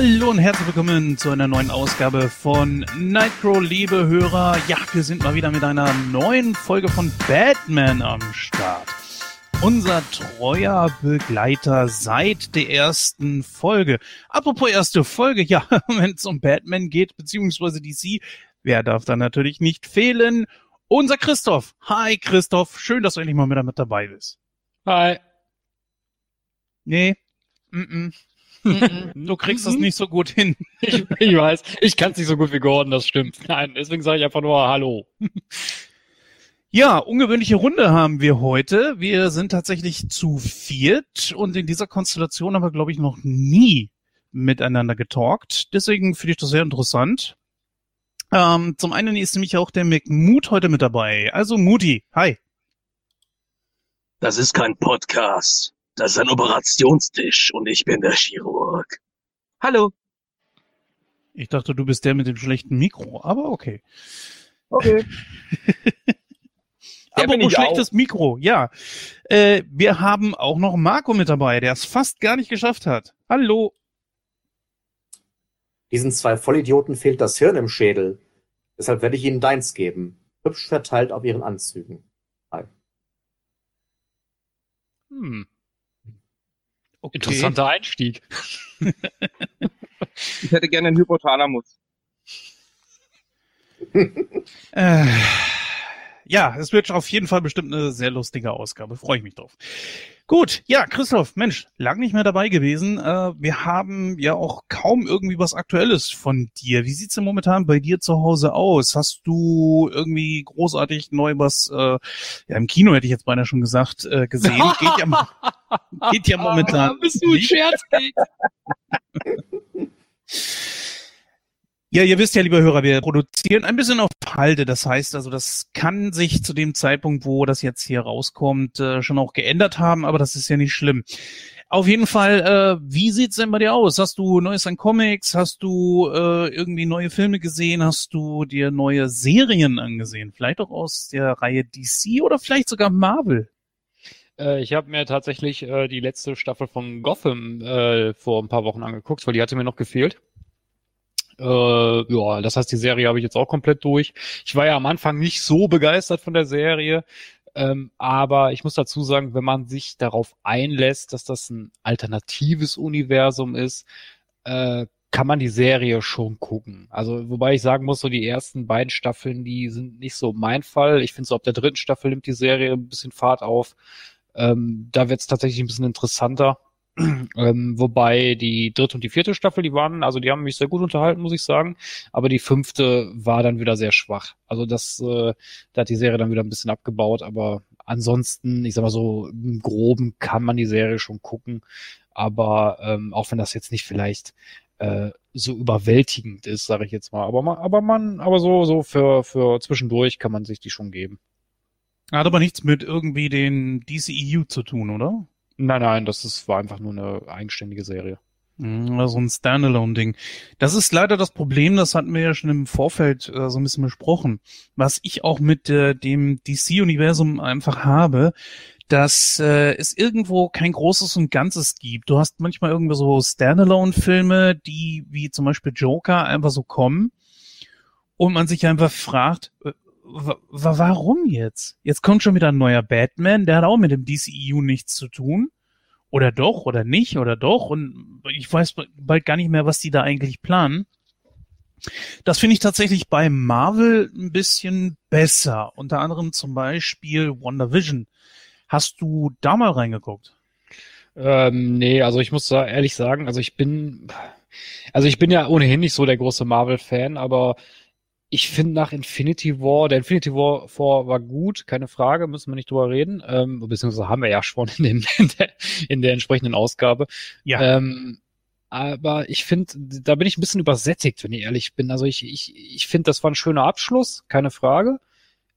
Hallo und herzlich willkommen zu einer neuen Ausgabe von Nightcrow, liebe Hörer. Ja, wir sind mal wieder mit einer neuen Folge von Batman am Start. Unser treuer Begleiter seit der ersten Folge. Apropos erste Folge, ja, wenn es um Batman geht, beziehungsweise DC, wer darf da natürlich nicht fehlen? Unser Christoph. Hi Christoph, schön, dass du endlich mal wieder mit dabei bist. Hi. Nee. Mm -mm. Du kriegst das nicht so gut hin. Ich, ich weiß, ich kann es nicht so gut wie Gordon, das stimmt. Nein, deswegen sage ich einfach nur Hallo. Ja, ungewöhnliche Runde haben wir heute. Wir sind tatsächlich zu viert und in dieser Konstellation haben wir, glaube ich, noch nie miteinander getalkt. Deswegen finde ich das sehr interessant. Ähm, zum einen ist nämlich auch der McMood heute mit dabei. Also Moody, hi. Das ist kein Podcast. Das ist ein Operationstisch und ich bin der Chirurg. Hallo. Ich dachte, du bist der mit dem schlechten Mikro, aber okay. Okay. aber ein schlechtes Mikro, ja. Äh, wir haben auch noch Marco mit dabei, der es fast gar nicht geschafft hat. Hallo. Diesen zwei Vollidioten fehlt das Hirn im Schädel. Deshalb werde ich ihnen deins geben. Hübsch verteilt auf ihren Anzügen. Hi. Hm. Okay. Interessanter Einstieg. ich hätte gerne einen Hypothalamus. äh, ja, es wird auf jeden Fall bestimmt eine sehr lustige Ausgabe. Freue ich mich drauf. Gut, ja, Christoph, Mensch, lang nicht mehr dabei gewesen. Äh, wir haben ja auch kaum irgendwie was Aktuelles von dir. Wie sieht's denn momentan bei dir zu Hause aus? Hast du irgendwie großartig neu was, äh, ja, im Kino hätte ich jetzt beinahe schon gesagt, äh, gesehen? Geht ja, geht ja momentan. Bist du ein Scherzkeks? Ja, ihr wisst ja, liebe Hörer, wir produzieren ein bisschen auf Halde. Das heißt also, das kann sich zu dem Zeitpunkt, wo das jetzt hier rauskommt, äh, schon auch geändert haben, aber das ist ja nicht schlimm. Auf jeden Fall, äh, wie sieht's denn bei dir aus? Hast du Neues an Comics? Hast du äh, irgendwie neue Filme gesehen? Hast du dir neue Serien angesehen? Vielleicht auch aus der Reihe DC oder vielleicht sogar Marvel? Äh, ich habe mir tatsächlich äh, die letzte Staffel von Gotham äh, vor ein paar Wochen angeguckt, weil die hatte mir noch gefehlt. Äh, ja, das heißt, die Serie habe ich jetzt auch komplett durch. Ich war ja am Anfang nicht so begeistert von der Serie, ähm, aber ich muss dazu sagen, wenn man sich darauf einlässt, dass das ein alternatives Universum ist, äh, kann man die Serie schon gucken. Also, wobei ich sagen muss, so die ersten beiden Staffeln, die sind nicht so mein Fall. Ich finde so ab der dritten Staffel nimmt die Serie ein bisschen Fahrt auf. Ähm, da wird es tatsächlich ein bisschen interessanter. Ähm, wobei die dritte und die vierte Staffel, die waren, also die haben mich sehr gut unterhalten, muss ich sagen. Aber die fünfte war dann wieder sehr schwach. Also das, äh, da hat die Serie dann wieder ein bisschen abgebaut. Aber ansonsten, ich sag mal so, im Groben kann man die Serie schon gucken. Aber ähm, auch wenn das jetzt nicht vielleicht äh, so überwältigend ist, sage ich jetzt mal. Aber man, aber man, aber so, so für, für zwischendurch kann man sich die schon geben. Hat aber nichts mit irgendwie den DCEU zu tun, oder? Nein, nein, das ist, war einfach nur eine eigenständige Serie. Also ein Standalone-Ding. Das ist leider das Problem, das hatten wir ja schon im Vorfeld äh, so ein bisschen besprochen. Was ich auch mit äh, dem DC-Universum einfach habe, dass äh, es irgendwo kein Großes und Ganzes gibt. Du hast manchmal irgendwie so Standalone-Filme, die wie zum Beispiel Joker einfach so kommen und man sich einfach fragt, äh, warum jetzt? Jetzt kommt schon wieder ein neuer Batman, der hat auch mit dem DCEU nichts zu tun. Oder doch, oder nicht, oder doch. Und ich weiß bald gar nicht mehr, was die da eigentlich planen. Das finde ich tatsächlich bei Marvel ein bisschen besser. Unter anderem zum Beispiel WandaVision. Hast du da mal reingeguckt? Ähm, nee, also ich muss ehrlich sagen, also ich bin, also ich bin ja ohnehin nicht so der große Marvel-Fan, aber ich finde nach Infinity War, der Infinity War 4 war gut, keine Frage, müssen wir nicht drüber reden. Ähm, beziehungsweise haben wir ja schon in, den, in, der, in der entsprechenden Ausgabe. Ja. Ähm, aber ich finde, da bin ich ein bisschen übersättigt, wenn ich ehrlich bin. Also ich, ich, ich finde, das war ein schöner Abschluss, keine Frage.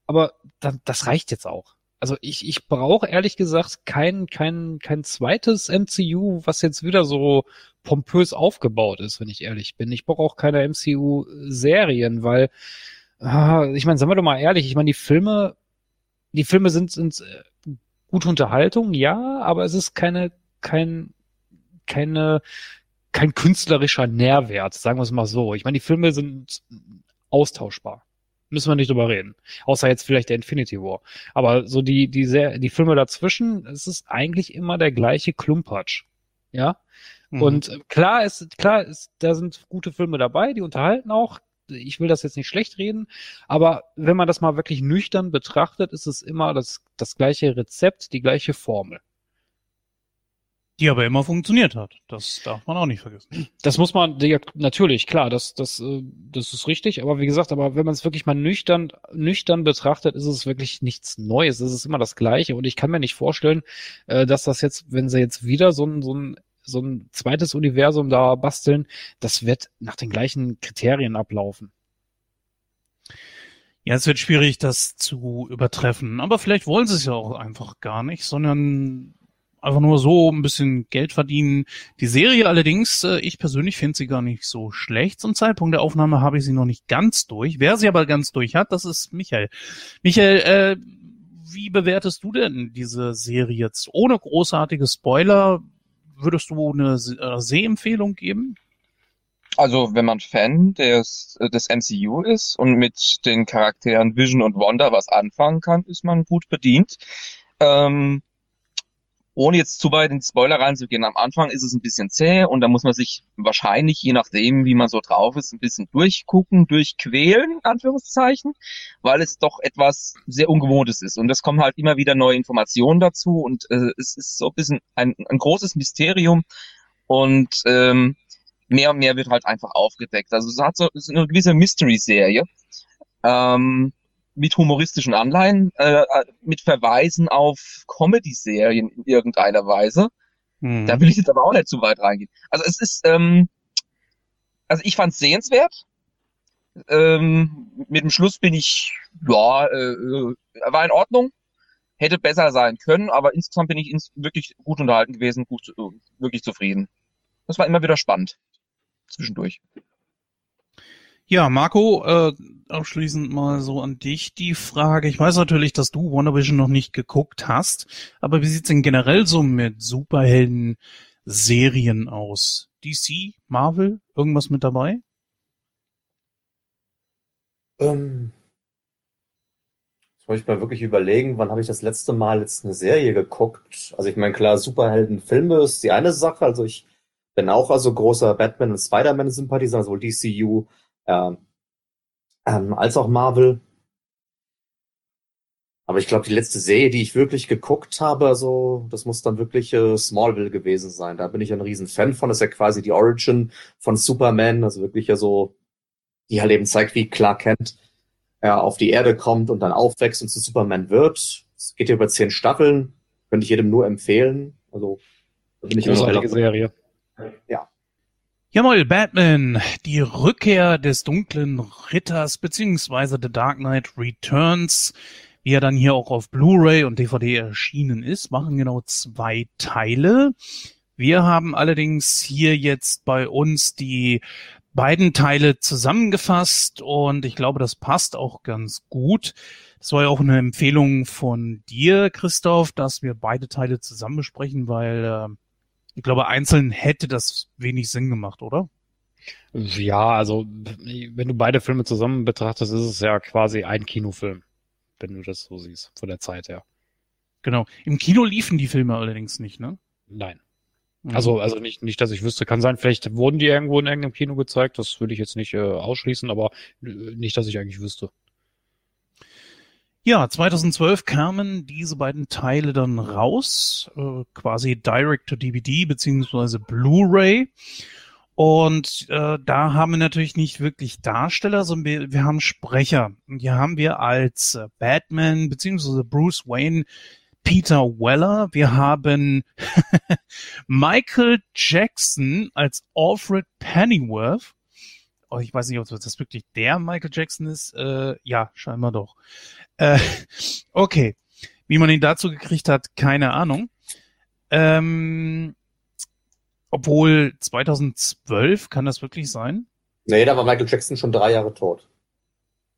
Aber da, das reicht jetzt auch. Also ich, ich brauche ehrlich gesagt kein, kein, kein zweites MCU, was jetzt wieder so pompös aufgebaut ist, wenn ich ehrlich bin. Ich brauche auch keine MCU-Serien, weil, äh, ich meine, sagen wir doch mal ehrlich, ich meine, die Filme, die Filme sind, sind äh, gute Unterhaltung, ja, aber es ist keine, kein, keine, kein künstlerischer Nährwert, sagen wir es mal so. Ich meine, die Filme sind austauschbar. Müssen wir nicht drüber reden. Außer jetzt vielleicht der Infinity War. Aber so die, die, sehr, die Filme dazwischen, es ist eigentlich immer der gleiche Klumpatsch. Ja? Mhm. Und äh, klar ist, klar ist, da sind gute Filme dabei, die unterhalten auch. Ich will das jetzt nicht schlecht reden, aber wenn man das mal wirklich nüchtern betrachtet, ist es immer das, das gleiche Rezept, die gleiche Formel. Die aber immer funktioniert hat. Das darf man auch nicht vergessen. Das muss man, ja, natürlich, klar, das, das, äh, das ist richtig, aber wie gesagt, aber wenn man es wirklich mal nüchtern, nüchtern betrachtet, ist es wirklich nichts Neues. Es ist immer das Gleiche und ich kann mir nicht vorstellen, äh, dass das jetzt, wenn sie jetzt wieder so ein, so ein, so ein zweites Universum da basteln, das wird nach den gleichen Kriterien ablaufen. Ja, es wird schwierig, das zu übertreffen. Aber vielleicht wollen sie es ja auch einfach gar nicht, sondern einfach nur so ein bisschen Geld verdienen. Die Serie allerdings, äh, ich persönlich finde sie gar nicht so schlecht. Zum Zeitpunkt der Aufnahme habe ich sie noch nicht ganz durch. Wer sie aber ganz durch hat, das ist Michael. Michael, äh, wie bewertest du denn diese Serie jetzt? Ohne großartige Spoiler, würdest du eine äh, Sehempfehlung geben? Also, wenn man Fan des, äh, des MCU ist und mit den Charakteren Vision und Wanda was anfangen kann, ist man gut bedient. Ähm, ohne jetzt zu weit in Spoiler reinzugehen, am Anfang ist es ein bisschen zäh und da muss man sich wahrscheinlich, je nachdem, wie man so drauf ist, ein bisschen durchgucken, durchquälen, in Anführungszeichen, weil es doch etwas sehr Ungewohntes ist. Und es kommen halt immer wieder neue Informationen dazu und äh, es ist so ein bisschen ein, ein großes Mysterium und ähm, mehr und mehr wird halt einfach aufgedeckt. Also es hat so es ist eine gewisse Mystery-Serie ähm, mit humoristischen Anleihen, äh, äh, mit Verweisen auf Comedy-Serien in irgendeiner Weise. Hm. Da will ich jetzt aber auch nicht zu weit reingehen. Also es ist, ähm, also ich fand es sehenswert. Ähm, mit dem Schluss bin ich, ja, äh, äh, war in Ordnung. Hätte besser sein können, aber insgesamt bin ich ins, wirklich gut unterhalten gewesen, gut, äh, wirklich zufrieden. Das war immer wieder spannend. Zwischendurch. Ja, Marco, äh, abschließend mal so an dich die Frage. Ich weiß natürlich, dass du WandaVision noch nicht geguckt hast, aber wie sieht's denn generell so mit Superhelden-Serien aus? DC, Marvel, irgendwas mit dabei? Ähm, jetzt muss ich mal wirklich überlegen, wann habe ich das letzte Mal jetzt eine Serie geguckt? Also ich meine, klar, Superheldenfilme ist die eine Sache. Also ich bin auch also großer Batman und Spider-Man-Sympathisant, sowohl DCU ähm, ähm, als auch Marvel. Aber ich glaube, die letzte Serie, die ich wirklich geguckt habe, also das muss dann wirklich äh, Smallville gewesen sein. Da bin ich ein riesen Fan von. Das ist ja quasi die Origin von Superman. Also wirklich ja so, die halt eben zeigt, wie Clark Kent ja, auf die Erde kommt und dann aufwächst und zu Superman wird. Es geht ja über zehn Staffeln. Könnte ich jedem nur empfehlen. Also da bin ich immer noch Serie. Ja. Jawohl, Batman, die Rückkehr des dunklen Ritters beziehungsweise The Dark Knight Returns, wie er dann hier auch auf Blu-ray und DVD erschienen ist, machen genau zwei Teile. Wir haben allerdings hier jetzt bei uns die beiden Teile zusammengefasst und ich glaube, das passt auch ganz gut. Das war ja auch eine Empfehlung von dir, Christoph, dass wir beide Teile zusammen besprechen, weil äh, ich glaube, einzeln hätte das wenig Sinn gemacht, oder? Ja, also wenn du beide Filme zusammen betrachtest, ist es ja quasi ein Kinofilm, wenn du das so siehst, von der Zeit her. Genau. Im Kino liefen die Filme allerdings nicht, ne? Nein. Mhm. Also, also nicht, nicht, dass ich wüsste. Kann sein, vielleicht wurden die irgendwo in irgendeinem Kino gezeigt. Das würde ich jetzt nicht äh, ausschließen, aber äh, nicht, dass ich eigentlich wüsste. Ja, 2012 kamen diese beiden Teile dann raus, äh, quasi Direct to DVD beziehungsweise Blu-ray. Und äh, da haben wir natürlich nicht wirklich Darsteller, sondern wir, wir haben Sprecher. Und hier haben wir als äh, Batman beziehungsweise Bruce Wayne Peter Weller. Wir haben Michael Jackson als Alfred Pennyworth. Oh, ich weiß nicht, ob das wirklich der Michael Jackson ist. Äh, ja, scheinbar doch. Äh, okay. Wie man ihn dazu gekriegt hat, keine Ahnung. Ähm, obwohl 2012 kann das wirklich sein? Nee, da war Michael Jackson schon drei Jahre tot.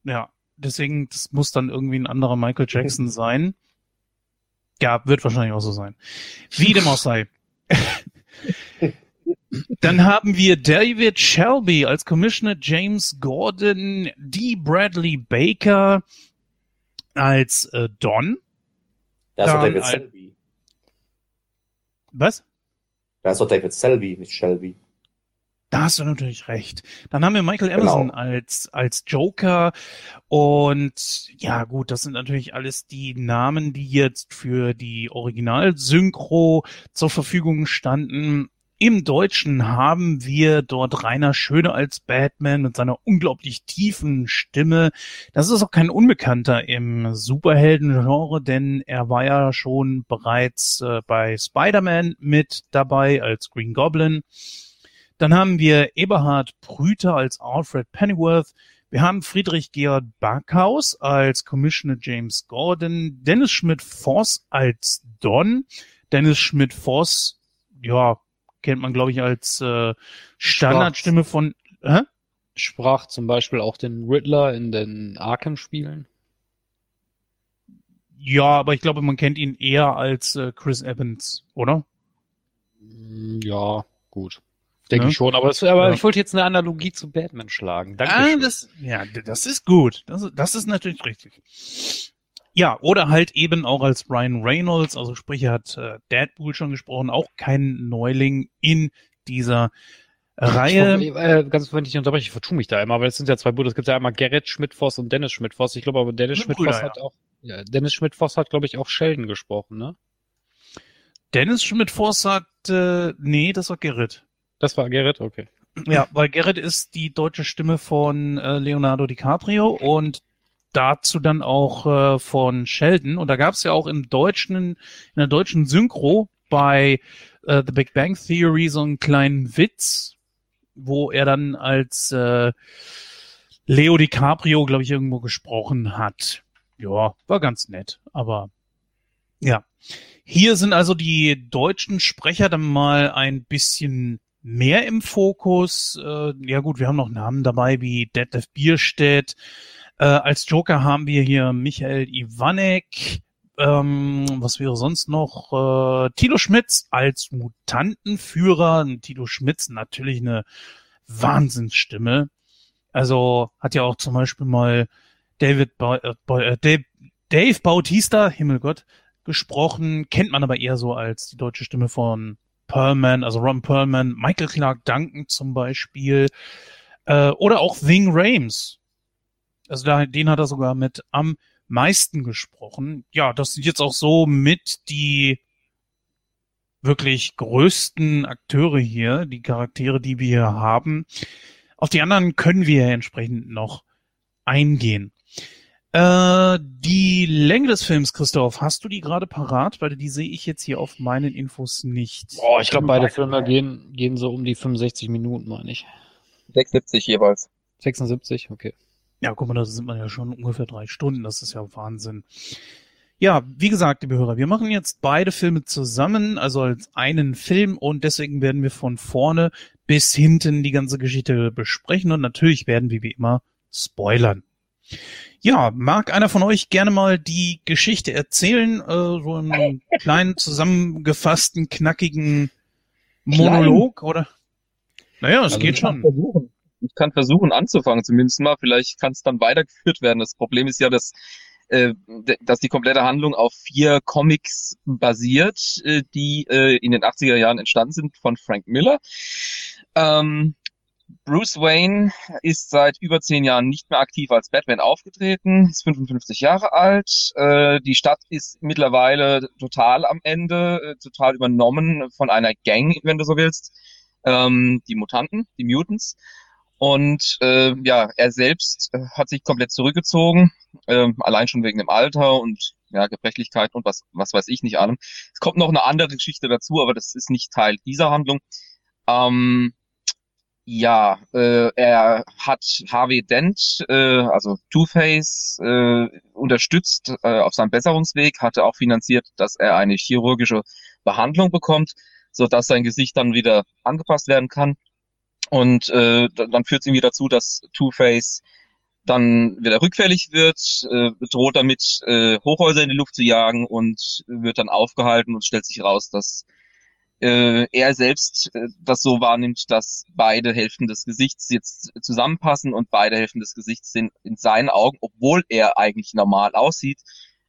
Ja, deswegen, das muss dann irgendwie ein anderer Michael Jackson sein. Ja, wird wahrscheinlich auch so sein. Wie dem auch sei. Dann haben wir David Shelby als Commissioner James Gordon, D. Bradley Baker als äh, Don. Da ist David Selby. Was? Da ist doch David Selby, nicht Shelby. Da hast du natürlich recht. Dann haben wir Michael Emerson Genau. als, als Joker. Und ja, gut, das sind natürlich alles die Namen, die jetzt für die Original-Synchro zur Verfügung standen. Im Deutschen haben wir dort Rainer Schöne als Batman mit seiner unglaublich tiefen Stimme. Das ist auch kein Unbekannter im Superhelden-Genre, denn er war ja schon bereits äh, bei Spider-Man mit dabei als Green Goblin. Dann haben wir Eberhard Prüter als Alfred Pennyworth. Wir haben Friedrich Georg Backhaus als Commissioner James Gordon. Dennis Schmidt-Voss als Don. Dennis Schmidt-Voss, ja, kennt man, glaube ich, als äh, Standardstimme von... Hä? Sprach zum Beispiel auch den Riddler in den Arkham-Spielen. Ja, aber ich glaube, man kennt ihn eher als äh, Chris Evans, oder? Mm, Ja, gut. Denke Ne? ich schon, aber, es, aber Ja. ich wollte jetzt eine Analogie zu Batman schlagen. Danke. Ah, das, ja, das ist gut. Das, das ist natürlich richtig. Ja, oder halt eben auch als Ryan Reynolds, also sprich, er hat äh, Deadpool schon gesprochen, auch kein Neuling in dieser Reihe. Ich, äh, ganz wenn ich unterbreche, ich vertue mich da immer, weil es sind ja zwei Brüder. Es gibt ja einmal Gerrit Schmidt-Voss und Dennis Schmidt-Voss. Ich glaube aber Dennis Brüder, hat auch, ja, Dennis Schmidt-Voss hat, glaube ich, auch Sheldon gesprochen, ne? Dennis Schmidt-Voss hat, äh, nee, das war Gerrit. Das war Gerrit, okay. Ja, weil Gerrit ist die deutsche Stimme von äh, Leonardo DiCaprio und dazu dann auch äh, von Sheldon. Und da gab es ja auch im deutschen, in der deutschen Synchro bei äh, The Big Bang Theory so einen kleinen Witz, wo er dann als äh, Leo DiCaprio, glaube ich, irgendwo gesprochen hat. Ja, war ganz nett, aber ja. Hier sind also die deutschen Sprecher dann mal ein bisschen mehr im Fokus. Äh, ja gut, wir haben noch Namen dabei wie Detlef Bierstedt. Äh, als Joker haben wir hier Michael Iwanek. Ähm, was wäre sonst noch? Äh, Tilo Schmitz als Mutantenführer. Tilo Schmitz natürlich eine Wahnsinnsstimme. Also hat ja auch zum Beispiel mal David ba äh, äh, Dave, Dave Bautista, Himmelgott, gesprochen. Kennt man aber eher so als die deutsche Stimme von Perlman, also Ron Perlman, Michael Clark Duncan zum Beispiel, äh, oder auch Ving Rames. Also da, den hat er sogar mit am meisten gesprochen. Ja, das sind jetzt auch so mit die wirklich größten Akteure hier, die Charaktere, die wir hier haben. Auf die anderen können wir entsprechend noch eingehen. Äh, die Länge des Films, Christoph, hast du die gerade parat? Weil die sehe ich jetzt hier auf meinen Infos nicht. Boah, ich glaube, beide Filme gehen, gehen so um die 65 Minuten, meine ich. 76 jeweils. 76, okay. Ja, guck mal, da sind wir ja schon ungefähr drei Stunden. Das ist ja Wahnsinn. Ja, wie gesagt, liebe Hörer, wir machen jetzt beide Filme zusammen, also als einen Film und deswegen werden wir von vorne bis hinten die ganze Geschichte besprechen und natürlich werden wir wie immer spoilern. Ja, mag einer von euch gerne mal die Geschichte erzählen, äh, so einen kleinen zusammengefassten, knackigen Monolog, oder? Naja, es Also geht schon. versuchen. Ich kann versuchen anzufangen, zumindest mal. Vielleicht kann es dann weitergeführt werden. Das Problem ist ja, dass, äh, dass die komplette Handlung auf vier Comics basiert, äh, die äh, in den 80er Jahren entstanden sind von Frank Miller. Ähm, Bruce Wayne ist seit über zehn Jahren nicht mehr aktiv als Batman aufgetreten, ist 55 Jahre alt. Äh, die Stadt ist mittlerweile total am Ende, total übernommen von einer Gang, wenn du so willst. Ähm, die Mutanten, die Mutants. Und äh, ja, er selbst äh, hat sich komplett zurückgezogen, äh, allein schon wegen dem Alter und ja, Gebrechlichkeit und was, was weiß ich nicht allem. Es kommt noch eine andere Geschichte dazu, aber das ist nicht Teil dieser Handlung. Ähm, ja, äh, er hat Harvey Dent, äh, also Two-Face, äh, unterstützt äh, auf seinem Besserungsweg, hatte auch finanziert, dass er eine chirurgische Behandlung bekommt, so dass sein Gesicht dann wieder angepasst werden kann. Und äh, da- dann führt es irgendwie dazu, dass Two-Face dann wieder rückfällig wird, äh, droht damit, äh, Hochhäuser in die Luft zu jagen und wird dann aufgehalten und stellt sich raus, dass äh, er selbst äh, das so wahrnimmt, dass beide Hälften des Gesichts jetzt zusammenpassen und beide Hälften des Gesichts sind in seinen Augen, obwohl er eigentlich normal aussieht,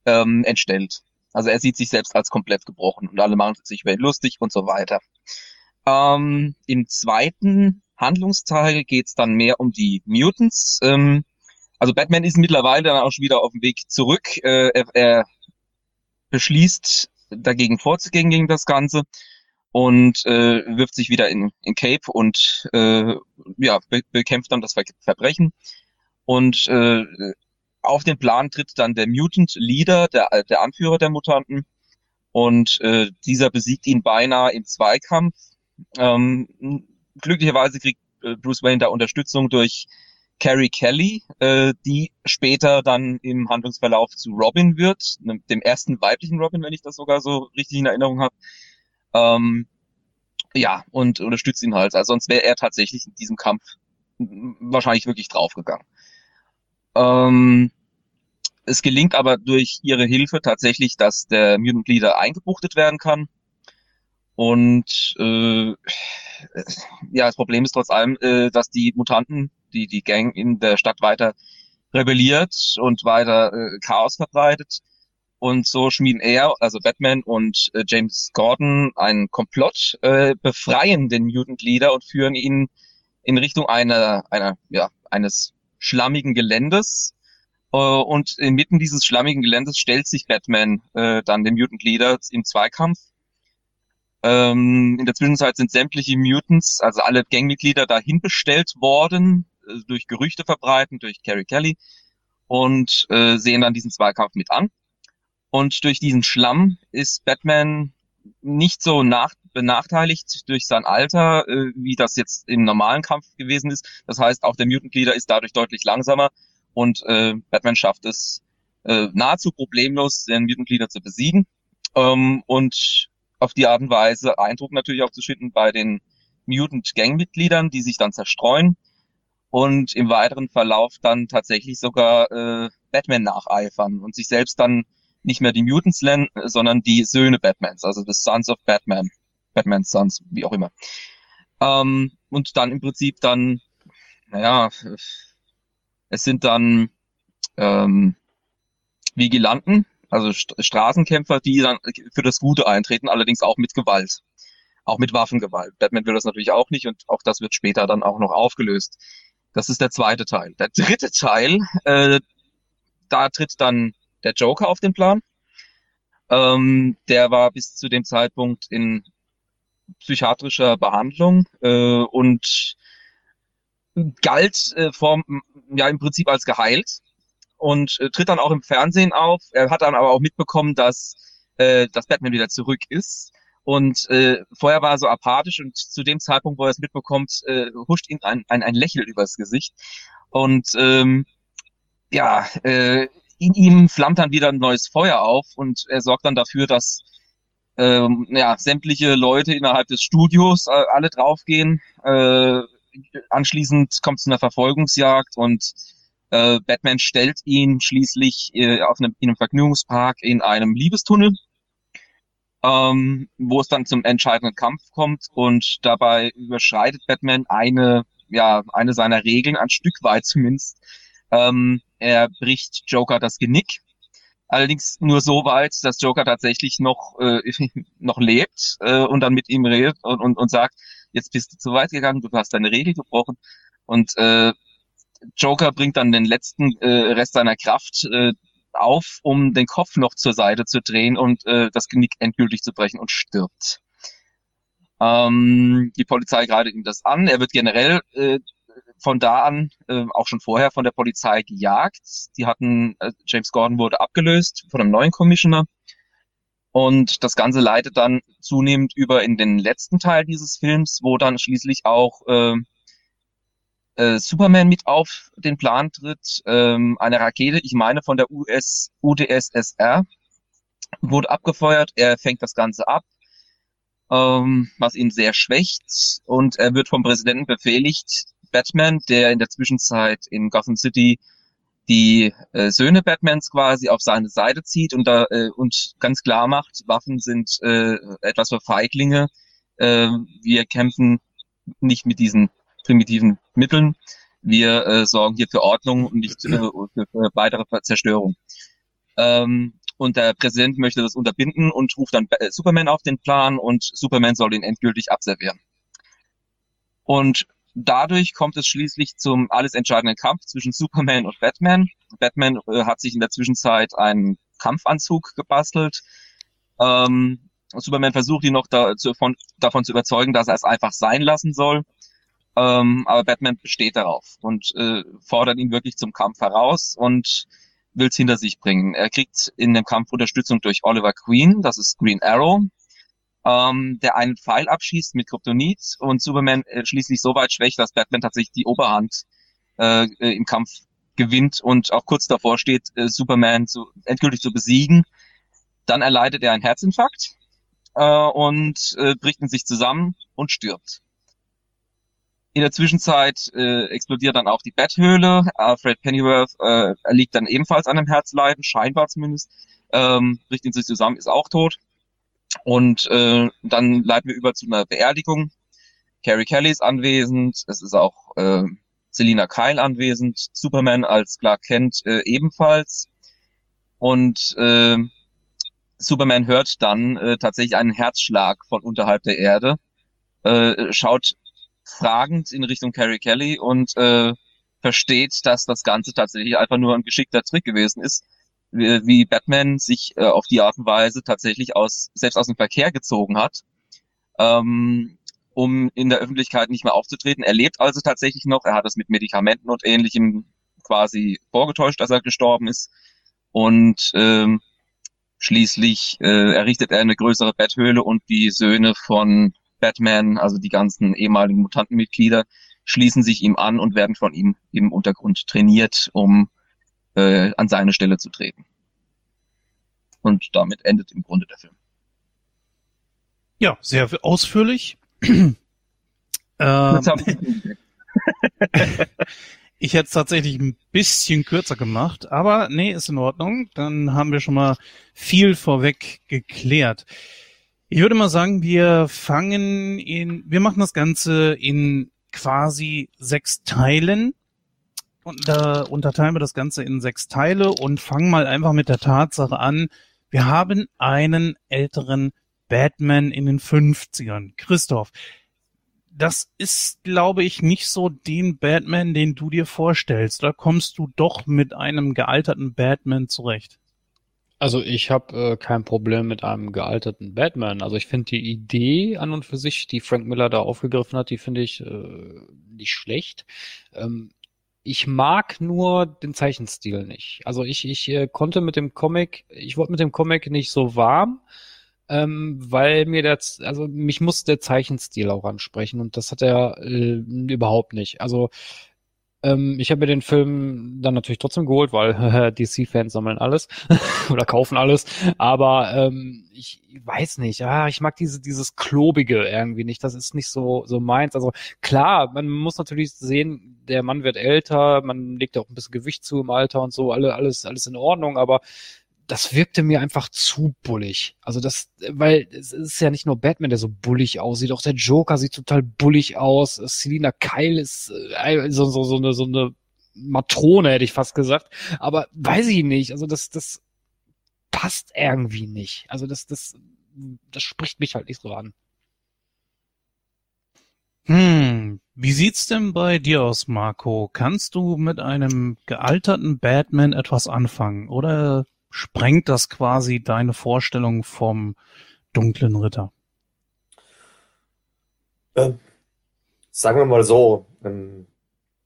ähm, entstellt. Also er sieht sich selbst als komplett gebrochen und alle machen sich über ihn lustig und so weiter. Ähm, Im zweiten Handlungsteil geht es dann mehr um die Mutants. Ähm, also Batman ist mittlerweile dann auch schon wieder auf dem Weg zurück. Äh, er, er beschließt dagegen vorzugehen gegen das Ganze und äh, wirft sich wieder in, in Cape und äh, ja, be bekämpft dann das Ver Verbrechen. Und äh, auf den Plan tritt dann der Mutant Leader, der, der Anführer der Mutanten. Und äh, dieser besiegt ihn beinahe im Zweikampf. Ähm, glücklicherweise kriegt äh, Bruce Wayne da Unterstützung durch Carrie Kelly, äh, die später dann im Handlungsverlauf zu Robin wird, ne, dem ersten weiblichen Robin, wenn ich das sogar so richtig in Erinnerung habe. Ähm, ja, und unterstützt ihn halt. Also sonst wäre er tatsächlich in diesem Kampf wahrscheinlich wirklich draufgegangen. Ähm, es gelingt aber durch ihre Hilfe tatsächlich, dass der Mutant Leader eingebuchtet werden kann. Und äh, ja, das Problem ist trotz allem, äh, dass die Mutanten die, die Gang in der Stadt weiter rebelliert und weiter äh, Chaos verbreitet. Und so schmieden er, also Batman und äh, James Gordon, einen Komplott, äh, befreien den Mutant Leader und führen ihn in Richtung einer, einer, ja, eines schlammigen Geländes. Äh, und inmitten dieses schlammigen Geländes stellt sich Batman äh, dann dem Mutant Leader im Zweikampf. Ähm, in der Zwischenzeit sind sämtliche Mutants, also alle Gangmitglieder, dahin bestellt worden, äh, durch Gerüchte verbreiten, durch Carrie Kelly und äh, sehen dann diesen Zweikampf mit an. Und durch diesen Schlamm ist Batman nicht so nach, benachteiligt durch sein Alter, äh, wie das jetzt im normalen Kampf gewesen ist. Das heißt, auch der Mutant Leader ist dadurch deutlich langsamer und äh, Batman schafft es äh, nahezu problemlos, den Mutant Leader zu besiegen ähm, und auf die Art und Weise Eindruck natürlich auch zu schinden bei den Mutant Gang-Mitgliedern, die sich dann zerstreuen und im weiteren Verlauf dann tatsächlich sogar äh, Batman nacheifern und sich selbst dann nicht mehr die Mutants nennen, sondern die Söhne Batmans, also the Sons of Batman, Batman's Sons, wie auch immer. Ähm, und dann im Prinzip dann, naja, es sind dann ähm, Vigilanten, also St Straßenkämpfer, die dann für das Gute eintreten, allerdings auch mit Gewalt. Auch mit Waffengewalt. Batman will das natürlich auch nicht und auch das wird später dann auch noch aufgelöst. Das ist der zweite Teil. Der dritte Teil, äh, da tritt dann der Joker auf den Plan. Ähm, der war bis zu dem Zeitpunkt in psychiatrischer Behandlung äh, und galt äh, vom, ja im Prinzip als geheilt und äh, tritt dann auch im Fernsehen auf. Er hat dann aber auch mitbekommen, dass, äh, dass Batman wieder zurück ist und äh, vorher war er so apathisch und zu dem Zeitpunkt, wo er es mitbekommt, äh, huscht ihm ein, ein, ein Lächeln übers Gesicht. Und ähm, ja, äh, in ihm flammt dann wieder ein neues Feuer auf und er sorgt dann dafür, dass ähm, ja, sämtliche Leute innerhalb des Studios äh, alle draufgehen. Äh, anschließend kommt es zu einer Verfolgungsjagd und äh, Batman stellt ihn schließlich äh, auf einem, in einem Vergnügungspark in einem Liebestunnel ähm, wo es dann zum entscheidenden Kampf kommt und dabei überschreitet Batman eine, ja, eine seiner Regeln, ein Stück weit zumindest. Ähm, er bricht Joker das Genick. Allerdings nur so weit, dass Joker tatsächlich noch, äh, noch lebt äh, und dann mit ihm redet und, und, und sagt, jetzt bist du zu weit gegangen, du hast deine Regel gebrochen. Und äh, Joker bringt dann den letzten äh, Rest seiner Kraft, äh, auf, um den Kopf noch zur Seite zu drehen und äh, das Genick endgültig zu brechen und stirbt. Ähm, die Polizei greift ihm das an. Er wird generell äh, von da an äh, auch schon vorher von der Polizei gejagt. Die hatten, äh, James Gordon wurde abgelöst von einem neuen Commissioner. Und das Ganze leitet dann zunehmend über in den letzten Teil dieses Films, wo dann schließlich auch äh, äh, Superman mit auf den Plan tritt. Ähm, eine Rakete, ich meine von der US UdSSR, wurde abgefeuert. Er fängt das Ganze ab, ähm, was ihn sehr schwächt. Und er wird vom Präsidenten befehligt, Batman, der in der Zwischenzeit in Gotham City die äh, Söhne Batmans quasi auf seine Seite zieht und da äh, und ganz klar macht, Waffen sind äh, etwas für Feiglinge äh, wir kämpfen nicht mit diesen primitiven Mitteln. Wir äh, sorgen hier für Ordnung und nicht äh, für, für weitere Zerstörung. Ähm, und der Präsident möchte das unterbinden und ruft dann äh, Superman auf den Plan und Superman soll ihn endgültig abservieren. Und dadurch kommt es schließlich zum alles entscheidenden Kampf zwischen Superman und Batman. Batman äh, hat sich in der Zwischenzeit einen Kampfanzug gebastelt. Ähm, Superman versucht ihn noch da, zu, von, davon zu überzeugen, dass er es einfach sein lassen soll. Ähm, aber Batman besteht darauf und äh, fordert ihn wirklich zum Kampf heraus und will es hinter sich bringen. Er kriegt in dem Kampf Unterstützung durch Oliver Queen, das ist Green Arrow, ähm, der einen Pfeil abschießt mit Kryptonit und Superman äh, schließlich so weit schwächt, dass Batman tatsächlich die Oberhand äh, im Kampf gewinnt und auch kurz davor steht, äh, Superman zu, endgültig zu besiegen. Dann erleidet er einen Herzinfarkt äh, und äh, bricht in sich zusammen und stirbt. In der Zwischenzeit äh, explodiert dann auch die Betthöhle. Alfred Pennyworth äh, liegt dann ebenfalls an einem Herzleiden, scheinbar zumindest. Ähm, bricht in sich zusammen, ist auch tot. Und äh, dann leiten wir über zu einer Beerdigung. Carrie Kelly ist anwesend. Es ist auch äh, Selina Kyle anwesend. Superman als Clark Kent äh, ebenfalls. Und äh, Superman hört dann äh, tatsächlich einen Herzschlag von unterhalb der Erde, äh, schaut fragend in Richtung Carrie Kelly und äh, versteht, dass das Ganze tatsächlich einfach nur ein geschickter Trick gewesen ist, wie, Batman sich äh, auf die Art und Weise tatsächlich aus selbst aus dem Verkehr gezogen hat, ähm, um in der Öffentlichkeit nicht mehr aufzutreten. Er lebt also tatsächlich noch. Er hat es mit Medikamenten und Ähnlichem quasi vorgetäuscht, dass er gestorben ist und ähm, Schließlich äh, errichtet er eine größere Betthöhle und die Söhne von Batman, also die ganzen ehemaligen Mutantenmitglieder, schließen sich ihm an und werden von ihm im Untergrund trainiert, um äh, an seine Stelle zu treten. Und damit endet im Grunde der Film. Ja, sehr ausführlich. ähm, Ich hätte es tatsächlich ein bisschen kürzer gemacht, aber nee, ist in Ordnung. Dann haben wir schon mal viel vorweg geklärt. Ich würde mal sagen, wir fangen in, wir machen das Ganze in quasi sechs Teilen. Und da unterteilen wir das Ganze in sechs Teile und fangen mal einfach mit der Tatsache an, wir haben einen älteren Batman in den 50ern. Christoph, das ist, glaube ich, nicht so den Batman, den du dir vorstellst. Da kommst du doch mit einem gealterten Batman zurecht. Also ich habe äh, kein Problem mit einem gealterten Batman. Also ich finde die Idee an und für sich, die Frank Miller da aufgegriffen hat, die finde ich äh, nicht schlecht. Ähm, ich mag nur den Zeichenstil nicht. Also ich, ich äh, konnte mit dem Comic, ich wurde mit dem Comic nicht so warm ähm, weil mir der, also mich muss der Zeichenstil auch ansprechen und das hat er äh, überhaupt nicht. Also ähm, ich habe mir den Film dann natürlich trotzdem geholt, weil DC-Fans sammeln alles oder kaufen alles, aber ähm, ich weiß nicht, ja, ich mag diese dieses klobige irgendwie nicht. Das ist nicht so so meins. Also klar, man muss natürlich sehen, der Mann wird älter, man legt auch ein bisschen Gewicht zu im Alter und so, alle alles alles in Ordnung, aber das wirkte mir einfach zu bullig. Also das, weil es ist ja nicht nur Batman, der so bullig aussieht, auch der Joker sieht total bullig aus. Selina Kyle ist äh, so, so, so, eine, so eine Matrone, hätte ich fast gesagt. Aber weiß ich nicht. Also das, das passt irgendwie nicht. Also das, das, das spricht mich halt nicht so an. Hm, wie sieht's denn bei dir aus, Marco? Kannst du mit einem gealterten Batman etwas anfangen? Oder sprengt das quasi deine Vorstellung vom dunklen Ritter? Ähm, sagen wir mal so, ähm,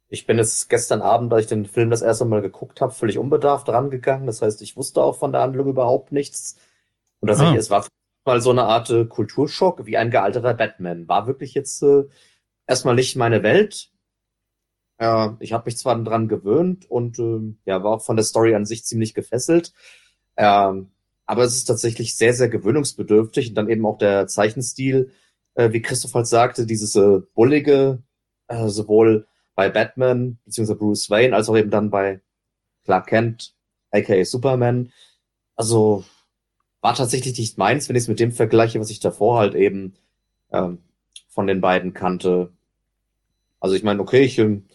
ich bin jetzt gestern Abend, als ich den Film das erste Mal geguckt habe, völlig unbedarft rangegangen. Das heißt, ich wusste auch von der Handlung überhaupt nichts. Und tatsächlich, ah. es war mal so eine Art äh, Kulturschock, wie ein gealterter Batman. War wirklich jetzt äh, erstmal nicht meine Welt. Ja, ich habe mich zwar dran gewöhnt und äh, ja, war auch von der Story an sich ziemlich gefesselt. Ähm, aber es ist tatsächlich sehr, sehr gewöhnungsbedürftig und dann eben auch der Zeichenstil, äh, wie Christoph halt sagte, dieses äh, bullige, äh, sowohl bei Batman bzw. Bruce Wayne als auch eben dann bei Clark Kent, aka Superman. Also war tatsächlich nicht meins, wenn ich es mit dem vergleiche, was ich davor halt eben ähm, von den beiden kannte. Also ich meine, okay, ich ähm,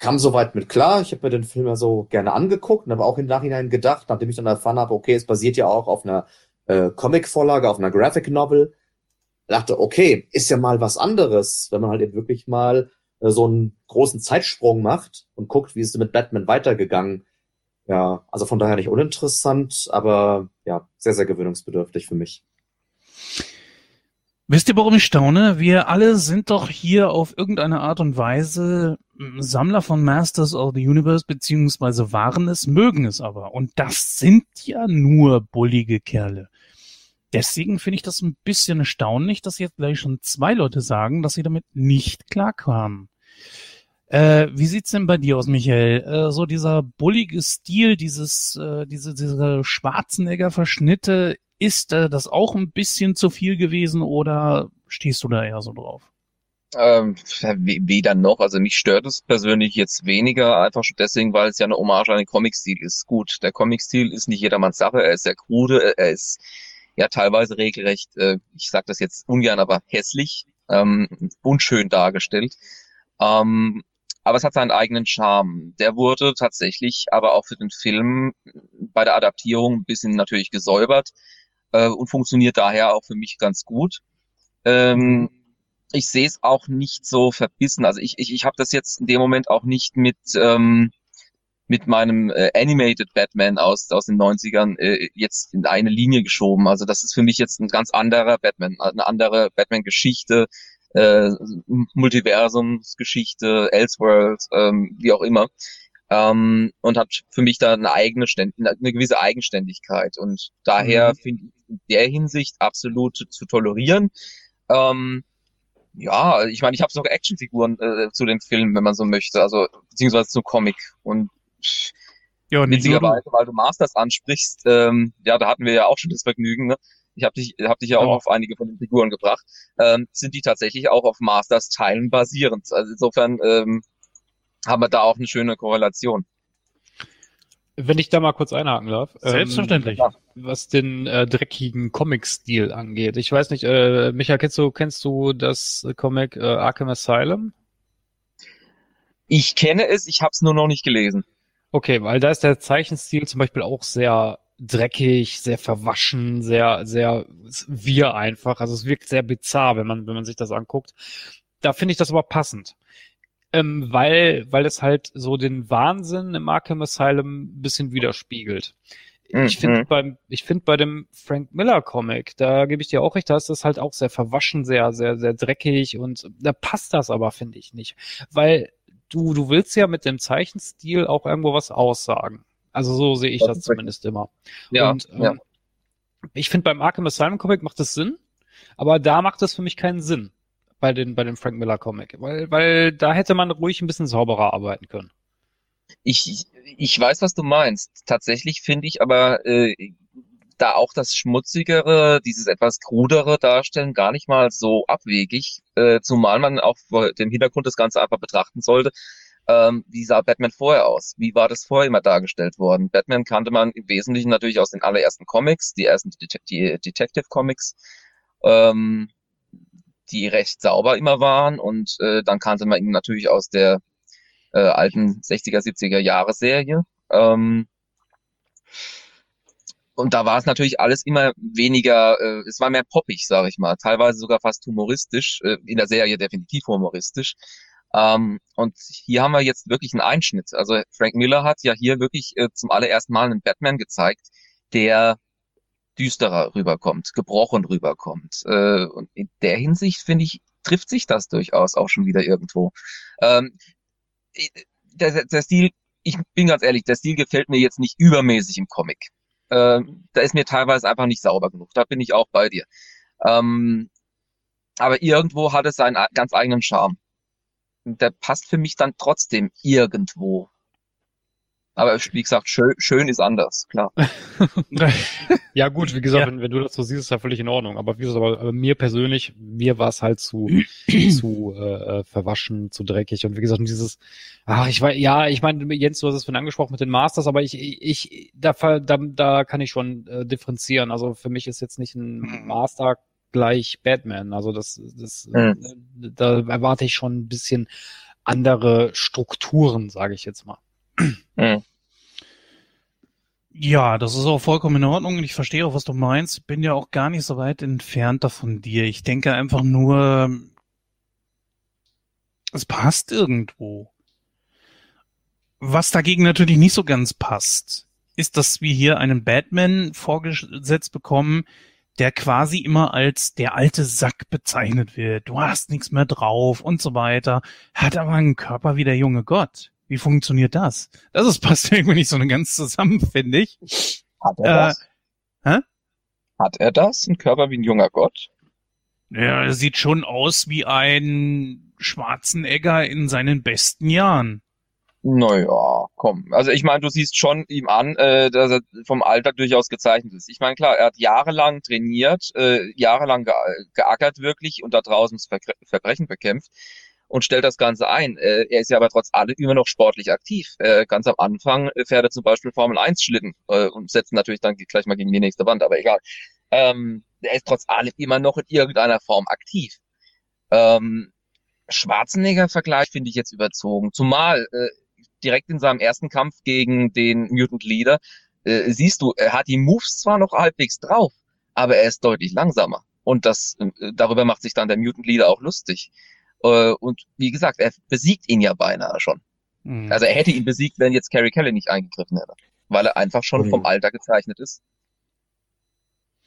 kam soweit mit klar. Ich habe mir den Film ja so gerne angeguckt und habe auch im Nachhinein gedacht, nachdem ich dann erfahren habe, okay, es basiert ja auch auf einer äh, Comic-Vorlage, auf einer Graphic Novel. dachte, okay, ist ja mal was anderes, wenn man halt eben wirklich mal äh, so einen großen Zeitsprung macht und guckt, wie ist es mit Batman weitergegangen. Ja, also von daher nicht uninteressant, aber ja, sehr, sehr gewöhnungsbedürftig für mich. Wisst ihr, warum ich staune? Wir alle sind doch hier auf irgendeine Art und Weise Sammler von Masters of the Universe, beziehungsweise waren es, mögen es aber. Und das sind ja nur bullige Kerle. Deswegen finde ich das ein bisschen erstaunlich, dass jetzt gleich schon zwei Leute sagen, dass sie damit nicht klarkamen. Äh, wie sieht's denn bei dir aus, Michael? Äh, so dieser bullige Stil, dieses, äh, diese, diese Schwarzenegger-Verschnitte, ist äh, das auch ein bisschen zu viel gewesen oder stehst du da eher so drauf? Ähm, weder noch. Also mich stört es persönlich jetzt weniger, einfach schon deswegen, weil es ja eine Hommage an den Comic-Stil ist. Gut, der Comic-Stil ist nicht jedermanns Sache, er ist sehr krude, er ist ja teilweise regelrecht, äh, ich sage das jetzt ungern, aber hässlich, ähm, unschön dargestellt. Ähm, aber es hat seinen eigenen Charme. Der wurde tatsächlich aber auch für den Film bei der Adaptierung ein bisschen natürlich gesäubert äh, und funktioniert daher auch für mich ganz gut. Ähm, ich sehe es auch nicht so verbissen. Also ich, ich, ich habe das jetzt in dem Moment auch nicht mit, ähm, mit meinem äh, Animated Batman aus, aus den 90ern äh, jetzt in eine Linie geschoben. Also das ist für mich jetzt ein ganz anderer Batman, eine andere Batman-Geschichte, äh, Multiversumsgeschichte, Elseworld, ähm, wie auch immer ähm, und hat für mich da eine eigene eine gewisse Eigenständigkeit und daher mhm. finde ich in der Hinsicht absolut zu tolerieren. Ähm, ja, ich meine, ich habe sogar Actionfiguren äh, zu dem Film, wenn man so möchte, also beziehungsweise zum Comic und ja, witzigerweise, weil du Masters ansprichst, ähm, ja, da hatten wir ja auch schon das Vergnügen, ne? Ich habe dich, hab dich ja auch oh. auf einige von den Figuren gebracht. Ähm, sind die tatsächlich auch auf Masters Teilen basierend? Also insofern ähm, haben wir da auch eine schöne Korrelation. Wenn ich da mal kurz einhaken darf. Ähm, Selbstverständlich. Ähm, was den äh, dreckigen Comic-Stil angeht. Ich weiß nicht, äh, Michael, kennst du, kennst du das Comic äh, Arkham Asylum? Ich kenne es, ich habe es nur noch nicht gelesen. Okay, weil da ist der Zeichenstil zum Beispiel auch sehr dreckig, sehr verwaschen, sehr, sehr wir einfach. Also es wirkt sehr bizarr, wenn man, wenn man sich das anguckt. Da finde ich das aber passend ähm, weil, weil es halt so den Wahnsinn im Arkham Asylum ein bisschen widerspiegelt. Mhm. Ich finde beim, ich finde bei dem Frank Miller Comic, da gebe ich dir auch recht, da ist das halt auch sehr verwaschen, sehr, sehr, sehr dreckig und da passt das aber, finde ich nicht. Weil du, du willst ja mit dem Zeichenstil auch irgendwo was aussagen. Also so sehe ich das, das zumindest immer. Ja, und ähm, ja. ich finde beim Arkham Asylum Comic macht das Sinn, aber da macht es für mich keinen Sinn bei den, bei dem Frank Miller Comic, weil, weil da hätte man ruhig ein bisschen sauberer arbeiten können. Ich, ich weiß, was du meinst. Tatsächlich finde ich aber äh, da auch das Schmutzigere, dieses etwas krudere Darstellen gar nicht mal so abwegig, äh, zumal man auch vor dem Hintergrund das Ganze einfach betrachten sollte. Ähm, wie sah Batman vorher aus? Wie war das vorher immer dargestellt worden? Batman kannte man im Wesentlichen natürlich aus den allerersten Comics, die ersten Det die Detective Comics. Ähm, die recht sauber immer waren und äh, dann kannte man ihn natürlich aus der äh, alten 60er, 70er Jahre Serie. Ähm, und da war es natürlich alles immer weniger, äh, es war mehr poppig, sage ich mal, teilweise sogar fast humoristisch, äh, in der Serie definitiv humoristisch. Ähm, und hier haben wir jetzt wirklich einen Einschnitt. Also Frank Miller hat ja hier wirklich äh, zum allerersten Mal einen Batman gezeigt, der düsterer rüberkommt, gebrochen rüberkommt. Äh, und in der Hinsicht, finde ich, trifft sich das durchaus auch schon wieder irgendwo. Ähm, der, der Stil, ich bin ganz ehrlich, der Stil gefällt mir jetzt nicht übermäßig im Comic. Ähm, da ist mir teilweise einfach nicht sauber genug. Da bin ich auch bei dir. Ähm, aber irgendwo hat es seinen ganz eigenen Charme. Der passt für mich dann trotzdem irgendwo aber wie gesagt, schön, schön ist anders, klar. ja gut, wie gesagt, ja. wenn, wenn, du das so siehst, ist ja völlig in Ordnung. Aber wie gesagt, aber, aber mir persönlich, mir war es halt zu, zu äh, äh, verwaschen, zu dreckig. Und wie gesagt, dieses, ach, ich weiß, ja, ich meine, Jens, du hast es vorhin angesprochen mit den Masters, aber ich, ich, da, da, da kann ich schon äh, differenzieren. Also für mich ist jetzt nicht ein mhm. Master gleich Batman. Also das, das Mhm. da erwarte ich schon ein bisschen andere Strukturen, sage ich jetzt mal. Mhm. Ja, das ist auch vollkommen in Ordnung und ich verstehe auch, was du meinst. Bin ja auch gar nicht so weit entfernt davon dir. Ich denke einfach nur, es passt irgendwo. Was dagegen natürlich nicht so ganz passt, ist, dass wir hier einen Batman vorgesetzt bekommen, der quasi immer als der alte Sack bezeichnet wird. Du hast nichts mehr drauf und so weiter. Hat aber einen Körper wie der junge Gott. Wie funktioniert das? Das ist, passt irgendwie nicht so ganz zusammen, finde ich. Hat er Äh, das? hä? Hat er das? Ein Körper wie ein junger Gott? Ja, er sieht schon aus wie ein Schwarzenegger in seinen besten Jahren. Naja, komm. Also ich meine, du siehst schon ihm an, äh, dass er vom Alter durchaus gezeichnet ist. Ich meine, klar, er hat jahrelang trainiert, äh, jahrelang ge geackert wirklich und da draußen das Verbrechen bekämpft und stellt das Ganze ein. Äh, er ist ja aber trotz allem immer noch sportlich aktiv. Äh, ganz am Anfang äh, fährt er zum Beispiel Formel 1 Schlitten äh, und setzt natürlich dann gleich mal gegen die nächste Wand, aber egal. Ähm, er ist trotz allem immer noch in irgendeiner Form aktiv. Ähm, Schwarzenegger-Vergleich finde ich jetzt überzogen. Zumal äh, direkt in seinem ersten Kampf gegen den Mutant Leader äh, siehst du, er hat die Moves zwar noch halbwegs drauf, aber er ist deutlich langsamer. Und das äh, darüber macht sich dann der Mutant Leader auch lustig. Äh, und wie gesagt, er besiegt ihn ja beinahe schon. Hm. Also er hätte ihn besiegt, wenn jetzt Carrie Kelly nicht eingegriffen hätte. Weil er einfach schon Mhm. vom Alter gezeichnet ist.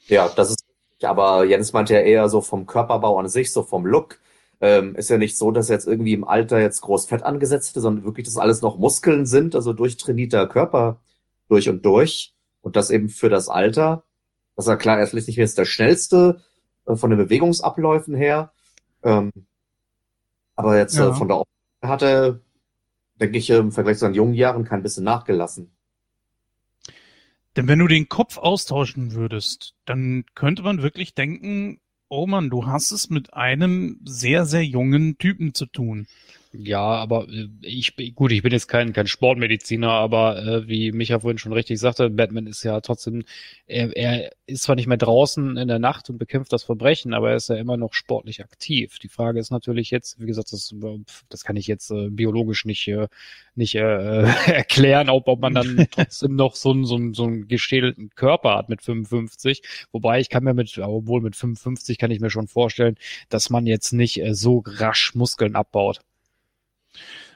Ja, das ist, aber Jens meinte ja eher so vom Körperbau an sich, so vom Look. Ähm, ist ja nicht so, dass er jetzt irgendwie im Alter jetzt groß Fett angesetzt hätte, sondern wirklich, dass alles noch Muskeln sind, also durchtrainierter Körper durch und durch. Und das eben für das Alter. Das ist ja klar, er ist nicht jetzt der schnellste äh, von den Bewegungsabläufen her. Ähm, aber jetzt Ja. äh, von der Optik hat er, denke ich, im Vergleich zu seinen jungen Jahren kein bisschen nachgelassen. Denn wenn du den Kopf austauschen würdest, dann könnte man wirklich denken, oh Mann, du hast es mit einem sehr, sehr jungen Typen zu tun. Ja, aber äh, ich bin- gut, ich bin jetzt kein kein Sportmediziner, aber äh, wie Micha vorhin schon richtig sagte, Batman ist ja trotzdem, er, er ist zwar nicht mehr draußen in der Nacht und bekämpft das Verbrechen, aber er ist ja immer noch sportlich aktiv. Die Frage ist natürlich jetzt, wie gesagt, das, das kann ich jetzt äh, biologisch nicht äh, nicht äh, erklären, ob, ob man dann trotzdem noch so einen so einen so einen gestählten Körper hat mit 55. Wobei ich kann mir mit, obwohl mit 55 kann ich mir schon vorstellen, dass man jetzt nicht äh, so rasch Muskeln abbaut.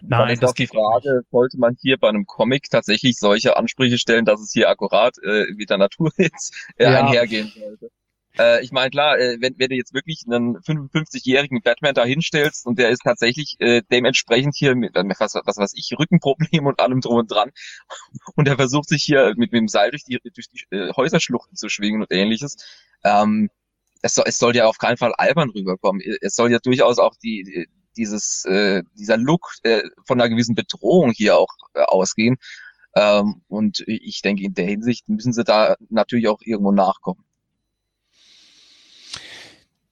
Nein, das die geht Frage, sollte man hier bei einem Comic tatsächlich solche Ansprüche stellen, dass es hier akkurat äh, mit der Natur jetzt äh, Ja. einhergehen sollte? Äh, ich meine, klar, äh, wenn, wenn du jetzt wirklich einen 55-jährigen Batman da hinstellst und der ist tatsächlich äh, dementsprechend hier mit, äh, was, was weiß ich, Rückenproblem und allem drum und dran und er versucht sich hier mit, mit dem Seil durch die, durch die äh, Häuserschluchten zu schwingen und ähnliches, ähm, es soll, es soll ja auf keinen Fall albern rüberkommen. Es soll ja durchaus auch die, dieses, äh, dieser Look äh, von einer gewissen Bedrohung hier auch äh, ausgehen. Ähm, und ich denke, in der Hinsicht müssen sie da natürlich auch irgendwo nachkommen.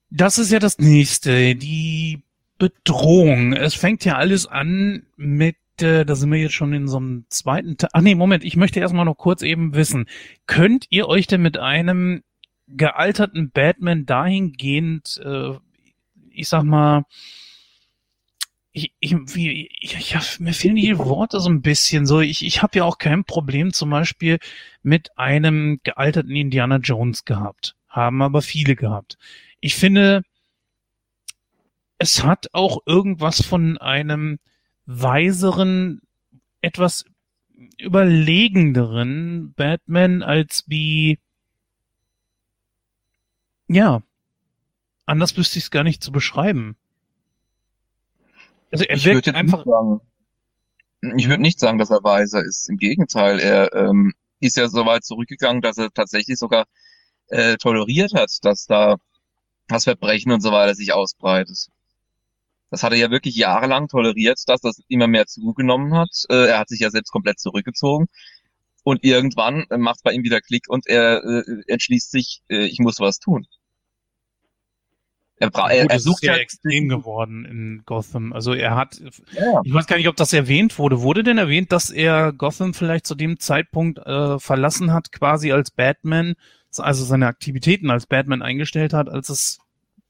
Das ist ja das nächste, die Bedrohung. Es fängt ja alles an mit, äh, da sind wir jetzt schon in so einem zweiten Teil. Ach nee, Moment, ich möchte erstmal noch kurz eben wissen, könnt ihr euch denn mit einem gealterten Batman dahingehend, äh, ich sag mal, ich, ich, ich, ich mir fehlen die Worte so ein bisschen. So, ich, ich habe ja auch kein Problem zum Beispiel mit einem gealterten Indiana Jones gehabt. Haben aber viele gehabt. Ich finde, es hat auch irgendwas von einem weiseren, etwas überlegenderen Batman als wie, ja, anders wüsste ich es gar nicht zu beschreiben. Also er Ich würde wirkt einfach, nicht sagen, ich würde nicht sagen, dass er weiser ist. Im Gegenteil, er ähm, ist ja so weit zurückgegangen, dass er tatsächlich sogar äh, toleriert hat, dass da das Verbrechen und so weiter sich ausbreitet. Das hat er ja wirklich jahrelang toleriert, dass das immer mehr zugenommen hat. Äh, er hat sich ja selbst komplett zurückgezogen. Und irgendwann äh, macht bei ihm wieder Klick und er äh, entschließt sich, äh, ich muss was tun. Er, bra er, Gut, er sucht ist ja halt extrem geworden in Gotham. Also er hat, Ja. ich weiß gar nicht, ob das erwähnt wurde. Wurde denn erwähnt, dass er Gotham vielleicht zu dem Zeitpunkt äh, verlassen hat, quasi als Batman, also seine Aktivitäten als Batman eingestellt hat, als es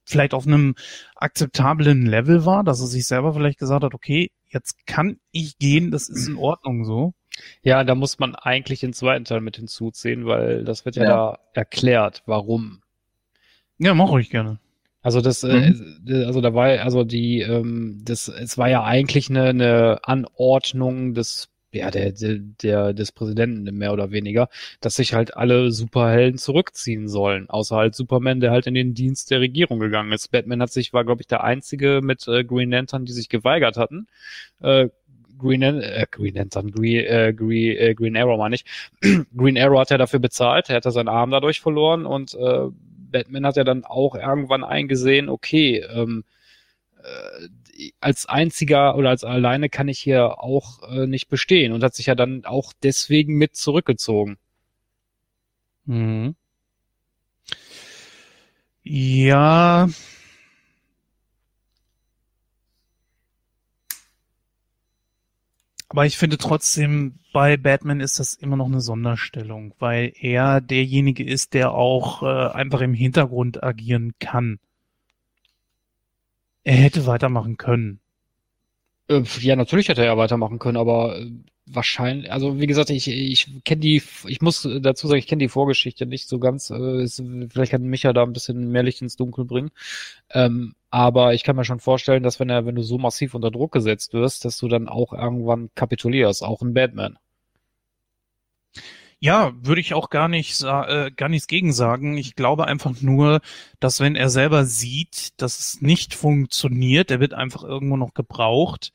vielleicht auf einem akzeptablen Level war, dass er sich selber vielleicht gesagt hat, okay, jetzt kann ich gehen, das ist in Ordnung so. Ja, da muss man eigentlich den zweiten Teil mit hinzuziehen, weil das wird ja, Ja. da erklärt, warum. Ja, mach ruhig gerne. Also das, Mhm. äh, also da war, also die, ähm, das, es war ja eigentlich eine, eine Anordnung des, ja, der, der, der, des Präsidenten mehr oder weniger, dass sich halt alle Superhelden zurückziehen sollen, außer halt Superman, der halt in den Dienst der Regierung gegangen ist. Batman hat sich, war glaube ich der einzige mit äh, Green Lantern, die sich geweigert hatten. Äh, Green, äh, Green Lantern, Green, äh, Green, äh, Green Arrow meine ich. Green Arrow hat ja dafür bezahlt, er hat ja seinen Arm dadurch verloren und äh, Batman hat ja dann auch irgendwann eingesehen, okay, ähm, äh, als einziger oder als alleine kann ich hier auch äh, nicht bestehen und hat sich ja dann auch deswegen mit zurückgezogen. Mhm. Ja. Aber ich finde trotzdem, bei Batman ist das immer noch eine Sonderstellung, weil er derjenige ist, der auch äh, einfach im Hintergrund agieren kann. Er hätte weitermachen können. Äh, ja, natürlich hätte er weitermachen können, aber äh, wahrscheinlich, also wie gesagt, ich, ich kenne die, ich muss dazu sagen, ich kenne die Vorgeschichte nicht so ganz. Äh, es, vielleicht kann Micha da ein bisschen mehr Licht ins Dunkel bringen. Ähm, aber ich kann mir schon vorstellen, dass wenn er, wenn du so massiv unter Druck gesetzt wirst, dass du dann auch irgendwann kapitulierst, auch ein Batman. Ja, würde ich auch gar nicht, äh, gar nichts gegen sagen. Ich glaube einfach nur, dass wenn er selber sieht, dass es nicht funktioniert, er wird einfach irgendwo noch gebraucht,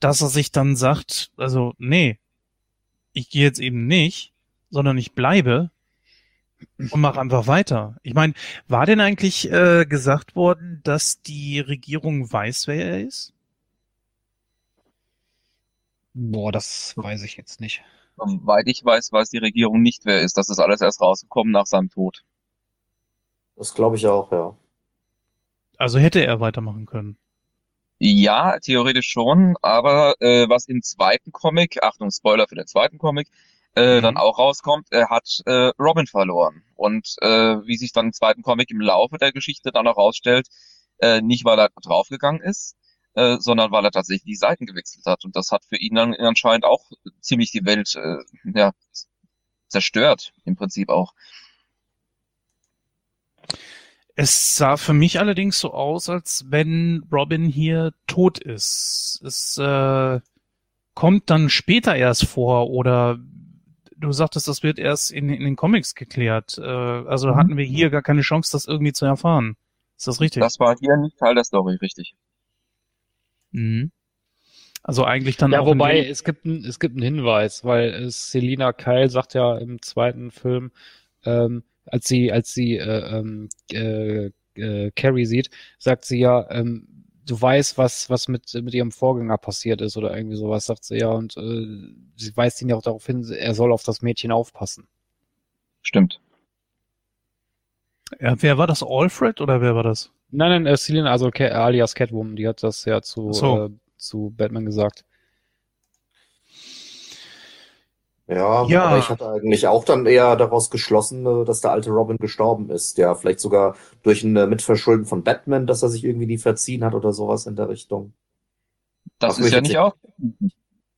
dass er sich dann sagt, also nee, ich gehe jetzt eben nicht, sondern ich bleibe und mache einfach weiter. Ich meine, war denn eigentlich äh, gesagt worden, dass die Regierung weiß, wer er ist? Boah, das weiß ich jetzt nicht. Soweit ich weiß, weiß die Regierung nicht, wer er ist. Das ist alles erst rausgekommen nach seinem Tod. Das glaube ich auch, ja. Also hätte er weitermachen können. Ja, theoretisch schon, aber äh, was im zweiten Comic, Achtung, Spoiler für den zweiten Comic, äh, Mhm. dann auch rauskommt, er hat äh, Robin verloren. Und äh, wie sich dann im zweiten Comic im Laufe der Geschichte dann auch rausstellt, äh, nicht weil er draufgegangen ist, äh, sondern weil er tatsächlich die Seiten gewechselt hat. Und das hat für ihn dann anscheinend auch ziemlich die Welt äh, ja, zerstört, im Prinzip auch. Es sah für mich allerdings so aus, als wenn Robin hier tot ist. Es äh, kommt dann später erst vor oder du sagtest, das wird erst in, in den Comics geklärt. Äh, also Mhm. hatten wir hier gar keine Chance, das irgendwie zu erfahren. Ist das richtig? Das war hier nicht Teil der Story, richtig. Mhm. Also eigentlich dann Ja, auch in wobei es gibt ein, es gibt einen Hinweis, weil äh, Selina Kyle sagt ja im zweiten Film, ähm, als sie als sie äh, ähm, äh, äh, Carrie sieht, sagt sie ja, ähm, du weißt, was was mit mit ihrem Vorgänger passiert ist oder irgendwie sowas, sagt sie ja und äh, sie weist ihn ja auch darauf hin, er soll auf das Mädchen aufpassen. Stimmt. ja, wer war das? Alfred oder wer war das? Nein, nein, äh, Selina, also Ca- alias Catwoman, die hat das ja zu so. äh, zu Batman gesagt. Ja, Ja. aber ich hatte eigentlich auch dann eher daraus geschlossen, äh, dass der alte Robin gestorben ist. Ja, vielleicht sogar durch ein äh, Mitverschulden von Batman, dass er sich irgendwie nie verziehen hat oder sowas in der Richtung. Das ist ja nicht aus,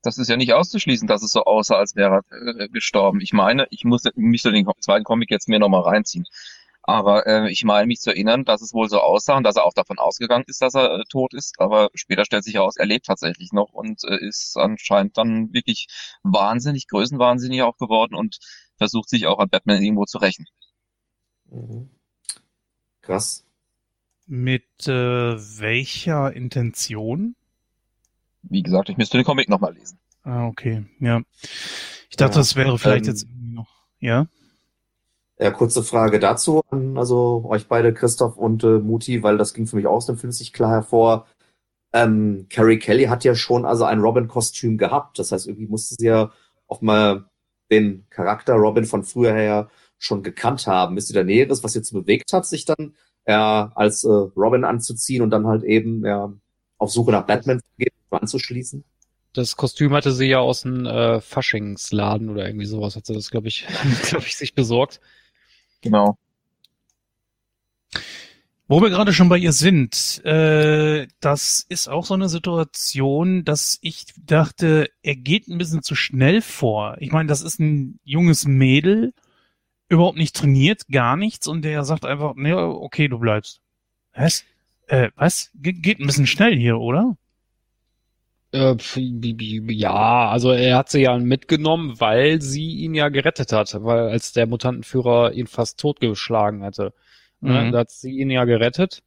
das ist ja nicht auszuschließen, dass es so aussah, als wäre er äh, gestorben. Ich meine, ich müsste den zweiten Comic jetzt mir nochmal reinziehen. Aber äh, ich meine mich zu erinnern, dass es wohl so aussah und dass er auch davon ausgegangen ist, dass er äh, tot ist. Aber später stellt sich heraus, er lebt tatsächlich noch und äh, ist anscheinend dann wirklich wahnsinnig, größenwahnsinnig auch geworden und versucht sich auch an Batman irgendwo zu rächen. Mhm. Krass. Mit äh, welcher Intention? Wie gesagt, ich müsste den Comic nochmal lesen. Ah, okay, ja. Ich dachte, Ja, das wäre vielleicht ähm, jetzt irgendwie noch. Ja. Ja, kurze Frage dazu an also euch beide, Christoph und äh, Muti, weil das ging für mich aus dem Film nicht klar hervor. Ähm, Carrie Kelly hat ja schon also ein Robin-Kostüm gehabt. Das heißt, irgendwie musste sie ja auch mal den Charakter Robin von früher her schon gekannt haben. Ist sie da Näheres, was jetzt bewegt hat, sich dann ja, als äh, Robin anzuziehen und dann halt eben ja, auf Suche nach Batman zu gehen anzuschließen? Das Kostüm hatte sie ja aus dem äh, Faschingsladen oder irgendwie sowas, hat sie das, glaube ich, glaube ich, sich besorgt. Genau. Wo wir gerade schon bei ihr sind, äh, das ist auch so eine Situation, dass ich dachte, er geht ein bisschen zu schnell vor. Ich meine, das ist ein junges Mädel, überhaupt nicht trainiert, gar nichts, und der sagt einfach, ne, okay, du bleibst. Was? Äh, was? Ge geht ein bisschen schnell hier, oder? Ja, also er hat sie ja mitgenommen, weil sie ihn ja gerettet hat, weil als der Mutantenführer ihn fast totgeschlagen hatte. Ne, Mhm. da hat sie ihn ja gerettet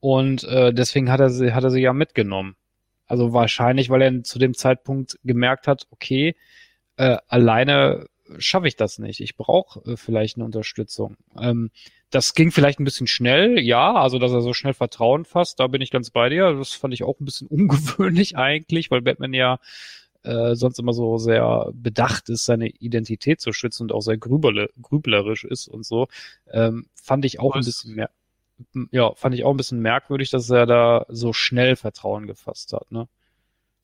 und äh, deswegen hat er sie, hat er sie ja mitgenommen. Also wahrscheinlich, weil er zu dem Zeitpunkt gemerkt hat, okay, äh, alleine schaffe ich das nicht. Ich brauche äh, vielleicht eine Unterstützung. Ähm, das ging vielleicht ein bisschen schnell, ja, also dass er so schnell Vertrauen fasst, da bin ich ganz bei dir. Das fand ich auch ein bisschen ungewöhnlich eigentlich, weil Batman ja äh, sonst immer so sehr bedacht ist, seine Identität zu schützen und auch sehr grüberle, grüblerisch ist und so. Ähm, fand ich auch ein Was? bisschen mehr, ja, fand ich auch ein bisschen merkwürdig, dass er da so schnell Vertrauen gefasst hat, ne?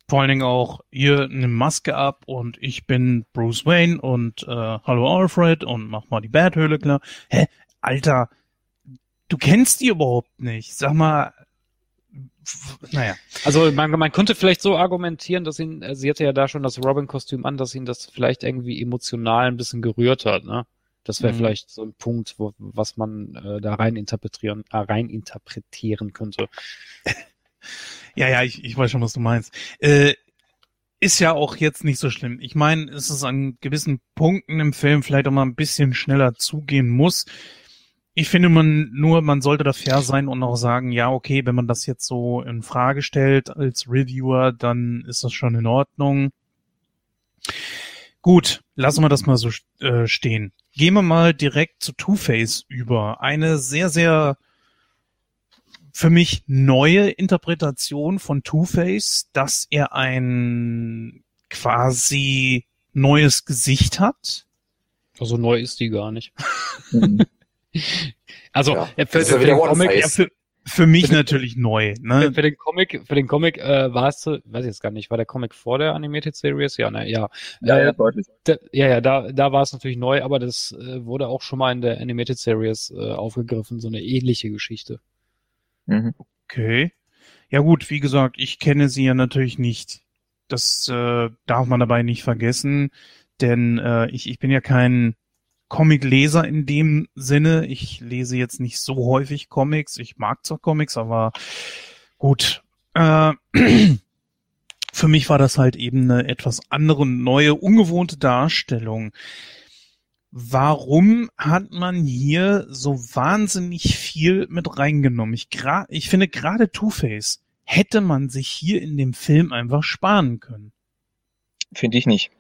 Vor allen Dingen auch hier eine Maske ab und ich bin Bruce Wayne und äh, hallo Alfred und mach mal die Badhöhle klar. Hä? Alter, du kennst die überhaupt nicht. Sag mal, naja. Also man, man könnte vielleicht so argumentieren, dass ihn, äh, sie hatte ja da schon das Robin-Kostüm an, dass ihn das vielleicht irgendwie emotional ein bisschen gerührt hat, ne? Das wäre Mhm. vielleicht so ein Punkt, wo, was man äh, da rein interpretieren, äh, rein interpretieren könnte. Ja, ja, ich, ich weiß schon, was du meinst. Äh, ist ja auch jetzt nicht so schlimm. Ich meine, es ist an gewissen Punkten im Film vielleicht auch mal ein bisschen schneller zugehen muss. Ich finde man nur, man sollte da fair sein und auch sagen, ja, okay, wenn man das jetzt so in Frage stellt als Reviewer, dann ist das schon in Ordnung. Gut, lassen wir das mal so äh, stehen. Gehen wir mal direkt zu Two-Face über. Eine sehr, sehr für mich neue Interpretation von Two-Face, dass er ein quasi neues Gesicht hat. Also neu ist die gar nicht. Mhm. Also Ja, äh, für, für den Comic. Ja, für, für mich natürlich neu. für, Ne? für den Comic, für den Comic äh, war es, weiß ich jetzt gar nicht, war der Comic vor der Animated Series? Ja, ne, ja. Ja, Äh, ja, deutlich. Da, ja, ja, da, da war es natürlich neu, aber das äh, wurde auch schon mal in der Animated Series äh, aufgegriffen, so eine ähnliche Geschichte. Mhm. Okay. Ja gut, wie gesagt, ich kenne sie ja natürlich nicht. Das äh, darf man dabei nicht vergessen, denn äh, ich, ich bin ja kein Comic-Leser in dem Sinne. Ich lese jetzt nicht so häufig Comics. Ich mag zwar Comics, aber gut. Äh, für mich war das halt eben eine etwas andere, neue, ungewohnte Darstellung. Warum hat man hier so wahnsinnig viel mit reingenommen? Ich, gra ich finde gerade Two-Face hätte man sich hier in dem Film einfach sparen können. Finde ich nicht.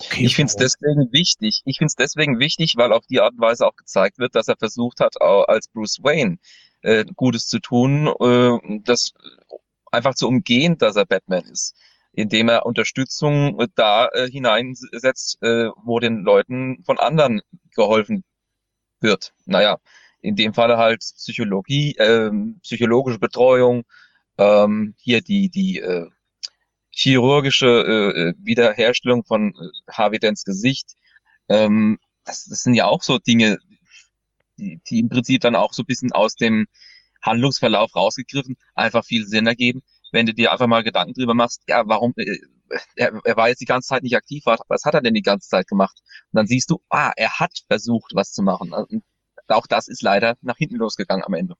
Okay, Ich finde es deswegen wichtig. Ich finde es deswegen wichtig, weil auf die Art und Weise auch gezeigt wird, dass er versucht hat, als Bruce Wayne äh, Gutes zu tun, äh, das einfach zu umgehen, dass er Batman ist, indem er Unterstützung äh, da äh, hineinsetzt, äh, wo den Leuten von anderen geholfen wird. Naja, in dem Falle halt Psychologie, ähm, psychologische Betreuung, ähm, hier die die äh, chirurgische äh, äh, Wiederherstellung von äh, Harvey Dents Gesicht. Ähm, das, das sind ja auch so Dinge, die, die im Prinzip dann auch so ein bisschen aus dem Handlungsverlauf rausgegriffen einfach viel Sinn ergeben, wenn du dir einfach mal Gedanken drüber machst, ja, warum, äh, er, er war jetzt die ganze Zeit nicht aktiv, was, was hat er denn die ganze Zeit gemacht? Und dann siehst du, ah, er hat versucht, was zu machen. Und auch das ist leider nach hinten losgegangen am Ende.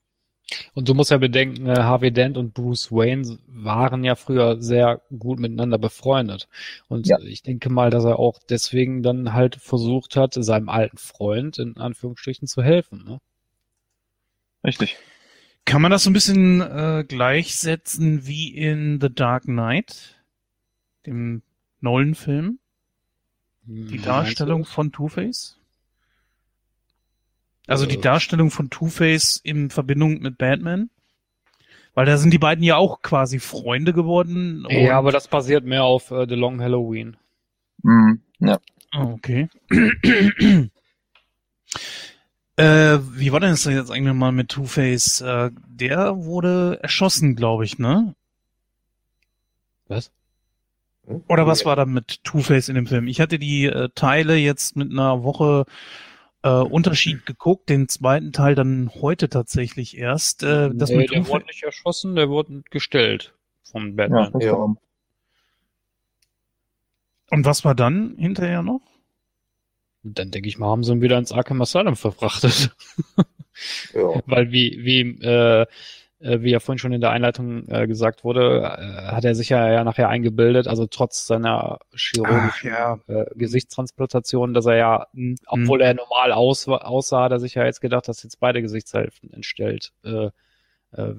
Und du musst ja bedenken, äh, Harvey Dent und Bruce Wayne waren ja früher sehr gut miteinander befreundet. Und Ja. ich denke mal, dass er auch deswegen dann halt versucht hat, seinem alten Freund in Anführungsstrichen zu helfen. Ne? Richtig. Kann man das so ein bisschen äh, gleichsetzen wie in The Dark Knight, dem Nolan-Film? Die Wie Darstellung von Two-Face? Also die Äh. Darstellung von Two-Face in Verbindung mit Batman? Weil da sind die beiden ja auch quasi Freunde geworden. Ja, aber das basiert mehr auf äh, The Long Halloween. Mhm. Ja. Ah, okay. Äh, wie war denn das jetzt eigentlich mal mit Two-Face? Äh, der wurde erschossen, glaube ich, ne? Was? Oder was war da mit Two-Face in dem Film? Ich hatte die äh, Teile jetzt mit einer Woche äh, Unterschied geguckt, den zweiten Teil dann heute tatsächlich erst. Äh, das nee, mit der Two- wurde nicht erschossen, der wurde gestellt vom Ja, Batman. Ja. war- Und was war dann hinterher noch? Dann denke ich mal, haben sie ihn wieder ins Arkham Asylum verfrachtet. Ja. Weil wie, wie, äh, äh, wie ja vorhin schon in der Einleitung äh, gesagt wurde, äh, hat er sich ja, ja nachher eingebildet, also trotz seiner chirurgischen ja. äh, Gesichtstransplantation, dass er ja, mh, obwohl er normal aus, aussah, hat er sich ja jetzt gedacht, dass jetzt beide Gesichtshälften entstellt äh, äh,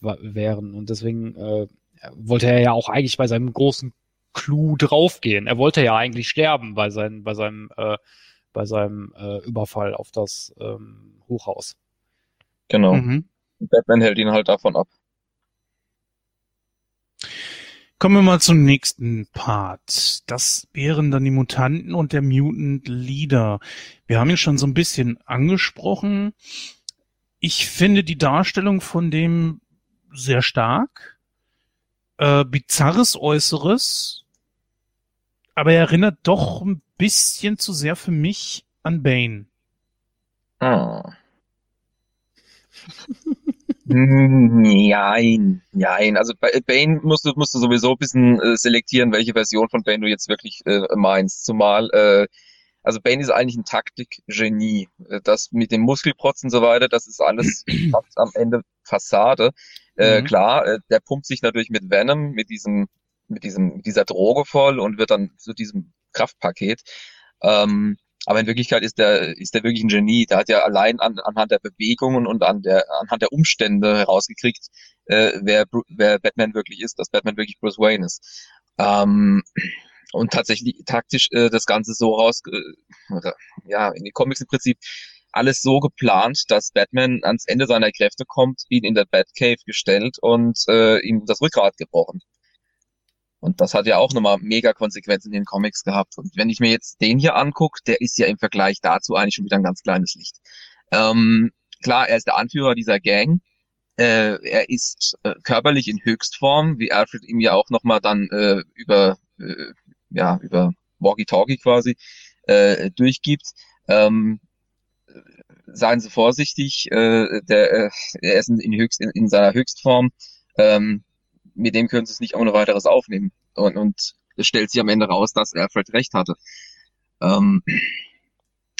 wären. Und deswegen äh, wollte er ja auch eigentlich bei seinem großen Clou draufgehen. Er wollte ja eigentlich sterben bei, seinem bei seinem, äh, bei seinem äh, Überfall auf das ähm, Hochhaus. Genau. Mhm. Batman hält ihn halt davon ab. Kommen wir mal zum nächsten Part. Das wären dann die Mutanten und der Mutant Leader. Wir haben ihn schon so ein bisschen angesprochen. Ich finde die Darstellung von dem sehr stark. Äh, bizarres Äußeres. Aber er erinnert doch ein bisschen zu sehr für mich an Bane. Hm, Nein, nein. Also bei Bane musst du, musst du sowieso ein bisschen äh, selektieren, welche Version von Bane du jetzt wirklich äh, meinst. Zumal, äh, also Bane ist eigentlich ein Taktikgenie. Äh, Das mit dem Muskelprotz und so weiter, das ist alles am Ende Fassade. Äh, Mhm. klar, äh, der pumpt sich natürlich mit Venom, mit diesem, mit diesem, dieser Droge voll und wird dann zu diesem Kraftpaket. Ähm, aber in Wirklichkeit ist der, ist der wirklich ein Genie. Der hat ja allein an, anhand der Bewegungen und an der, anhand der Umstände herausgekriegt, äh, wer, wer Batman wirklich ist, dass Batman wirklich Bruce Wayne ist. Ähm, und tatsächlich taktisch äh, das Ganze so raus, äh, ja, in den Comics im Prinzip alles so geplant, dass Batman ans Ende seiner Kräfte kommt, ihn in der Batcave gestellt und äh, ihm das Rückgrat gebrochen. Und das hat ja auch nochmal mega Konsequenzen in den Comics gehabt. Und wenn ich mir jetzt den hier angucke, der ist ja im Vergleich dazu eigentlich schon wieder ein ganz kleines Licht. Ähm, klar, er ist der Anführer dieser Gang. Äh, er ist äh, körperlich in Höchstform, wie Alfred ihm ja auch nochmal dann äh, über, äh, ja, über Walkie-Talkie quasi äh, durchgibt. Ähm, seien Sie vorsichtig, äh, der, er ist in, in, höchst, in, in seiner Höchstform. Ähm, mit dem können sie es nicht ohne weiteres aufnehmen. Und, und es stellt sich am Ende raus, dass Alfred recht hatte. Ähm,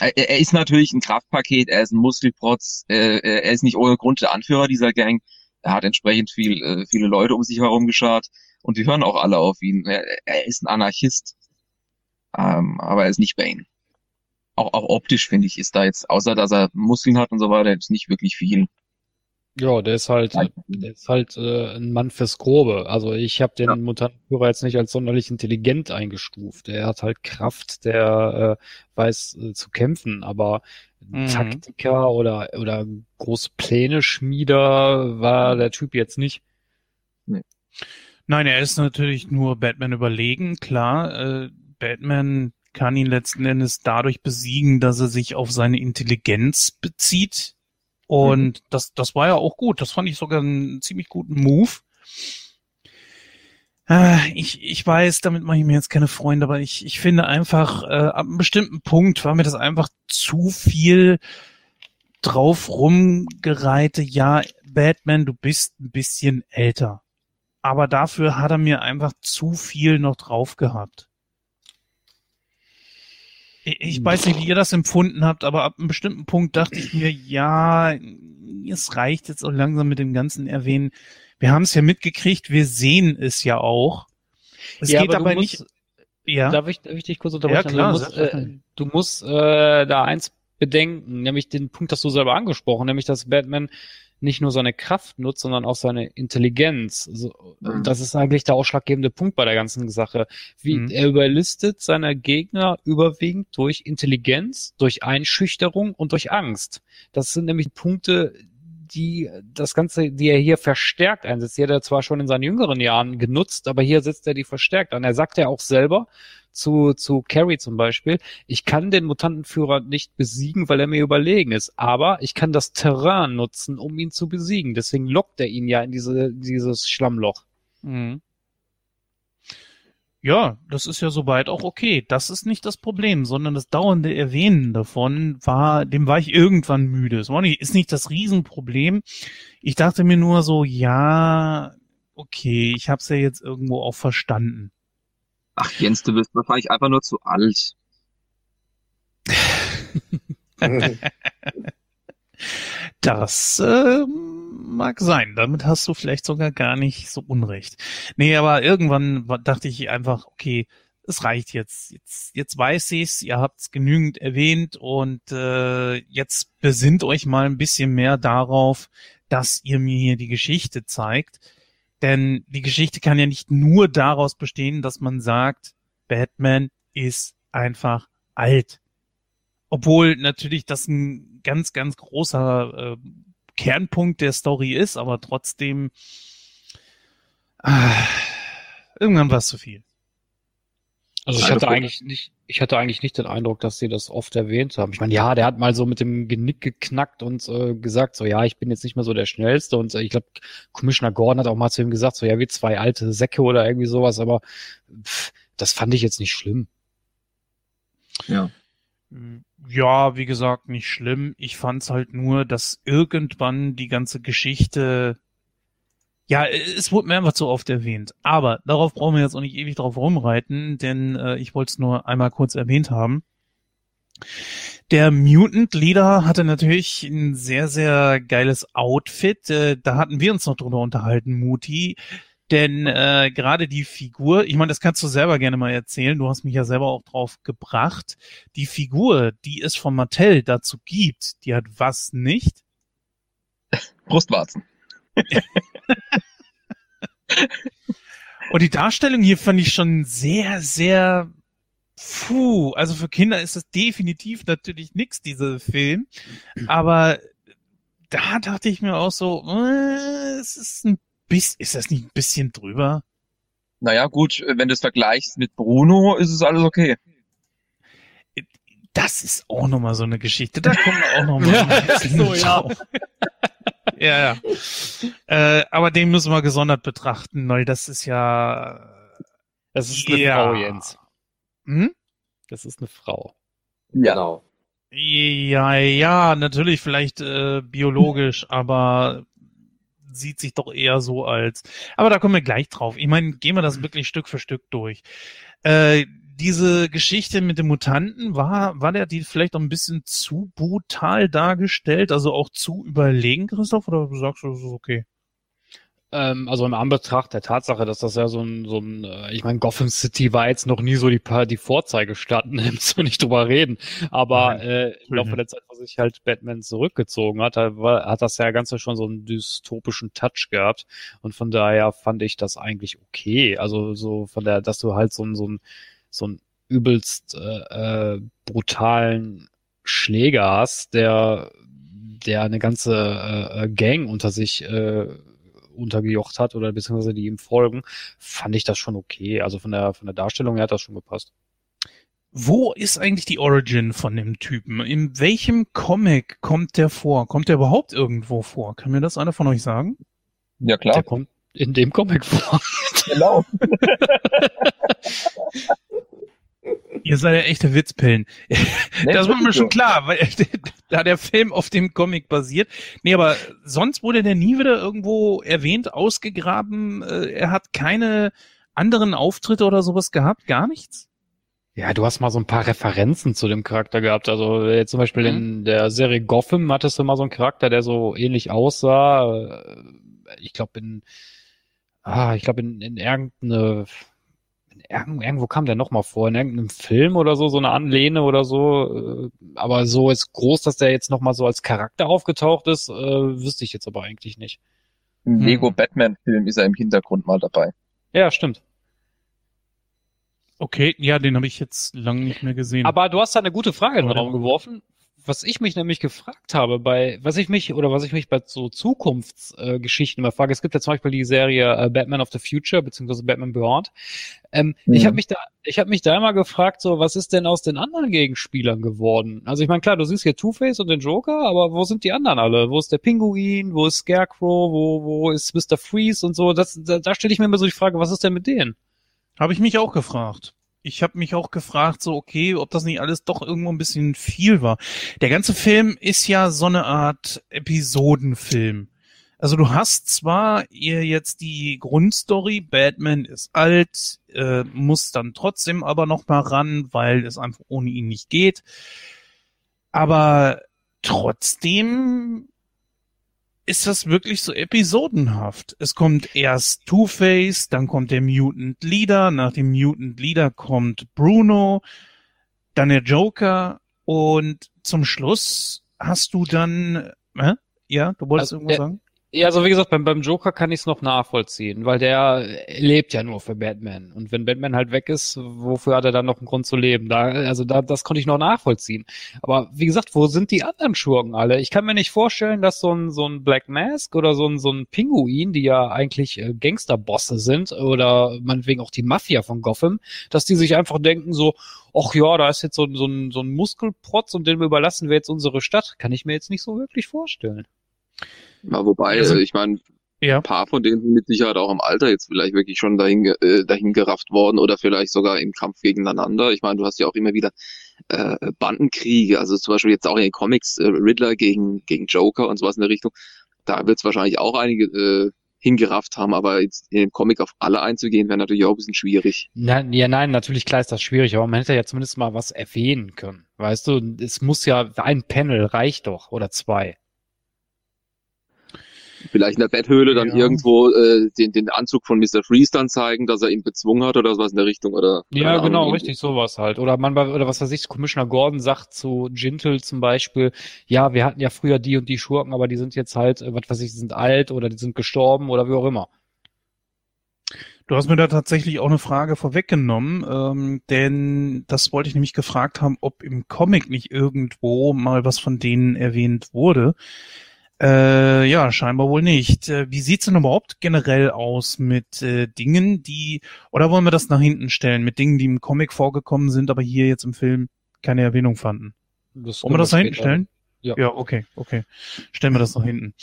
er, er ist natürlich ein Kraftpaket, er ist ein Muskelprotz, äh, er ist nicht ohne Grund der Anführer dieser Gang. Er hat entsprechend viel, äh, viele Leute um sich herum geschart und die hören auch alle auf ihn. Er, er ist ein Anarchist, ähm, aber er ist nicht Bane. Auch, auch optisch finde ich, ist da jetzt, außer dass er Muskeln hat und so weiter, ist nicht wirklich viel. Ja, der ist halt, der ist halt äh, ein Mann fürs Grobe. Also ich habe den Ja. Mutantenführer jetzt nicht als sonderlich intelligent eingestuft. Der hat halt Kraft, der äh, weiß äh, zu kämpfen, aber Mhm. Taktiker oder oder große Pläne Schmieder war der Typ jetzt nicht. Nein, er ist natürlich nur Batman überlegen, klar. Äh, Batman kann ihn letzten Endes dadurch besiegen, dass er sich auf seine Intelligenz bezieht. Und das, das war ja auch gut. Das fand ich sogar einen ziemlich guten Move. Äh, ich, ich weiß, damit mache ich mir jetzt keine Freunde, aber ich, ich finde einfach, äh, ab einem bestimmten Punkt war mir das einfach zu viel drauf rumgereite. Ja, Batman, du bist ein bisschen älter aber dafür hat er mir einfach zu viel noch drauf gehabt. Ich, weiß nicht, wie ihr das empfunden habt, aber ab einem bestimmten Punkt dachte ich mir, ja, es reicht jetzt auch langsam mit dem ganzen Erwähnen. Wir haben es ja mitgekriegt, wir sehen es ja auch. Es Ja, geht aber aber musst- nicht. Ja. Darf ich, darf ich dich kurz unterbrechen? Ja, klar, du musst, äh, du musst äh, da eins bedenken, nämlich den Punkt hast du selber angesprochen, nämlich dass Batman nicht nur seine Kraft nutzt, sondern auch seine Intelligenz. So, Mhm. Das ist eigentlich der ausschlaggebende Punkt bei der ganzen Sache. Wie Mhm. er überlistet seine Gegner überwiegend durch Intelligenz, durch Einschüchterung und durch Angst. Das sind nämlich Punkte, die das Ganze, die er hier verstärkt einsetzt. Die hat er zwar schon in seinen jüngeren Jahren genutzt, aber hier setzt er die verstärkt an. Er sagt ja auch selber zu, zu Carrie zum Beispiel, ich kann den Mutantenführer nicht besiegen, weil er mir überlegen ist, aber ich kann das Terrain nutzen, um ihn zu besiegen. Deswegen lockt er ihn ja in diese, dieses Schlammloch. Mhm. Ja, das ist ja soweit auch okay. Das ist nicht das Problem, sondern das dauernde Erwähnen davon war, dem war ich irgendwann müde. Es nicht, ist nicht das Riesenproblem. Ich dachte mir nur so, ja, okay, ich hab's ja jetzt irgendwo auch verstanden. Ach Jens, du bist wahrscheinlich einfach nur zu alt. Das äh, mag sein. Damit hast du vielleicht sogar gar nicht so unrecht. Nee, aber irgendwann dachte ich einfach, okay, es reicht jetzt. Jetzt, jetzt weiß ich's, ihr habt's genügend erwähnt und äh, jetzt besinnt euch mal ein bisschen mehr darauf, dass ihr mir hier die Geschichte zeigt. Denn die Geschichte kann ja nicht nur daraus bestehen, dass man sagt, Batman ist einfach alt. Obwohl natürlich das ein ganz, ganz großer äh, Kernpunkt der Story ist, aber trotzdem äh, irgendwann war es zu viel. Also ich hatte eigentlich nicht, ich hatte eigentlich nicht den Eindruck, dass sie das oft erwähnt haben. Ich meine, ja, der hat mal so mit dem Genick geknackt und äh, gesagt, so ja, ich bin jetzt nicht mehr so der Schnellste und äh, ich glaube, Commissioner Gordon hat auch mal zu ihm gesagt, so ja, wie zwei alte Säcke oder irgendwie sowas, aber pff, das fand ich jetzt nicht schlimm. Ja. Ja, wie gesagt, nicht schlimm. Ich fand's halt nur, dass irgendwann die ganze Geschichte ja, es wurde mir einfach zu oft erwähnt. Aber darauf brauchen wir jetzt auch nicht ewig drauf rumreiten, denn äh, ich wollte es nur einmal kurz erwähnt haben. Der Mutant Leader hatte natürlich ein sehr, sehr geiles Outfit. Äh, da hatten wir uns noch drüber unterhalten, Muti. Denn äh, gerade die Figur, ich meine, das kannst du selber gerne mal erzählen, du hast mich ja selber auch drauf gebracht. Die Figur, die es von Mattel dazu gibt, die hat was nicht? Brustwarzen. Und die Darstellung hier fand ich schon sehr, sehr puh. Also für Kinder ist das definitiv natürlich nix, dieser Film. Aber da dachte ich mir auch so, äh, es ist ein bisschen, ist das nicht ein bisschen drüber? Naja, gut, wenn du es vergleichst mit Bruno, ist es alles okay. Das ist auch nochmal so eine Geschichte. Da kommen wir auch nochmal. ja, so, ja. Ja, ja. Äh, aber den müssen wir gesondert betrachten, weil das ist ja. Das ist eine ja. Frau, Jens. Hm? Das ist eine Frau. Ja. Genau. Ja, ja, natürlich vielleicht äh, biologisch, aber sieht sich doch eher so als. Aber da kommen wir gleich drauf. Ich meine, gehen wir das wirklich Stück für Stück durch. Äh, diese Geschichte mit dem Mutanten, war, war der die vielleicht auch ein bisschen zu brutal dargestellt, also auch zu überlegen, Christoph, oder sagst du, das ist okay? Ähm, also im Anbetracht der Tatsache, dass das ja so ein, so ein, äh, ich meine, Gotham City war jetzt noch nie so die, die Vorzeigestadt, nimmst du nicht drüber reden. Aber äh, im Laufe der Zeit, wo sich halt Batman zurückgezogen hat, hat das ja Ganze schon so einen dystopischen Touch gehabt. Und von daher fand ich das eigentlich okay. Also so von der, dass du halt so ein, so ein so einen übelst äh, äh, brutalen Schläger hast, der der eine ganze äh, äh, Gang unter sich äh, untergejocht hat oder beziehungsweise die ihm folgen, fand ich das schon okay. Also von der von der Darstellung her hat das schon gepasst. Wo ist eigentlich die Origin von dem Typen? In welchem Comic kommt der vor? Kommt der überhaupt irgendwo vor? Kann mir das einer von euch sagen? Ja klar. Der kommt in dem Comic vor. Genau. Ihr seid ja echte Witzpillen. Nee, das war mir schon klar, weil da der Film auf dem Comic basiert. Nee, aber sonst wurde der nie wieder irgendwo erwähnt, ausgegraben. Äh, er hat keine anderen Auftritte oder sowas gehabt, gar nichts? Ja, du hast mal so ein paar Referenzen zu dem Charakter gehabt. Also jetzt zum Beispiel mhm. in der Serie Gotham hattest du mal so einen Charakter, der so ähnlich aussah. Ich glaube in, ah, ich glaube in, in irgendeine irgendwo kam der noch mal vor, in irgendeinem Film oder so, so eine Anlehne oder so. Äh, aber so ist groß, dass der jetzt noch mal so als Charakter aufgetaucht ist, äh, wüsste ich jetzt aber eigentlich nicht. Im hm. Lego Batman Film ist er im Hintergrund mal dabei. Ja, stimmt. Okay, ja, den habe ich jetzt lange nicht mehr gesehen. Aber du hast da eine gute Frage in den Raum geworfen was ich mich nämlich gefragt habe bei, was ich mich oder was ich mich bei so Zukunftsgeschichten äh, immer frage, es gibt ja zum Beispiel die Serie äh, Batman of the Future beziehungsweise Batman Beyond. Ähm, mhm. Ich habe mich da, ich habe mich da immer gefragt, so was ist denn aus den anderen Gegenspielern geworden? Also ich meine, klar, du siehst hier Two Face und den Joker, aber wo sind die anderen alle? Wo ist der Pinguin? Wo ist Scarecrow? Wo wo ist Mr. Freeze und so? Das, da, da stelle ich mir immer so die Frage, was ist denn mit denen? Habe ich mich auch gefragt. Ich habe mich auch gefragt, so okay, ob das nicht alles doch irgendwo ein bisschen viel war. Der ganze Film ist ja so eine Art Episodenfilm. Also du hast zwar ihr jetzt die Grundstory, Batman ist alt, äh, muss dann trotzdem aber noch mal ran, weil es einfach ohne ihn nicht geht. Aber trotzdem ist das wirklich so episodenhaft. Es kommt erst Two-Face, dann kommt der Mutant Leader, nach dem Mutant Leader kommt Bruno, dann der Joker und zum Schluss hast du dann, äh? ja, du wolltest Also, irgendwas sagen? Ja, also wie gesagt, beim, beim Joker kann ich es noch nachvollziehen, weil der lebt ja nur für Batman. Und wenn Batman halt weg ist, wofür hat er dann noch einen Grund zu leben? Da, also da, das konnte ich noch nachvollziehen. Aber wie gesagt, wo sind die anderen Schurken alle? Ich kann mir nicht vorstellen, dass so ein, so ein Black Mask oder so ein, so ein Pinguin, die ja eigentlich äh, Gangsterbosse sind, oder meinetwegen auch die Mafia von Gotham, dass die sich einfach denken so, ach ja, da ist jetzt so, so, ein, so ein Muskelprotz und dem überlassen wir jetzt unsere Stadt. Kann ich mir jetzt nicht so wirklich vorstellen. Ja, wobei, Also- ich meine, Ja. ein paar von denen sind mit Sicherheit auch im Alter jetzt vielleicht wirklich schon dahin, äh, dahin gerafft worden oder vielleicht sogar im Kampf gegeneinander. Ich meine, du hast ja auch immer wieder äh, Bandenkriege, also zum Beispiel jetzt auch in den Comics äh, Riddler gegen, gegen Joker und sowas in der Richtung. Da wird es wahrscheinlich auch einige äh, hingerafft haben, aber jetzt in dem Comic auf alle einzugehen, wäre natürlich auch ein bisschen schwierig. Nein, ja, nein, natürlich klar ist das schwierig, aber man hätte ja zumindest mal was erwähnen können. Weißt du, es muss ja, ein Panel reicht doch, oder zwei. Vielleicht in der Betthöhle dann Ja. irgendwo äh, den, den Anzug von Mr. Freeze dann zeigen, dass er ihn bezwungen hat oder sowas in der Richtung oder Ja, keine genau, Ahnung. richtig, sowas halt. Oder man, oder was weiß ich, Commissioner Gordon sagt zu Gintel zum Beispiel, ja, wir hatten ja früher die und die Schurken, aber die sind jetzt halt, äh, was weiß ich, die sind alt oder die sind gestorben oder wie auch immer. Du hast mir da tatsächlich auch eine Frage vorweggenommen, ähm, denn das wollte ich nämlich gefragt haben, ob im Comic nicht irgendwo mal was von denen erwähnt wurde. Äh, ja, scheinbar wohl nicht. Äh, wie sieht's denn überhaupt generell aus mit äh, Dingen, die, oder wollen wir das nach hinten stellen, mit Dingen, die im Comic vorgekommen sind, aber hier jetzt im Film keine Erwähnung fanden? Das Wollen wir das nach hinten stellen? Ja. Ja, okay, okay. Stellen wir das nach hinten.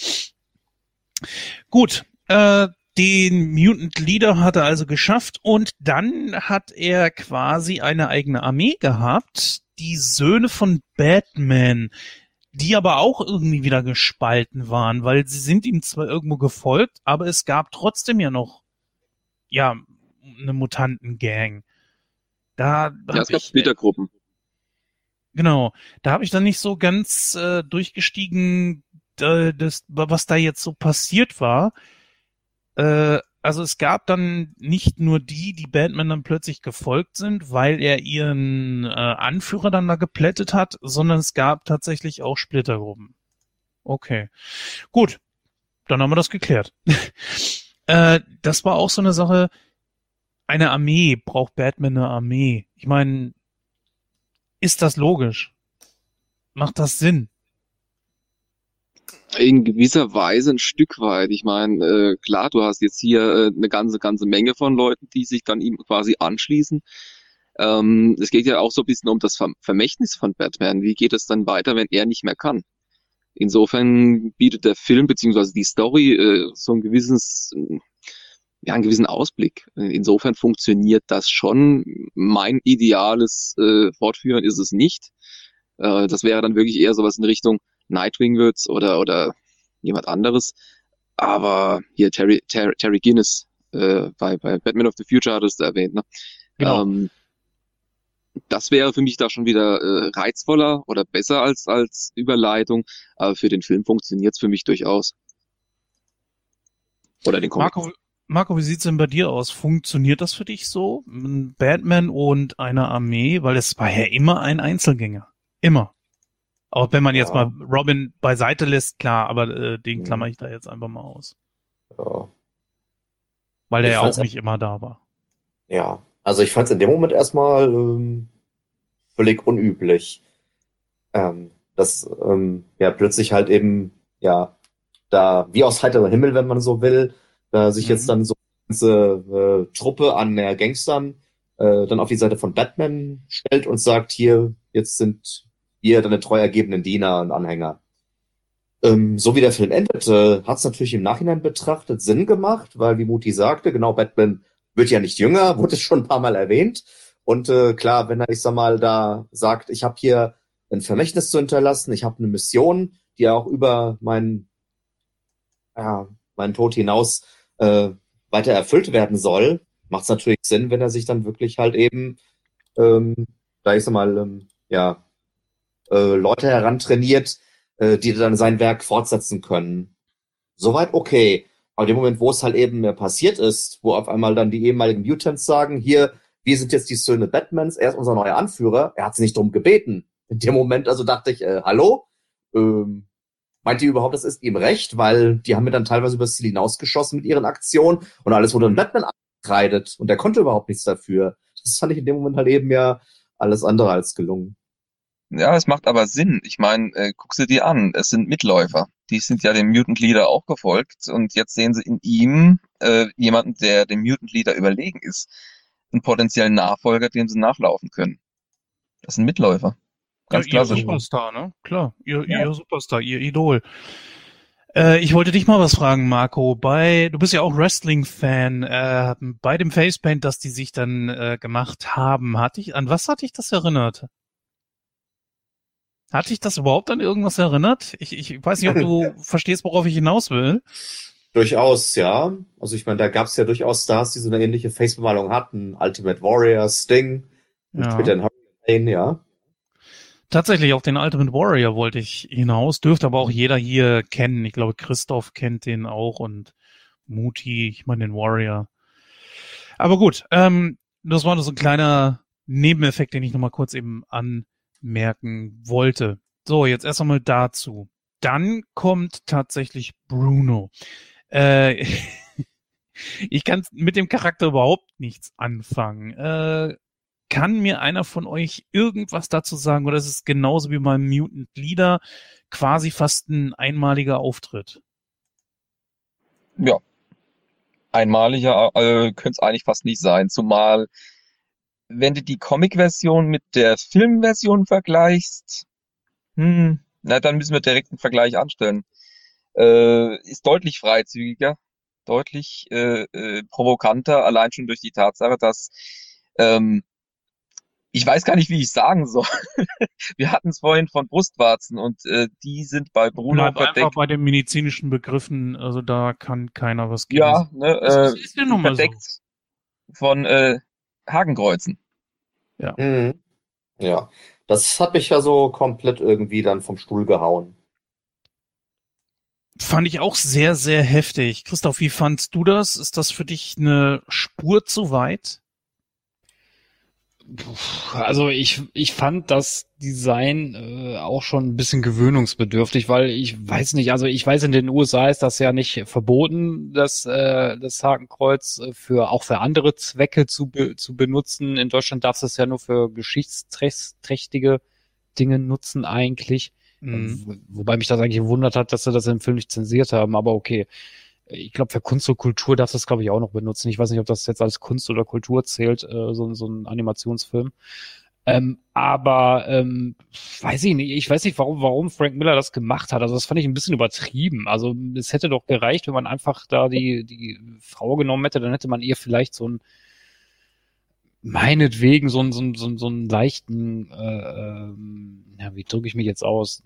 Gut, äh, den Mutant Leader hat er also geschafft und dann hat er quasi eine eigene Armee gehabt, die Söhne von Batman, die aber auch irgendwie wieder gespalten waren, weil sie sind ihm zwar irgendwo gefolgt, aber es gab trotzdem ja noch, ja, eine Mutantengang. Da Ja, es gab ich, Splittergruppen. Genau, da habe ich dann nicht so ganz äh, durchgestiegen, äh, das, was da jetzt so passiert war. Äh, also es gab dann nicht nur die, die Batman dann plötzlich gefolgt sind, weil er ihren äh, Anführer dann da geplättet hat, sondern es gab tatsächlich auch Splittergruppen. Okay, gut, dann haben wir das geklärt. äh, das war auch so eine Sache. Eine Armee braucht Batman eine Armee. Ich meine, ist das logisch? Macht das Sinn? In gewisser Weise ein Stück weit. Ich meine, äh, klar, du hast jetzt hier äh, eine ganze, ganze Menge von Leuten, die sich dann ihm quasi anschließen. Ähm, es geht ja auch so ein bisschen um das Ver Vermächtnis von Batman. Wie geht es dann weiter, wenn er nicht mehr kann? Insofern bietet der Film beziehungsweise die Story äh, so ein gewisses, ja, einen gewissen Ausblick. Insofern funktioniert das schon. Mein ideales äh, Fortführen ist es nicht. Äh, das wäre dann wirklich eher sowas in Richtung Nightwing wird's oder oder jemand anderes. Aber hier Terry Terry, Terry Guinness äh, bei bei Batman of the Future hattest du erwähnt, ne? Genau. Ähm, das wäre für mich da schon wieder äh, reizvoller oder besser als als Überleitung, aber für den Film funktioniert's für mich durchaus. Oder den Comic. Marco, Marco, wie sieht's denn bei dir aus? Funktioniert das für dich so? Ein Batman und eine Armee? Weil es war ja immer ein Einzelgänger. Immer. Auch wenn man jetzt Ja. mal Robin beiseite lässt, klar, aber äh, den Mhm. klammer ich da jetzt einfach mal aus. Ja. Weil der ja auch nicht immer da war. Ja, also ich fand es in dem Moment erstmal ähm, völlig unüblich, ähm, dass ähm, ja plötzlich halt eben ja da wie aus heiterem Himmel, wenn man so will, da sich Mhm. jetzt dann so eine ganze äh, Truppe an äh, Gangstern äh, dann auf die Seite von Batman stellt und sagt, hier, jetzt sind wir deine treu ergebenen Diener und Anhänger. Ähm, so wie der Film endet, äh, hat es natürlich im Nachhinein betrachtet Sinn gemacht, weil wie Muti sagte, genau Batman wird ja nicht jünger, wurde schon ein paar Mal erwähnt. Und äh, klar, wenn er, ich sag mal, da sagt, ich habe hier ein Vermächtnis zu hinterlassen, ich habe eine Mission, die auch über meinen, ja, meinen Tod hinaus äh, weiter erfüllt werden soll, macht es natürlich Sinn, wenn er sich dann wirklich halt eben, ähm, da ich sag mal, ähm, ja, äh, Leute herantrainiert, äh, die dann sein Werk fortsetzen können. Soweit okay. Aber dem Moment, wo es halt eben passiert ist, wo auf einmal dann die ehemaligen Mutants sagen, hier, wir sind jetzt die Söhne Batmans, er ist unser neuer Anführer, er hat sie nicht drum gebeten. In dem Moment also dachte ich, äh, hallo? Ähm, meint ihr überhaupt, das ist ihm recht? Weil die haben mir dann teilweise über das Ziel hinausgeschossen mit ihren Aktionen und alles wurde dann Batman angekreidet und der konnte überhaupt nichts dafür. Das fand ich in dem Moment halt eben ja alles andere als gelungen. Ja, es macht aber Sinn. Ich meine, äh, guck sie dir an. Es sind Mitläufer. Die sind ja dem Mutant Leader auch gefolgt und jetzt sehen sie in ihm äh, jemanden, der dem Mutant Leader überlegen ist. Einen potenziellen Nachfolger, dem sie nachlaufen können. Das sind Mitläufer. Ganz ja, klassisch. Ihr Superstar, ne? Klar, ihr, ja. ihr Superstar, ihr Idol. Äh, ich wollte dich mal was fragen, Marco. Bei, du bist ja auch Wrestling-Fan. Äh, bei dem Facepaint, das die sich dann äh, gemacht haben, hatte ich, an was hat dich das erinnert? Hat dich das überhaupt an irgendwas erinnert? Ich, ich weiß nicht, ob du verstehst, worauf ich hinaus will. Durchaus, ja. Also ich meine, da gab es ja durchaus Stars, die so eine ähnliche Face-Bemalung hatten. Ultimate Warrior, Sting, ja. mit den Hurricane, ja. Tatsächlich, auf den Ultimate Warrior wollte ich hinaus, dürfte aber auch jeder hier kennen. Ich glaube, Christoph kennt den auch und Muti, ich meine den Warrior. Aber gut, ähm, das war nur so ein kleiner Nebeneffekt, den ich nochmal kurz eben an merken wollte. So, jetzt erst einmal dazu. Dann kommt tatsächlich Bruno. Äh, ich kann mit dem Charakter überhaupt nichts anfangen. Äh, kann mir einer von euch irgendwas dazu sagen oder ist es genauso wie beim Mutant Leader quasi fast ein einmaliger Auftritt? Ja. Einmaliger äh, könnte es eigentlich fast nicht sein, zumal wenn du die Comic-Version mit der Filmversion vergleichst, hm, na, dann müssen wir direkt einen Vergleich anstellen. Äh, ist deutlich freizügiger, deutlich äh, äh, provokanter, allein schon durch die Tatsache, dass ähm, ich weiß gar nicht, wie ich sagen soll. Wir hatten es vorhin von Brustwarzen und äh, die sind bei Bruno Bleib verdeckt. einfach bei den medizinischen Begriffen, also da kann keiner was geben. Ja, ne, äh, ist ja verdeckt so. von äh, Hakenkreuzen. Ja. Mhm. Ja. Das hat mich ja so komplett irgendwie dann vom Stuhl gehauen. Fand ich auch sehr, sehr heftig. Christoph, wie fandst du das? Ist das für dich eine Spur zu weit? Also ich, ich fand das Design äh, auch schon ein bisschen gewöhnungsbedürftig, weil ich weiß nicht, also ich weiß, in den USA ist das ja nicht verboten, das, äh, das Hakenkreuz äh, für auch für andere Zwecke zu, be, zu benutzen. In Deutschland darfst du es ja nur für geschichtsträchtige Dinge nutzen eigentlich. Mhm. Wobei mich das eigentlich gewundert hat, dass sie das im Film nicht zensiert haben, aber okay ich glaube, für Kunst und Kultur darfst du es, glaube ich, auch noch benutzen. Ich weiß nicht, ob das jetzt als Kunst oder Kultur zählt, äh, so, so ein Animationsfilm. Ähm, aber ähm, weiß ich nicht, ich weiß nicht, warum, warum Frank Miller das gemacht hat. Also das fand ich ein bisschen übertrieben. Also es hätte doch gereicht, wenn man einfach da die, die Frau genommen hätte, dann hätte man ihr vielleicht so ein meinetwegen so ein so ein, so ein, so einen leichten, äh, ähm, ja, wie drücke ich mich jetzt aus?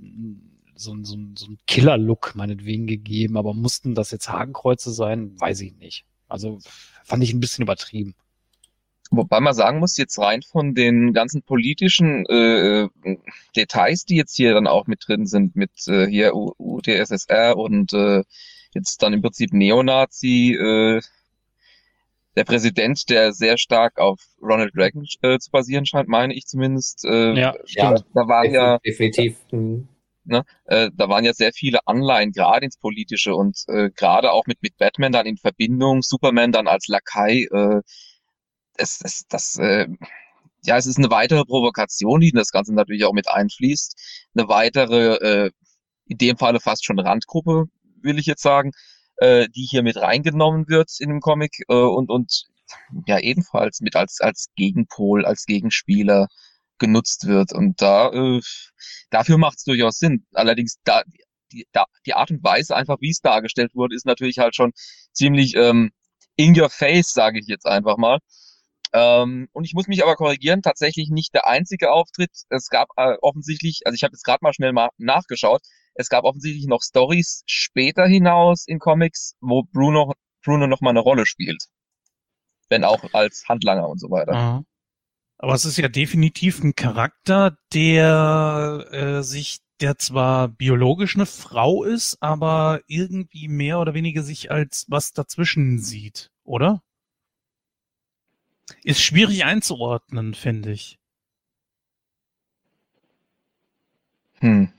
So, so, so ein Killer-Look meinetwegen gegeben, aber mussten das jetzt Hakenkreuze sein? Weiß ich nicht. Also fand ich ein bisschen übertrieben. Wobei man sagen muss, jetzt rein von den ganzen politischen äh, Details, die jetzt hier dann auch mit drin sind, mit äh, hier UdSSR und äh, jetzt dann im Prinzip Neonazi, äh, der Präsident, der sehr stark auf Ronald Reagan äh, zu basieren scheint, meine ich zumindest. Äh, ja, stimmt. Da war ja definitiv. Ne? Äh, da waren ja sehr viele Anleihen, gerade ins Politische und äh, gerade auch mit, mit Batman dann in Verbindung, Superman dann als Lakai. Äh, es, es, das, äh, ja, es ist eine weitere Provokation, die in das Ganze natürlich auch mit einfließt. Eine weitere, äh, in dem Falle fast schon Randgruppe, will ich jetzt sagen, äh, die hier mit reingenommen wird in dem Comic äh, und, und ja ebenfalls mit als, als Gegenpol, als Gegenspieler genutzt wird. Und da äh, dafür macht es durchaus Sinn. Allerdings da die, da, die Art und Weise, einfach wie es dargestellt wurde, ist natürlich halt schon ziemlich ähm, in your face, sage ich jetzt einfach mal. Ähm, und ich muss mich aber korrigieren, tatsächlich nicht der einzige Auftritt. Es gab äh, offensichtlich, also ich habe jetzt gerade mal schnell mal nachgeschaut, es gab offensichtlich noch Stories später hinaus in Comics, wo Bruno, Bruno noch mal eine Rolle spielt. Wenn auch als Handlanger und so weiter. Aha. Aber es ist ja definitiv ein Charakter, der äh, sich, der zwar biologisch eine Frau ist, aber irgendwie mehr oder weniger sich als was dazwischen sieht, oder? Ist schwierig einzuordnen, finde ich. Hm.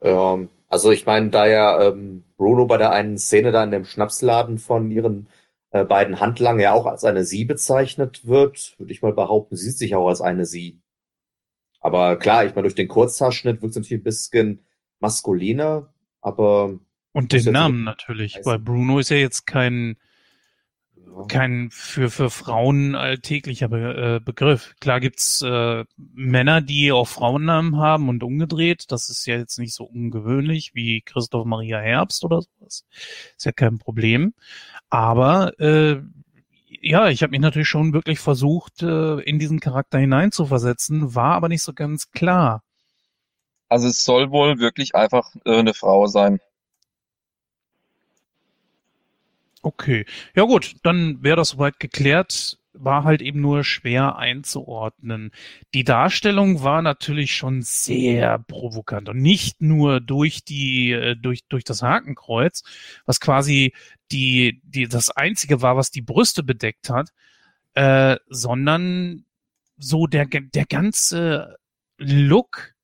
Ähm, also ich meine, da ja ähm, Bruno bei der einen Szene da in dem Schnapsladen von ihren äh, beiden Handlangern ja auch als eine Sie bezeichnet wird, würde ich mal behaupten, sie sieht sich auch als eine Sie. Aber klar, ich meine, durch den Kurzhaarschnitt wirkt es natürlich ein bisschen maskuliner, aber Und den Namen natürlich, weil Bruno ist ja jetzt kein kein für für Frauen alltäglicher Be äh, Begriff. Klar gibt's äh, Männer, die auch Frauennamen haben und umgedreht. Das ist ja jetzt nicht so ungewöhnlich wie Christoph Maria Herbst oder sowas. Ist ja kein Problem. Aber äh, ja, ich habe mich natürlich schon wirklich versucht, äh, in diesen Charakter hineinzuversetzen, war aber nicht so ganz klar. Also es soll wohl wirklich einfach äh, eine Frau sein. Okay. Ja gut, dann wäre das soweit geklärt. War halt eben nur schwer einzuordnen. Die Darstellung war natürlich schon sehr provokant und nicht nur durch die äh, durch durch das Hakenkreuz, was quasi die die das einzige war, was die Brüste bedeckt hat, äh, sondern so der der ganze Look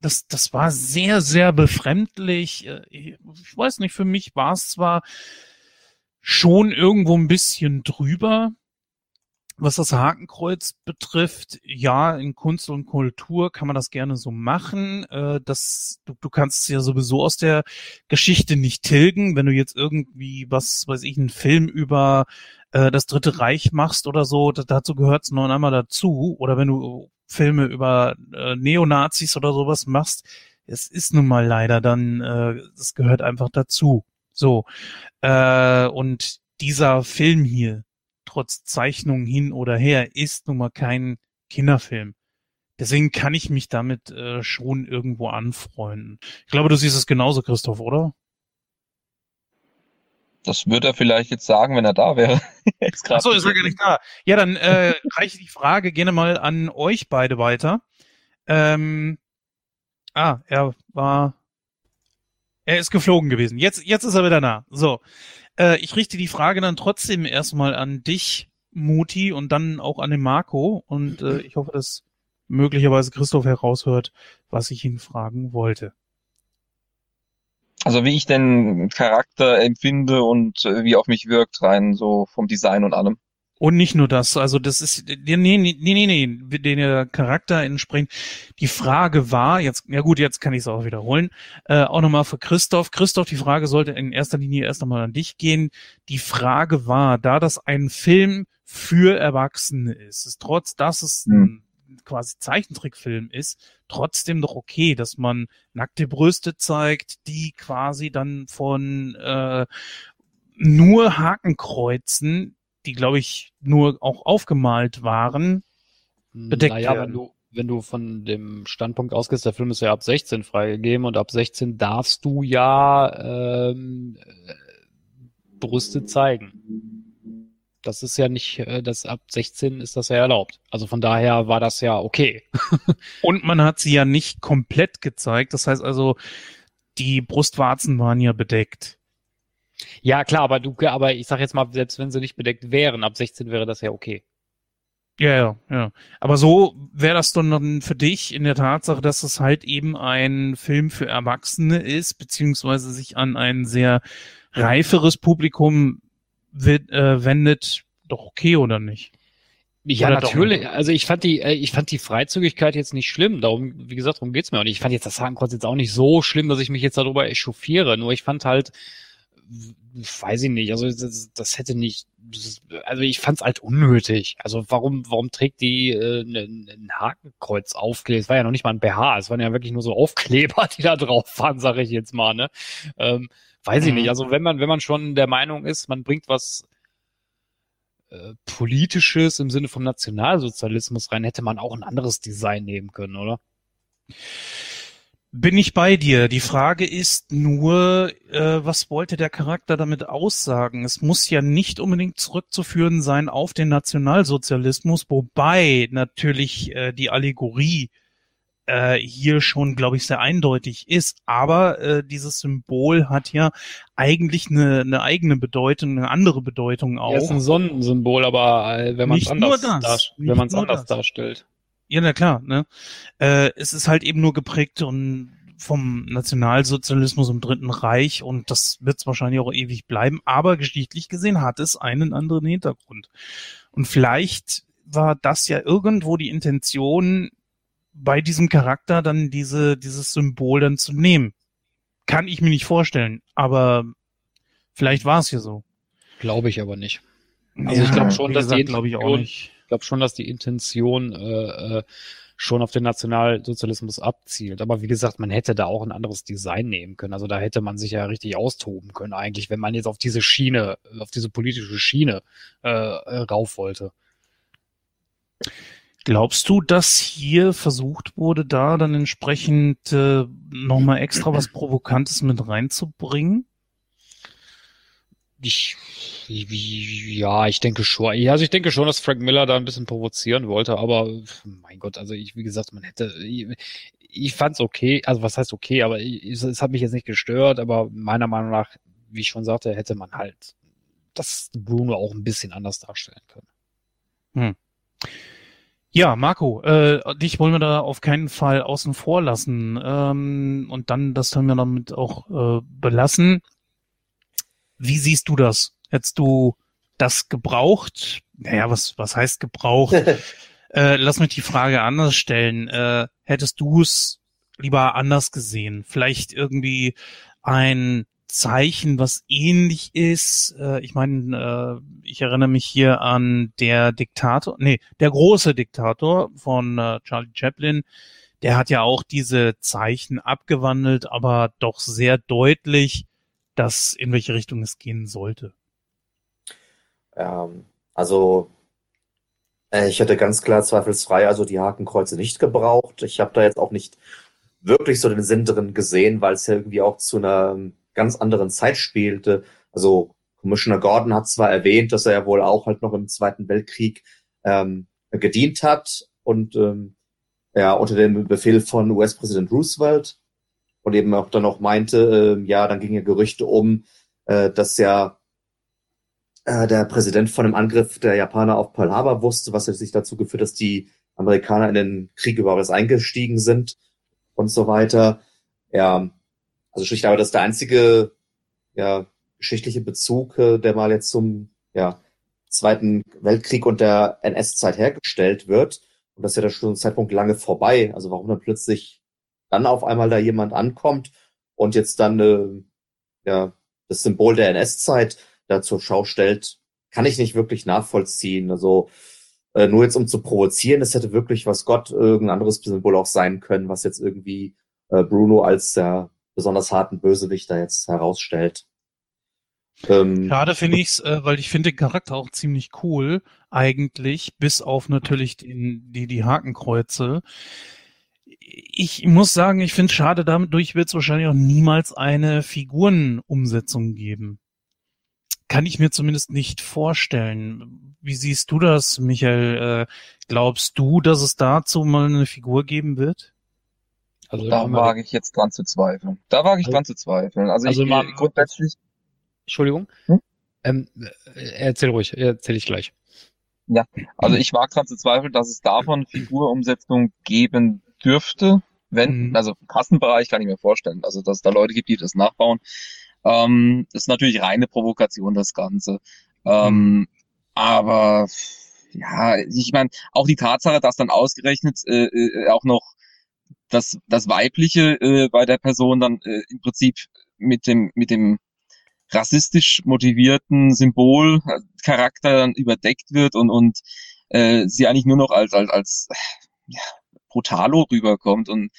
das, das war sehr, sehr befremdlich. Äh, ich weiß nicht, für mich war es zwar schon irgendwo ein bisschen drüber. Was das Hakenkreuz betrifft, ja, in Kunst und Kultur kann man das gerne so machen. Äh, das, du, du kannst es ja sowieso aus der Geschichte nicht tilgen, wenn du jetzt irgendwie, was weiß ich, einen Film über äh, das Dritte Reich machst oder so, da, dazu gehört es noch einmal dazu. Oder wenn du Filme über äh, Neonazis oder sowas machst, es ist nun mal leider dann, äh, das gehört einfach dazu. So. Äh, und dieser Film hier, trotz Zeichnung hin oder her, ist nun mal kein Kinderfilm. Deswegen kann ich mich damit äh, schon irgendwo anfreunden. Ich glaube, du siehst es genauso, Christoph, oder? Das wird er vielleicht jetzt sagen, wenn er da wäre. Achso, ist er gar nicht da. Ja, dann äh, reiche die Frage gerne mal an euch beide weiter. Ähm, ah, er war er ist geflogen gewesen. Jetzt, jetzt ist er wieder da. So. Äh, ich richte die Frage dann trotzdem erstmal an dich, Muti, und dann auch an den Marco. Und äh, ich hoffe, dass möglicherweise Christoph heraushört, was ich ihn fragen wollte. Also wie ich den Charakter empfinde und äh, wie auf mich wirkt, rein so vom Design und allem. Und nicht nur das, also das ist, nee, nee, nee, nee, nee, den Charakter entsprechend. Die Frage war, jetzt, ja gut, jetzt kann ich es auch wiederholen, äh, auch nochmal für Christoph. Christoph, die Frage sollte in erster Linie erst einmal an dich gehen. Die Frage war, da das ein Film für Erwachsene ist, ist trotz, dass es hm. ein quasi Zeichentrickfilm ist, trotzdem doch okay, dass man nackte Brüste zeigt, die quasi dann von äh, nur Hakenkreuzen die, glaube ich, nur auch aufgemalt waren, bedeckt naja, werden. Wenn du, wenn du von dem Standpunkt ausgehst, der Film ist ja ab 16 freigegeben und ab 16 darfst du ja ähm, äh, Brüste zeigen. Das ist ja nicht, äh, das ab 16 ist das ja erlaubt. Also von daher war das ja okay. und man hat sie ja nicht komplett gezeigt. Das heißt also, die Brustwarzen waren ja bedeckt. Ja, klar, aber du, aber ich sag jetzt mal, selbst wenn sie nicht bedeckt wären, ab 16 wäre das ja okay. Ja, ja, ja. Aber so wäre das dann für dich in der Tatsache, dass es halt eben ein Film für Erwachsene ist, beziehungsweise sich an ein sehr reiferes Publikum äh, wendet, doch okay oder nicht? Ja, oder natürlich. Also ich fand die, äh, ich fand die Freizügigkeit jetzt nicht schlimm. Darum, wie gesagt, darum geht's mir. Und ich fand jetzt das Hakenkreuz jetzt auch nicht so schlimm, dass ich mich jetzt darüber echauffiere. Nur ich fand halt, weiß ich nicht. Also das, das hätte nicht. Das, also ich fand's halt unnötig. Also warum, warum trägt die äh, ein, ein Hakenkreuz aufkleber? Es war ja noch nicht mal ein BH. Es waren ja wirklich nur so Aufkleber, die da drauf waren, sage ich jetzt mal. Ne? Ähm, weiß ich Mhm. nicht. Also wenn man, wenn man schon der Meinung ist, man bringt was äh, politisches im Sinne vom Nationalsozialismus rein, hätte man auch ein anderes Design nehmen können, oder? Bin ich bei dir. Die Frage ist nur, äh, was wollte der Charakter damit aussagen? Es muss ja nicht unbedingt zurückzuführen sein auf den Nationalsozialismus, wobei natürlich äh, die Allegorie äh, hier schon, glaube ich, sehr eindeutig ist. Aber äh, dieses Symbol hat ja eigentlich eine, eine eigene Bedeutung, eine andere Bedeutung Ja, ist auch. ein Sonnensymbol, aber äh, wenn man es anders, dar wenn man es nur anders das. darstellt. Ja, na klar, ne? Äh, es ist halt eben nur geprägt und vom Nationalsozialismus im Dritten Reich und das wird es wahrscheinlich auch ewig bleiben, aber geschichtlich gesehen hat es einen anderen Hintergrund. Und vielleicht war das ja irgendwo die Intention, bei diesem Charakter dann diese, dieses Symbol dann zu nehmen. Kann ich mir nicht vorstellen, aber vielleicht war es ja so. Glaube ich aber nicht. Also ich glaube schon, dass die gesagt, glaube ich auch Intention-. Ich glaube schon, dass die Intention äh, äh, schon auf den Nationalsozialismus abzielt. Aber wie gesagt, man hätte da auch ein anderes Design nehmen können. Also da hätte man sich ja richtig austoben können eigentlich, wenn man jetzt auf diese Schiene, auf diese politische Schiene äh, äh, rauf wollte. Glaubst du, dass hier versucht wurde, da dann entsprechend äh, nochmal extra was Provokantes mit reinzubringen? Ich, ja, ich denke schon. Also ich denke schon, dass Frank Miller da ein bisschen provozieren wollte, aber mein Gott, also ich, wie gesagt, man hätte, ich, ich fand's okay, also was heißt okay, aber ich, es, hat mich jetzt nicht gestört, aber meiner Meinung nach, wie ich schon sagte, hätte man halt das Bruno auch ein bisschen anders darstellen können. Ja, Marco, äh, dich wollen wir da auf keinen Fall außen vor lassen. Ähm, und dann, das können wir damit auch äh, belassen. Wie siehst du das? Hättest du das gebraucht? Naja, was, was heißt gebraucht? äh, lass mich die Frage anders stellen. Äh, hättest du es lieber anders gesehen? Vielleicht irgendwie ein Zeichen, was ähnlich ist. Äh, ich meine, äh, ich erinnere mich hier an der Diktator, nee, der große Diktator von äh, Charlie Chaplin. Der hat ja auch diese Zeichen abgewandelt, aber doch sehr deutlich, dass in welche Richtung es gehen sollte. Ähm, also äh, ich hätte ganz klar zweifelsfrei also die Hakenkreuze nicht gebraucht. Ich habe da jetzt auch nicht wirklich so den Sinn drin gesehen, weil es ja irgendwie auch zu einer ganz anderen Zeit spielte. Also Commissioner Gordon hat zwar erwähnt, dass er ja wohl auch halt noch im Zweiten Weltkrieg ähm, gedient hat und ähm, ja unter dem Befehl von US-Präsident Roosevelt und eben auch dann noch meinte, äh, ja, dann gingen ja Gerüchte um, äh, dass ja äh, der Präsident von dem Angriff der Japaner auf Pearl Harbor wusste, was sich dazu geführt, dass die Amerikaner in den Krieg überhaupt erst eingestiegen sind und so weiter. Ja, also schlicht aber das ist der einzige ja, geschichtliche Bezug, äh, der mal jetzt zum ja, Zweiten Weltkrieg und der NS-Zeit hergestellt wird. Und das ist ja da schon ein Zeitpunkt lange vorbei. Also warum dann plötzlich dann auf einmal da jemand ankommt und jetzt dann äh, ja das Symbol der NS-Zeit da zur Schau stellt, kann ich nicht wirklich nachvollziehen. Also äh, nur jetzt um zu provozieren, es hätte wirklich was Gott irgendein anderes Symbol auch sein können, was jetzt irgendwie äh, Bruno als der besonders harten Bösewicht da jetzt herausstellt. Ähm, Schade finde ich's, äh, weil ich finde den Charakter auch ziemlich cool, eigentlich, bis auf natürlich den, die, die Hakenkreuze. Ich muss sagen, ich finde es schade, dadurch wird es wahrscheinlich auch niemals eine Figurenumsetzung geben. Kann ich mir zumindest nicht vorstellen. Wie siehst du das, Michael? Äh, glaubst du, dass es dazu mal eine Figur geben wird? Also Da wage ich jetzt dran zu zweifeln. Da wage ich Also- dran zu zweifeln. Also, also ich mal- grundsätzlich, Entschuldigung. Hm? Ähm, äh, erzähl ruhig, erzähl ich gleich. also ich wage dran zu zweifeln, dass es davon Figurumsetzung geben dürfte. Wenn, Mhm. also im Kassenbereich kann ich mir vorstellen, also dass es da Leute gibt, die das nachbauen. Ähm, das ist natürlich reine Provokation, das Ganze. Ähm, aber ja, ich meine, auch die Tatsache, dass dann ausgerechnet äh, äh, auch noch das, das Weibliche äh, bei der Person dann äh, im Prinzip mit dem, mit dem rassistisch motivierten Symbolcharakter dann überdeckt wird und, und äh, sie eigentlich nur noch als, als, als ja, brutalo rüberkommt und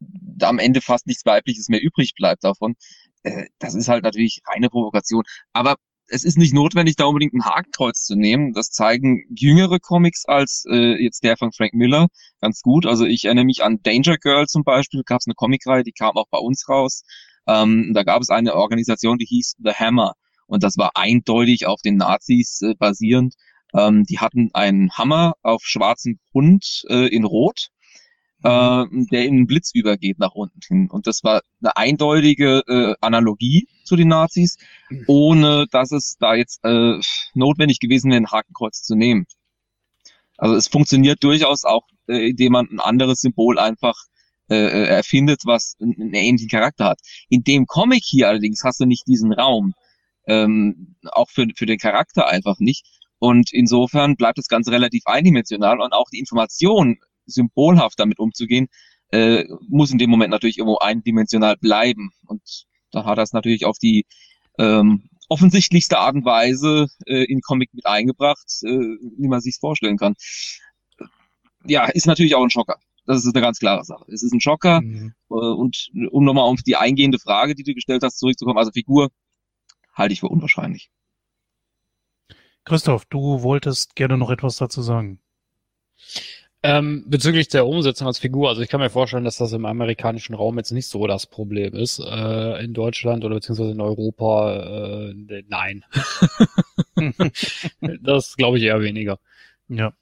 da am Ende fast nichts Weibliches mehr übrig bleibt davon. Äh, das ist halt natürlich reine Provokation. Aber es ist nicht notwendig, da unbedingt ein Hakenkreuz zu nehmen. Das zeigen jüngere Comics als äh, jetzt der von Frank Miller ganz gut. Also ich erinnere mich an Danger Girl zum Beispiel, gab es eine Comicreihe, die kam auch bei uns raus. Ähm, da gab es eine Organisation, die hieß The Hammer. Und das war eindeutig auf den Nazis äh, basierend. Ähm, die hatten einen Hammer auf schwarzem Grund äh, in Rot äh, der in einen Blitz übergeht nach unten hin. Und das war eine eindeutige äh, Analogie zu den Nazis, ohne dass es da jetzt äh, notwendig gewesen wäre, ein Hakenkreuz zu nehmen. Also es funktioniert durchaus auch, äh, indem man ein anderes Symbol einfach äh, äh erfindet, was einen ähnlichen Charakter hat. In dem Comic hier allerdings hast du nicht diesen Raum. Ähm, auch für, für den Charakter einfach nicht. Und insofern bleibt das Ganze relativ eindimensional und auch die Information symbolhaft damit umzugehen, äh, muss in dem Moment natürlich irgendwo eindimensional bleiben. Und da hat er es natürlich auf die ähm, offensichtlichste Art und Weise äh, in Comic mit eingebracht, äh, wie man sich vorstellen kann. Ja, ist natürlich auch ein Schocker. Das ist eine ganz klare Sache. Es ist ein Schocker. Mhm. Äh, und um nochmal auf die eingehende Frage, die du gestellt hast, zurückzukommen, also Figur halte ich für unwahrscheinlich. Christoph, du wolltest gerne noch etwas dazu sagen. Ähm, bezüglich der Umsetzung als Figur, also ich kann mir vorstellen, dass das im amerikanischen Raum jetzt nicht so das Problem ist. Äh, in Deutschland oder beziehungsweise in Europa, äh, nein. das glaube ich eher weniger. Ja.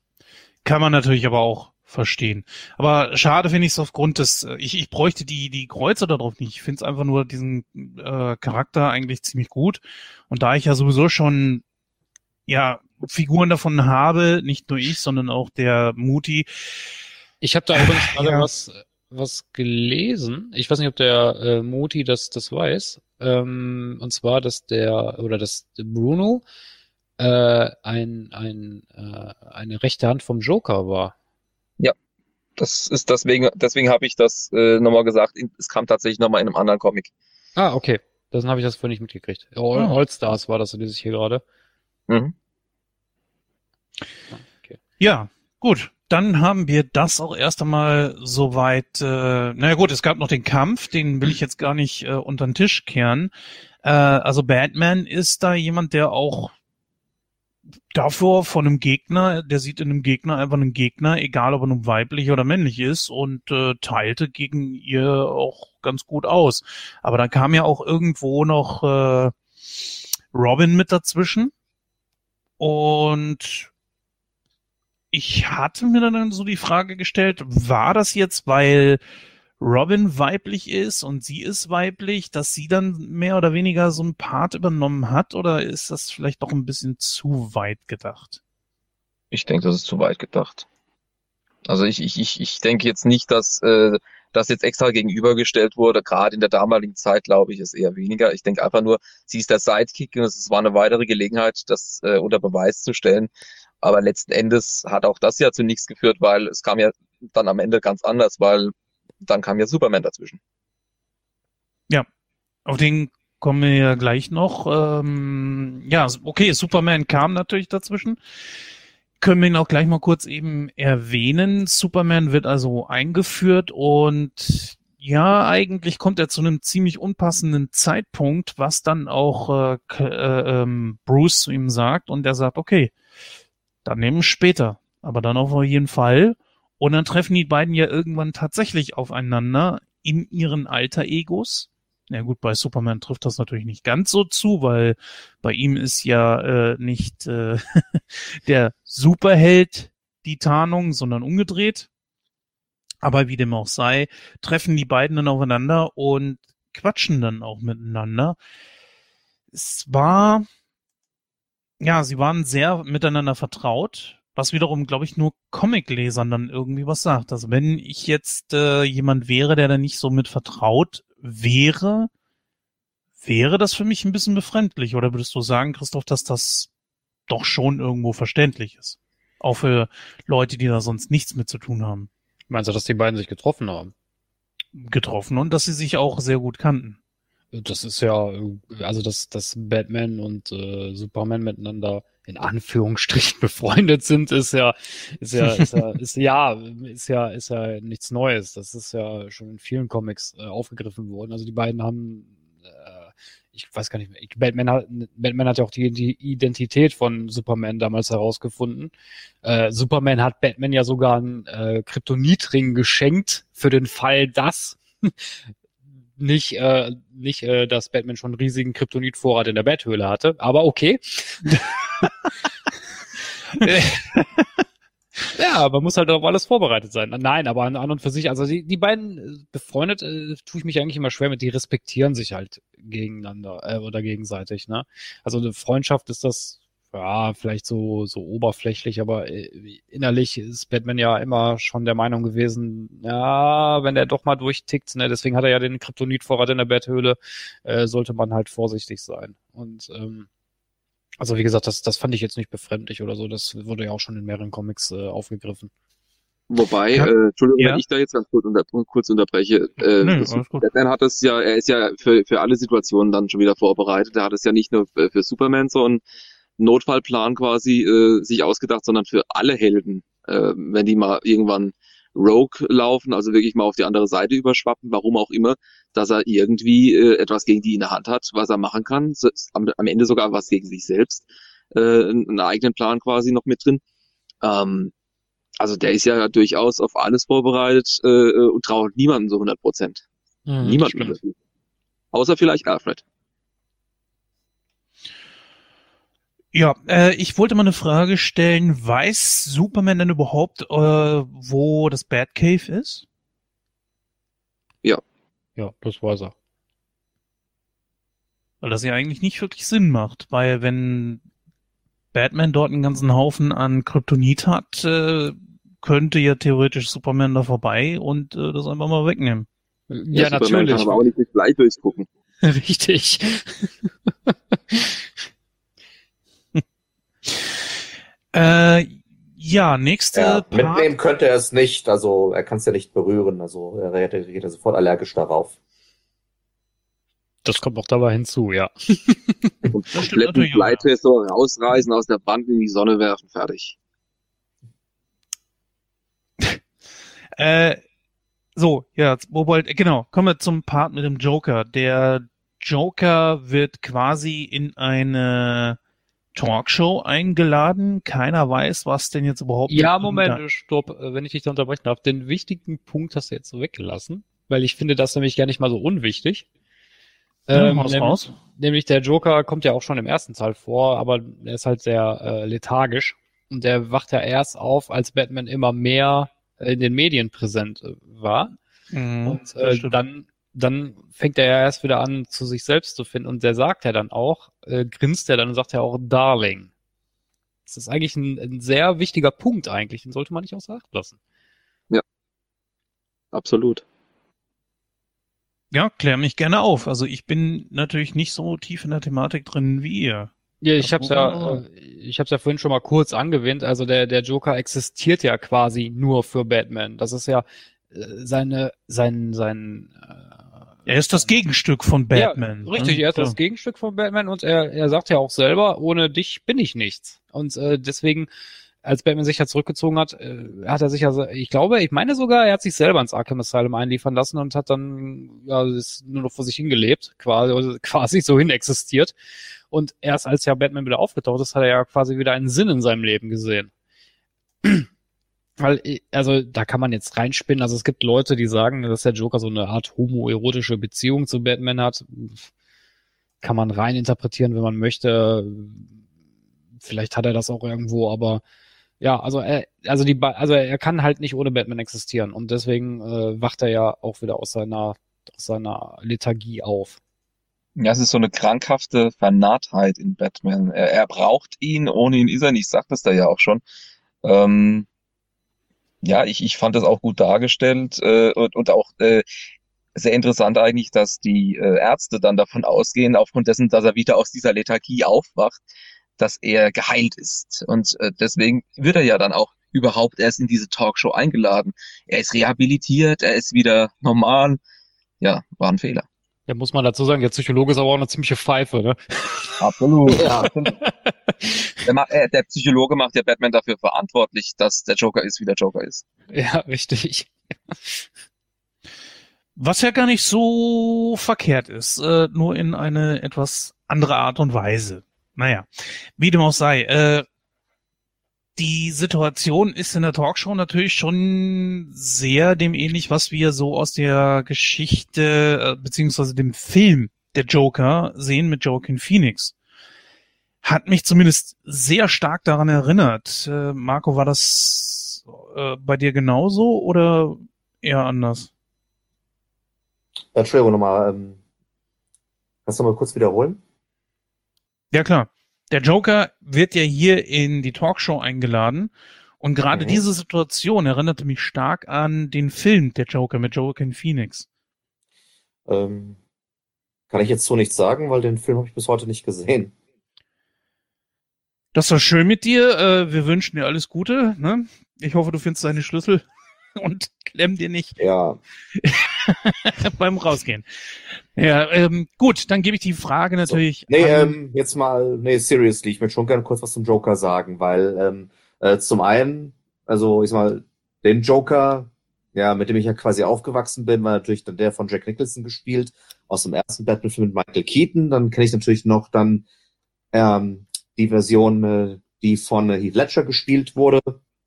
Kann man natürlich aber auch verstehen. Aber schade finde ich es aufgrund des, äh, ich, ich bräuchte die, die Kreuze darauf nicht. Ich finde es einfach nur diesen äh, Charakter eigentlich ziemlich gut. Und da ich ja sowieso schon ja Figuren davon habe, nicht nur ich, sondern auch der Muti. Ich habe da übrigens gerade ja. was was gelesen. Ich weiß nicht, ob der äh, Muti das das weiß. Ähm, und zwar, dass der oder dass Bruno äh, ein ein äh, eine rechte Hand vom Joker war. Ja, das ist deswegen deswegen habe ich das äh, nochmal gesagt. Es kam tatsächlich nochmal in einem anderen Comic. Ah, okay. Dann habe ich das vorhin nicht mitgekriegt. All, ah. All Stars war das, lese ich hier gerade. Mhm. Okay. Ja, gut. Dann haben wir das auch erst einmal soweit. Äh, naja gut, es gab noch den Kampf, den will ich jetzt gar nicht äh, unter den Tisch kehren. Äh, also Batman ist da jemand, der auch davor von einem Gegner, der sieht in einem Gegner einfach einen Gegner, egal ob er nun weiblich oder männlich ist, und äh, teilte gegen ihr auch ganz gut aus. Aber dann kam ja auch irgendwo noch äh, Robin mit dazwischen. Und ich hatte mir dann so die Frage gestellt, war das jetzt, weil Robin weiblich ist und sie ist weiblich, dass sie dann mehr oder weniger so ein Part übernommen hat oder ist das vielleicht doch ein bisschen zu weit gedacht? Ich denke, das ist zu weit gedacht. Also ich, ich, ich, ich denke jetzt nicht, dass äh, das jetzt extra gegenübergestellt wurde. Gerade in der damaligen Zeit, glaube ich, ist eher weniger. Ich denke einfach nur, sie ist der Sidekick und es war eine weitere Gelegenheit, das äh, unter Beweis zu stellen. Aber letzten Endes hat auch das ja zu nichts geführt, weil es kam ja dann am Ende ganz anders, weil dann kam ja Superman dazwischen. Ja, auf den kommen wir ja gleich noch. Ähm, ja, okay, Superman kam natürlich dazwischen. Können wir ihn auch gleich mal kurz eben erwähnen. Superman wird also eingeführt und ja, eigentlich kommt er zu einem ziemlich unpassenden Zeitpunkt, was dann auch äh, äh, ähm, Bruce zu ihm sagt und er sagt, okay, dann nehmen später. Aber dann auf jeden Fall. Und dann treffen die beiden ja irgendwann tatsächlich aufeinander in ihren Alter-Egos. Ja gut, bei Superman trifft das natürlich nicht ganz so zu, weil bei ihm ist ja äh, nicht äh, der Superheld die Tarnung, sondern umgedreht. Aber wie dem auch sei, treffen die beiden dann aufeinander und quatschen dann auch miteinander. Es war ja, sie waren sehr miteinander vertraut, was wiederum, glaube ich, nur Comiclesern dann irgendwie was sagt. Also wenn ich jetzt äh, jemand wäre, der da nicht so mit vertraut wäre, wäre das für mich ein bisschen befremdlich. Oder würdest du sagen, Christoph, dass das doch schon irgendwo verständlich ist? Auch für Leute, die da sonst nichts mit zu tun haben. Meinst du, dass die beiden sich getroffen haben? Getroffen und dass sie sich auch sehr gut kannten. Das ist ja, äh, also dass, dass Batman und äh, Superman miteinander in Anführungsstrichen befreundet sind, ist ja, ist ja, ist ja, ist ja, ist ja, ist ja nichts Neues. Das ist ja schon in vielen Comics äh, aufgegriffen worden. Also die beiden haben, äh, ich weiß gar nicht mehr, Batman hat, Batman hat ja auch die, die Identität von Superman damals herausgefunden. Äh, Superman hat Batman ja sogar einen äh, Kryptonitring geschenkt für den Fall, dass nicht, äh, nicht äh, dass Batman schon einen riesigen Kryptonitvorrat in der Betthöhle hatte, aber okay. ja, man muss halt auf alles vorbereitet sein. Nein, aber an, an und für sich, also die, die beiden äh, befreundet, äh, tue ich mich eigentlich immer schwer mit, die respektieren sich halt gegeneinander äh, oder gegenseitig. Ne? Also eine Freundschaft ist das ja, vielleicht so, so oberflächlich, aber äh, innerlich ist Batman ja immer schon der Meinung gewesen, ja, wenn der doch mal durchtickt, ne, deswegen hat er ja den Kryptonitvorrat in der Betthöhle, äh, sollte man halt vorsichtig sein. Und ähm, also wie gesagt, das, das fand ich jetzt nicht befremdlich oder so, das wurde ja auch schon in mehreren Comics äh, aufgegriffen. Wobei, ja. äh, Entschuldigung, ja. wenn ich da jetzt ganz kurz, unter, kurz unterbreche. Äh, nee, Batman hat es ja, er ist ja für, für alle Situationen dann schon wieder vorbereitet. Er hat es ja nicht nur für, für Superman so ein Notfallplan quasi äh, sich ausgedacht, sondern für alle Helden, äh, wenn die mal irgendwann Rogue laufen, also wirklich mal auf die andere Seite überschwappen, warum auch immer, dass er irgendwie äh, etwas gegen die in der Hand hat, was er machen kann, so, am, am, Ende sogar was gegen sich selbst, äh, einen eigenen Plan quasi noch mit drin. Ähm, also der ist ja durchaus auf alles vorbereitet äh, und traut niemanden so 100 Prozent. Mhm, niemanden. Außer vielleicht Alfred. Ja, äh, ich wollte mal eine Frage stellen. Weiß Superman denn überhaupt, äh, wo das Batcave ist? Ja. Ja, das weiß er. Weil das ja eigentlich nicht wirklich Sinn macht, weil wenn Batman dort einen ganzen Haufen an Kryptonit hat, äh, könnte ja theoretisch Superman da vorbei und äh, das einfach mal wegnehmen. Ja, ja natürlich. Kann aber auch nicht gleich durchgucken. Richtig. Äh, ja, nächste. Ja, Part. Mitnehmen könnte er es nicht, also er kann es ja nicht berühren, also er reagiert ja sofort allergisch darauf. Das kommt auch dabei hinzu, ja. Und kompletten Bleitresor rausreißen, aus der Band in die Sonne werfen, fertig. äh, so, ja, wobei, genau, kommen wir zum Part mit dem Joker. Der Joker wird quasi in eine Talkshow eingeladen. Keiner weiß, was denn jetzt überhaupt. Ja, Moment, stopp, äh, wenn ich dich da unterbrechen darf. Den wichtigen Punkt hast du jetzt so weggelassen, weil ich finde das nämlich gar nicht mal so unwichtig. Ja, ähm, nämlich, nämlich der Joker kommt ja auch schon im ersten Teil vor, aber er ist halt sehr äh, lethargisch und der wacht ja erst auf, als Batman immer mehr in den Medien präsent äh, war. Mhm, und äh, dann dann fängt er ja erst wieder an, zu sich selbst zu finden. Und der sagt ja dann auch, äh, grinst er dann und sagt ja auch Darling. Das ist eigentlich ein, ein sehr wichtiger Punkt eigentlich. Den sollte man nicht außer Acht lassen. Ja. Absolut. Ja, klär mich gerne auf. Also ich bin natürlich nicht so tief in der Thematik drin wie ihr. Ja, ich hab's ja, äh, ich hab's ja vorhin schon mal kurz angewähnt. Also der, der Joker existiert ja quasi nur für Batman. Das ist ja äh, seine, sein, sein, äh, er ist das Gegenstück von Batman. Ja, richtig, ne? er ist ja. das Gegenstück von Batman und er, er sagt ja auch selber, ohne dich bin ich nichts. Und äh, deswegen, als Batman sich ja zurückgezogen hat, äh, hat er sich ja, ich glaube, ich meine sogar, er hat sich selber ins Arkham Asylum einliefern lassen und hat dann ja ist nur noch vor sich hingelebt, quasi, quasi so hin existiert. Und erst als ja Batman wieder aufgetaucht ist, hat er ja quasi wieder einen Sinn in seinem Leben gesehen. Weil, äh, also da kann man jetzt reinspinnen. Also es gibt Leute, die sagen, dass der Joker so eine Art homoerotische Beziehung zu Batman hat. Kann man rein interpretieren, wenn man möchte. Vielleicht hat er das auch irgendwo, aber ja, also er, also die, also er kann halt nicht ohne Batman existieren und deswegen äh, wacht er ja auch wieder aus seiner aus seiner Lethargie auf. Ja, es ist so eine krankhafte Vernarrtheit in Batman. Er, er braucht ihn, ohne ihn ist er nicht, sagt es da ja auch schon. Ähm, ja, ich, ich fand das auch gut dargestellt äh, und, und auch äh, sehr interessant eigentlich, dass die äh, Ärzte dann davon ausgehen, aufgrund dessen, dass er wieder aus dieser Lethargie aufwacht, dass er geheilt ist. Und äh, deswegen wird er ja dann auch überhaupt erst in diese Talkshow eingeladen. Er ist rehabilitiert, er ist wieder normal. Ja, war ein Fehler. Da muss man dazu sagen, der Psychologe ist aber auch eine ziemliche Pfeife, ne? Absolut. Ja. Der, äh, der Psychologe macht ja Batman dafür verantwortlich, dass der Joker ist, wie der Joker ist. Ja, richtig. Was ja gar nicht so verkehrt ist, äh, nur in eine etwas andere Art und Weise. Naja, wie dem auch sei. Äh, die Situation ist in der Talkshow natürlich schon sehr dem ähnlich, was wir so aus der Geschichte äh, beziehungsweise dem Film der Joker sehen mit Joaquin Phoenix. Hat mich zumindest sehr stark daran erinnert. Äh, Marco, war das äh, bei dir genauso oder eher anders? Entschuldigung nochmal. Ähm, kannst du mal kurz wiederholen? Ja klar. Der Joker wird ja hier in die Talkshow eingeladen und gerade Mhm. diese Situation erinnerte mich stark an den Film Der Joker mit Joaquin Phoenix. Ähm, kann ich jetzt so nicht sagen, weil den Film habe ich bis heute nicht gesehen. Das war schön mit dir. Äh, wir wünschen dir alles Gute. Ne? Ich hoffe, du findest deine Schlüssel und klemm dir nicht Ja, beim Rausgehen. Ja, ähm, gut, dann gebe ich die Frage natürlich. Nee, an, ähm, jetzt mal, nee, seriously, ich möchte schon gerne kurz was zum Joker sagen, weil ähm, äh, zum einen, also ich sag mal, den Joker, ja, mit dem ich ja quasi aufgewachsen bin, war natürlich dann der von Jack Nicholson gespielt, aus dem ersten Batman-Film mit Michael Keaton. Dann kenne ich natürlich noch dann ähm, die Version, äh, die von äh, Heath Ledger gespielt wurde,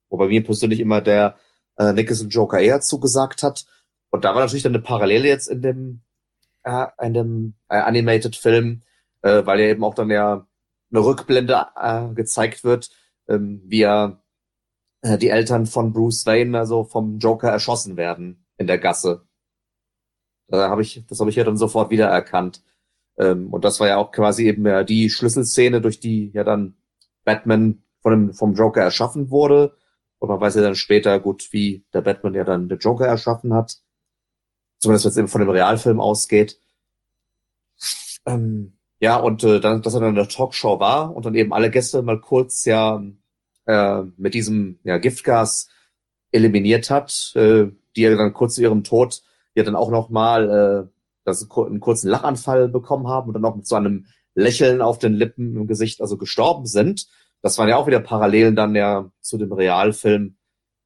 wobei mir persönlich immer der äh, Nicholson Joker eher zugesagt hat. Und da war natürlich dann eine Parallele jetzt in dem äh, in dem äh, Animated Film, äh, weil ja eben auch dann ja eine Rückblende äh, gezeigt wird, ähm, wie ja äh, die Eltern von Bruce Wayne, also vom Joker, erschossen werden in der Gasse. Da habe ich, das habe ich ja dann sofort wiedererkannt. Ähm, und das war ja auch quasi eben ja die Schlüsselszene, durch die ja dann Batman von dem, vom Joker erschaffen wurde. Und man weiß ja dann später gut, wie der Batman ja dann den Joker erschaffen hat. Zumindest wenn es eben von dem Realfilm ausgeht. Ähm, ja, und äh, dann, dass er dann in der Talkshow war und dann eben alle Gäste mal kurz ja äh, mit diesem ja, Giftgas eliminiert hat, äh, die ja dann kurz zu ihrem Tod ja dann auch noch mal äh, das, einen kurzen Lachanfall bekommen haben und dann auch mit so einem Lächeln auf den Lippen im Gesicht also gestorben sind. Das waren ja auch wieder Parallelen dann ja zu dem Realfilm,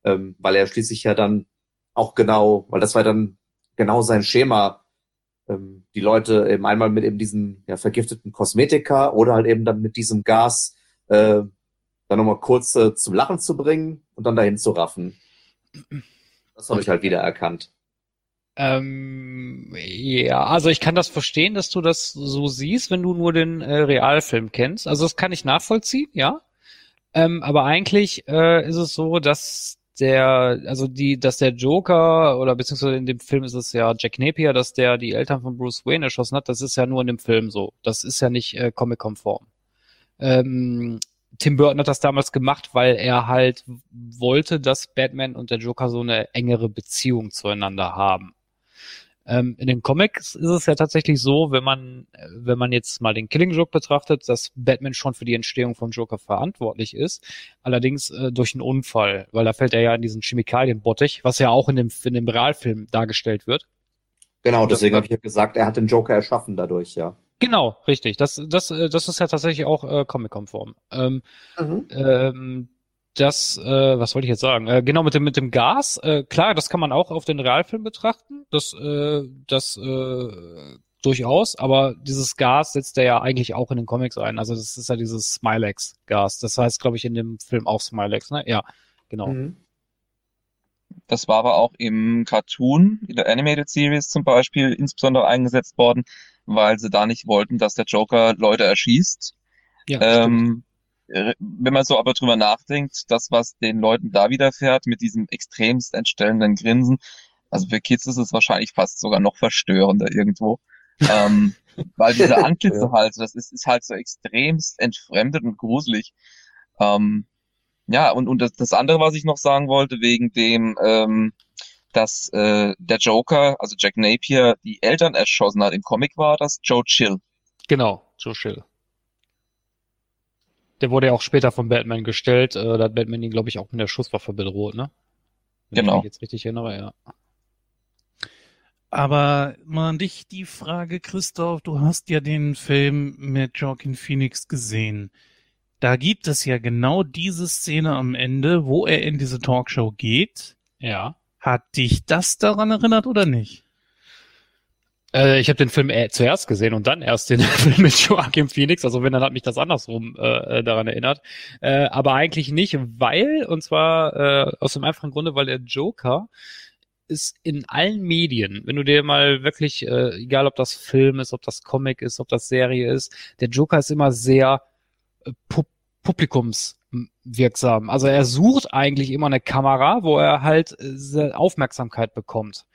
ähm, weil er schließlich ja dann auch genau, weil das war dann genau sein Schema, ähm, die Leute eben einmal mit eben diesem ja, vergifteten Kosmetika oder halt eben dann mit diesem Gas äh, dann nochmal kurz äh, zum Lachen zu bringen und dann dahin zu raffen. Das habe ich halt wieder erkannt. Ähm, ja, also ich kann das verstehen, dass du das so siehst, wenn du nur den äh, Realfilm kennst. Also das kann ich nachvollziehen, ja. Ähm, aber eigentlich äh, ist es so, dass der, also die, dass der Joker oder beziehungsweise in dem Film ist es ja Jack Napier, dass der die Eltern von Bruce Wayne erschossen hat. Das ist ja nur in dem Film so. Das ist ja nicht äh, Comic-konform. Ähm, Tim Burton hat das damals gemacht, weil er halt wollte, dass Batman und der Joker so eine engere Beziehung zueinander haben. Ähm, in den Comics ist es ja tatsächlich so, wenn man, wenn man jetzt mal den Killing Joke betrachtet, dass Batman schon für die Entstehung vom Joker verantwortlich ist. Allerdings äh, durch einen Unfall, weil da fällt er ja in diesen Chemikalienbottich, was ja auch in dem, in dem Realfilm dargestellt wird. Genau, deswegen habe ich ja gesagt, er hat den Joker erschaffen dadurch, ja. Genau, richtig. Das, das, äh, das ist ja tatsächlich auch äh, Comic-konform. Ähm, Ähm, das, äh, was wollte ich jetzt sagen? Äh, genau mit dem mit dem Gas. Äh, klar, das kann man auch auf den Realfilm betrachten. Das, äh, das äh, durchaus. Aber dieses Gas setzt er ja eigentlich auch in den Comics ein. Also das ist ja dieses Smilex-Gas. Das heißt, glaube ich, in dem Film auch Smilex. Ne? Ja, genau. Mhm. Das war aber auch im Cartoon, in der Animated Series zum Beispiel, insbesondere eingesetzt worden, weil sie da nicht wollten, dass der Joker Leute erschießt. Ja, stimmt. Ähm, äh, wenn man so aber drüber nachdenkt, das, was den Leuten da widerfährt, mit diesem extremst entstellenden Grinsen, also für Kids ist es wahrscheinlich fast sogar noch verstörender irgendwo. ähm, weil diese Antlitze Ja. halt, das ist, ist halt so extremst entfremdet und gruselig. Ähm, ja, und, und das, das andere, was ich noch sagen wollte, wegen dem, ähm, dass äh, der Joker, also Jack Napier, die Eltern erschossen hat. Im Comic war das Joe Chill. Genau, Joe Chill. Der wurde ja auch später von Batman gestellt. Äh, da hat Batman ihn, glaube ich, auch mit der Schusswaffe bedroht, ne? Wenn Genau. ich mich jetzt richtig erinnere, ja. Aber mal an dich die Frage, Christoph, du hast ja den Film mit Joaquin Phoenix gesehen. Da gibt es ja genau diese Szene am Ende, wo er in diese Talkshow geht. Ja. Hat dich das daran erinnert oder nicht? Äh, ich habe den Film äh, zuerst gesehen und dann erst den Film mit Joaquin Phoenix. Also wenn, dann hat mich das andersrum äh, daran erinnert. Äh, aber eigentlich nicht, weil, und zwar äh, aus dem einfachen Grunde, weil der Joker ist in allen Medien, wenn du dir mal wirklich, äh, egal ob das Film ist, ob das Comic ist, ob das Serie ist, der Joker ist immer sehr äh, pu publikumswirksam. Also er sucht eigentlich immer eine Kamera, wo er halt äh, Aufmerksamkeit bekommt.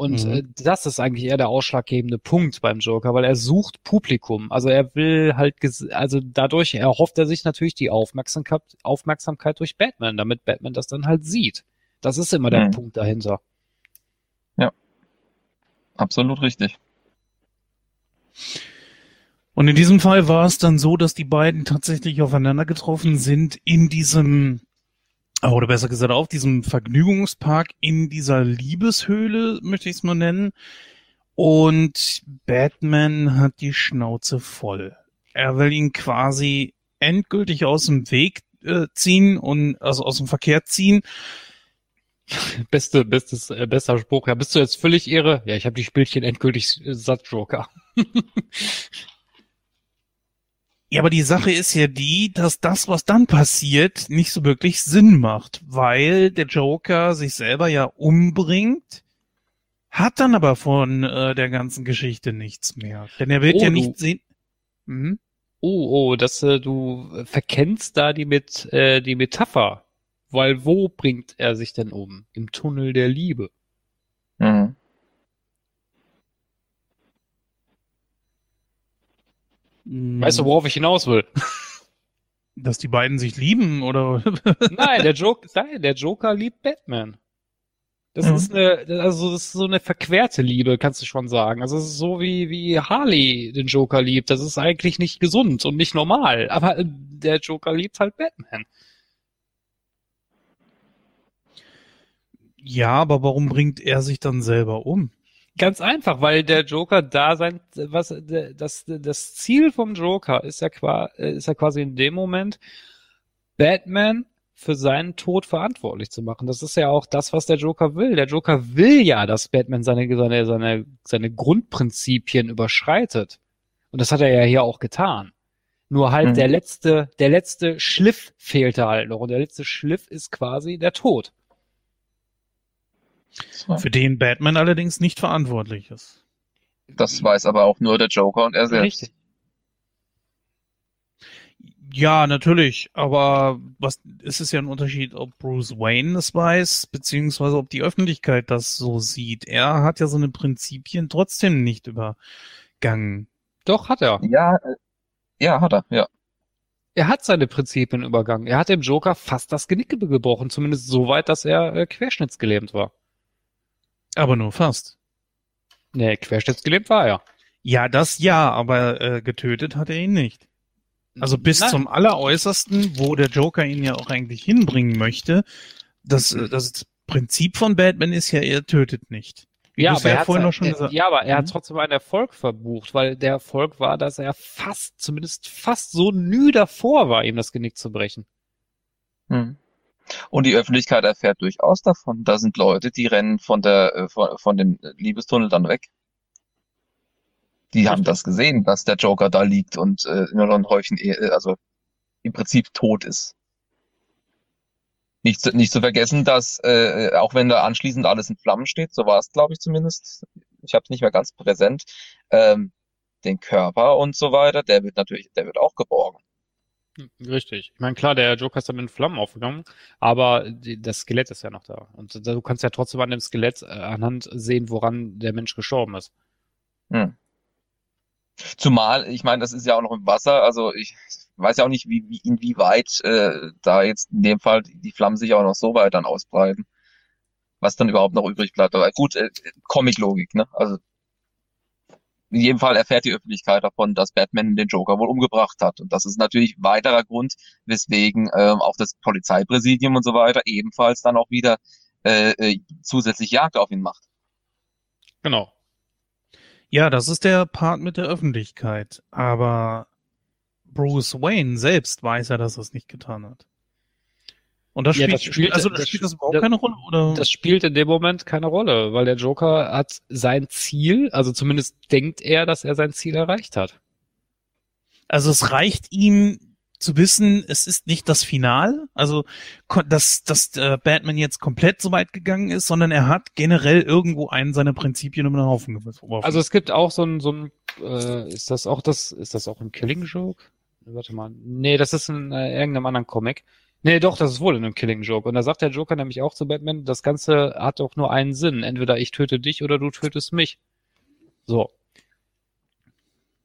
Und Mhm. äh, das ist eigentlich eher der ausschlaggebende Punkt beim Joker, weil er sucht Publikum. Also er will halt, also dadurch erhofft er sich natürlich die Aufmerksamkeit, Aufmerksamkeit durch Batman, damit Batman das dann halt sieht. Das ist immer der Mhm. Punkt dahinter. Absolut richtig. Und in diesem Fall war es dann so, dass die beiden tatsächlich aufeinander getroffen sind in diesem, oder besser gesagt auf diesem Vergnügungspark, in dieser Liebeshöhle, möchte ich es mal nennen. Und Batman hat die Schnauze voll. Er will ihn quasi endgültig aus dem Weg äh, ziehen und also aus dem Verkehr ziehen. Beste, bestes, äh, bester Spruch. Ja, bist du jetzt völlig irre? Ja, ich habe die Spielchen endgültig äh, satt, Joker. Ja, aber die Sache ist ja die, dass das, was dann passiert, nicht so wirklich Sinn macht, weil der Joker sich selber ja umbringt, hat dann aber von äh, der ganzen Geschichte nichts mehr. Denn er wird Oh, ja nicht sehen. Mhm. Oh, oh, dass äh, du verkennst da die mit äh, die Metapher. Weil wo bringt er sich denn um? Im Tunnel der Liebe. Mhm. Weißt du, worauf ich hinaus will? Dass die beiden sich lieben oder Nein, der Joker, nein, der Joker liebt Batman. Das Mhm. ist eine, also das ist so eine verquerte Liebe, kannst du schon sagen. Also es ist so wie wie Harley den Joker liebt. Das ist eigentlich nicht gesund und nicht normal. Aber der Joker liebt halt Batman. ja, aber warum bringt er sich dann selber um? Ganz einfach, weil der Joker da sein, was das das Ziel vom Joker ist ja qua, ist ja quasi in dem Moment Batman für seinen Tod verantwortlich zu machen. Das ist ja auch das, was der Joker will. Der Joker will ja, dass Batman seine seine seine seine Grundprinzipien überschreitet. Und das hat er ja hier auch getan. Nur halt Mhm. der letzte der letzte Schliff fehlte halt noch und der letzte Schliff ist quasi der Tod. So. Für den Batman allerdings nicht verantwortlich ist. Das weiß aber auch nur der Joker und er selbst. Richtig. Ja, natürlich, aber was ist es ja ein Unterschied, ob Bruce Wayne es weiß, beziehungsweise ob die Öffentlichkeit das so sieht. Er hat ja seine Prinzipien trotzdem nicht übergangen. Doch hat er. Ja, äh, ja, hat er, ja. Er hat seine Prinzipien übergangen. Er hat dem Joker fast das Genick gebrochen, zumindest so weit, dass er äh, querschnittsgelähmt war. Aber nur fast. Nee, querschnittsgelähmt war er. Ja, das ja, aber äh, getötet hat er ihn nicht. Also bis Nein. zum alleräußersten, wo der Joker ihn ja auch eigentlich hinbringen möchte. Das, äh, das Prinzip von Batman ist ja, er tötet nicht. Wie Ja, aber er hat, vorhin noch schon äh, gesagt. ja, aber er hat Mhm. trotzdem einen Erfolg verbucht, weil der Erfolg war, dass er fast, zumindest fast so nü davor war, ihm das Genick zu brechen. Hm. Und die Öffentlichkeit erfährt durchaus davon. Da sind Leute, die rennen von der, äh, von, von dem Liebestunnel dann weg. Die haben das gesehen, dass der Joker da liegt und äh, nur noch ein Häufchen, eh- also im Prinzip tot ist. Nicht zu, nicht zu vergessen, dass äh, auch wenn da anschließend alles in Flammen steht, so war es, glaube ich zumindest, ich habe es nicht mehr ganz präsent, ähm, den Körper und so weiter, der wird natürlich, der wird auch geborgen. Richtig. Ich meine, klar, der Joker ist dann in Flammen aufgegangen, aber die, das Skelett ist ja noch da. Und du kannst ja trotzdem an dem Skelett äh, anhand sehen, woran der Mensch gestorben ist. Hm. Zumal, ich meine, das ist ja auch noch im Wasser, also ich weiß ja auch nicht, wie, wie inwieweit äh, da jetzt in dem Fall die Flammen sich auch noch so weit dann ausbreiten, was dann überhaupt noch übrig bleibt. Aber gut, äh, Comic-Logik, ne? Also in jedem Fall erfährt die Öffentlichkeit davon, dass Batman den Joker wohl umgebracht hat. Und das ist natürlich weiterer Grund, weswegen ähm, auch das Polizeipräsidium und so weiter ebenfalls dann auch wieder äh, äh, zusätzlich Jagd auf ihn macht. Genau. Ja, das ist der Part mit der Öffentlichkeit. Aber Bruce Wayne selbst weiß ja, dass er es nicht getan hat. Und das Ja, spielt, das spielt- also das spielt das überhaupt das- keine Rolle, oder? Das spielt in dem Moment keine Rolle, weil der Joker hat sein Ziel, also zumindest denkt er, dass er sein Ziel erreicht hat. Also es reicht ihm zu wissen, es ist nicht das Final, also dass, dass äh, Batman jetzt komplett so weit gegangen ist, sondern er hat generell irgendwo einen seiner Prinzipien um den Haufen geworfen. Also es gibt auch so ein, so ein äh, ist das auch das, ist das auch ein Killing Joke? Warte mal. Nee, das ist in äh, irgendeinem anderen Comic. Nee, doch, das ist wohl in einem Killing Joke. Und da sagt der Joker nämlich auch zu Batman, das Ganze hat doch nur einen Sinn. Entweder ich töte dich oder du tötest mich. So.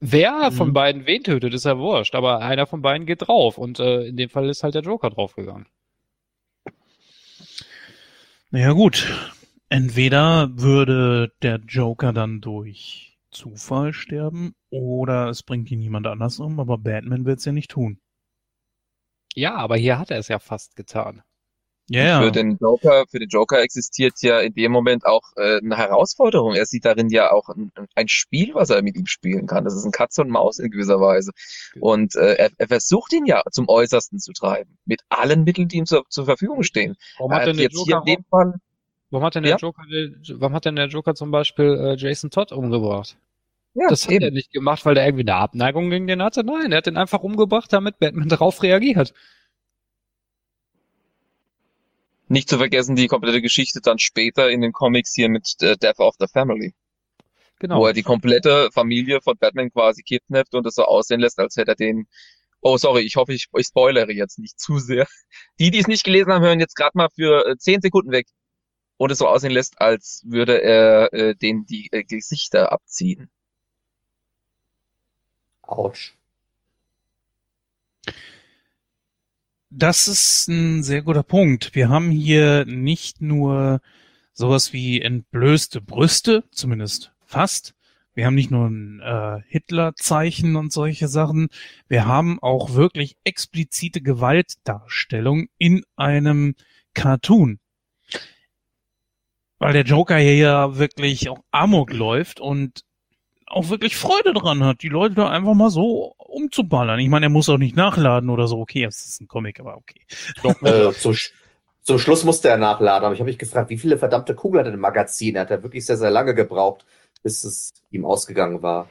Wer von Mhm. beiden wen tötet, ist ja wurscht, aber einer von beiden geht drauf. Und äh, in dem Fall ist halt der Joker draufgegangen. naja gut, entweder würde der Joker dann durch Zufall sterben oder es bringt ihn jemand anders um, aber Batman wird es ja nicht tun. Ja, aber hier hat er es ja fast getan. Ja, Für den Joker, für den Joker existiert ja in dem Moment auch äh, eine Herausforderung. Er sieht darin ja auch ein, ein Spiel, was er mit ihm spielen kann. Das ist ein Katze und Maus in gewisser Weise. Und äh, er, er versucht ihn ja zum Äußersten zu treiben. Mit allen Mitteln, die ihm zur, zur Verfügung stehen. Warum hat denn hat der jetzt hier Joker, in dem Fall, warum hat denn der Ja. Joker, warum hat denn der Joker zum Beispiel äh, Jason Todd umgebracht? Ja, das hat er nicht gemacht, weil er irgendwie eine Abneigung gegen den hatte. Nein, er hat den einfach umgebracht, damit Batman darauf reagiert. Nicht zu vergessen die komplette Geschichte dann später in den Comics hier mit äh, Death of the Family, Genau. wo er die komplette Familie von Batman quasi kidnappt und es so aussehen lässt, als hätte er den. Oh, sorry, ich hoffe, ich, ich spoilere jetzt nicht zu sehr. Die, die es nicht gelesen haben, hören jetzt gerade mal für äh, zehn Sekunden weg und es so aussehen lässt, als würde er äh, denen die äh, Gesichter abziehen. Autsch. Das ist ein sehr guter Punkt. Wir haben hier nicht nur sowas wie entblößte Brüste, zumindest fast. Wir haben nicht nur ein äh, Hitler-Zeichen und solche Sachen. Wir haben auch wirklich explizite Gewaltdarstellung in einem Cartoon. Weil der Joker hier ja wirklich auch Amok läuft und auch wirklich Freude dran hat, die Leute da einfach mal so umzuballern. Ich meine, er muss auch nicht nachladen oder so. Okay, es ist ein Comic, aber okay. Äh, zum, Sch- zum Schluss musste er nachladen, aber ich habe mich gefragt, wie viele verdammte Kugeln hat er im Magazin? Er hat ja wirklich sehr, sehr lange gebraucht, bis es ihm ausgegangen war.